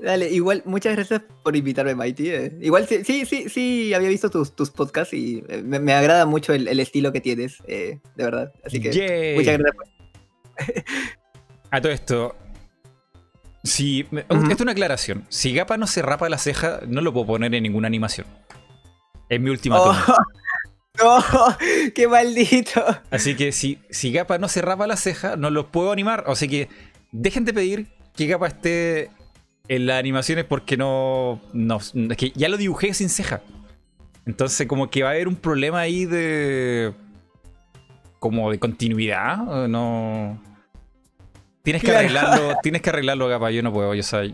Dale, igual, muchas gracias por invitarme, Mighty. Eh. Igual sí, sí, sí, sí, había visto tus, tus podcasts y eh, me, agrada mucho el, estilo que tienes, de verdad. Así que muchas gracias. A todo esto, si, Esto es una aclaración. Si Gapa no se rapa la ceja, no lo puedo poner en ninguna animación. Es mi última oh, (laughs) No, qué maldito. Así que si, si Gapa no se rapa la ceja, no lo puedo animar. O sea que dejen de pedir que Gapa esté en las animaciones porque no, no. Es que ya lo dibujé sin ceja. Entonces, como que va a haber un problema ahí de. como de continuidad. No. Tienes que arreglarlo, tienes que arreglarlo, capaz, yo no puedo, yo soy.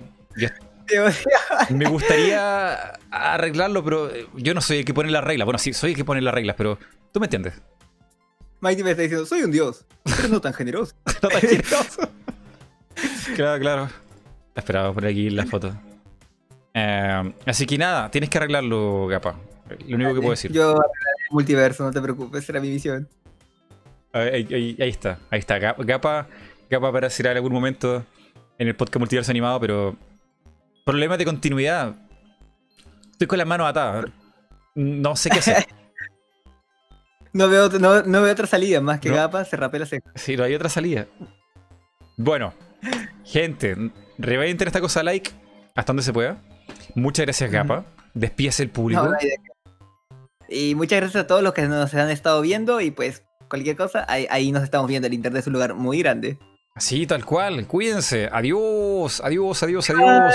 me gustaría arreglarlo, pero yo no soy el que pone las reglas. Bueno, sí, soy el que pone las reglas, pero tú me entiendes. Mighty me está diciendo, soy un dios, pero no tan generoso. (laughs) no tan generoso. (laughs) claro, claro. Esperaba por aquí la foto. Eh, así que nada, tienes que arreglarlo, Gapa. Lo único que puedo decir. Yo multiverso, no te preocupes, será mi misión. Ahí, ahí está, ahí está. Gapa capaz para en algún momento en el podcast multiverso animado, pero problemas de continuidad. Estoy con las manos atadas. No sé qué hacer. (laughs) no, veo, no, veo otra salida más que Gapa se rapela seco. Sí, no hay otra salida. Bueno, gente, revienten esta cosa like hasta donde se pueda. Muchas gracias, Gapa. Despídese el público. y muchas gracias a todos los que nos han estado viendo y pues cualquier cosa, ahí, ahí nos estamos viendo. El internet es un lugar muy grande. Sí, tal cual. Cuídense. Adiós, adiós, adiós, adiós.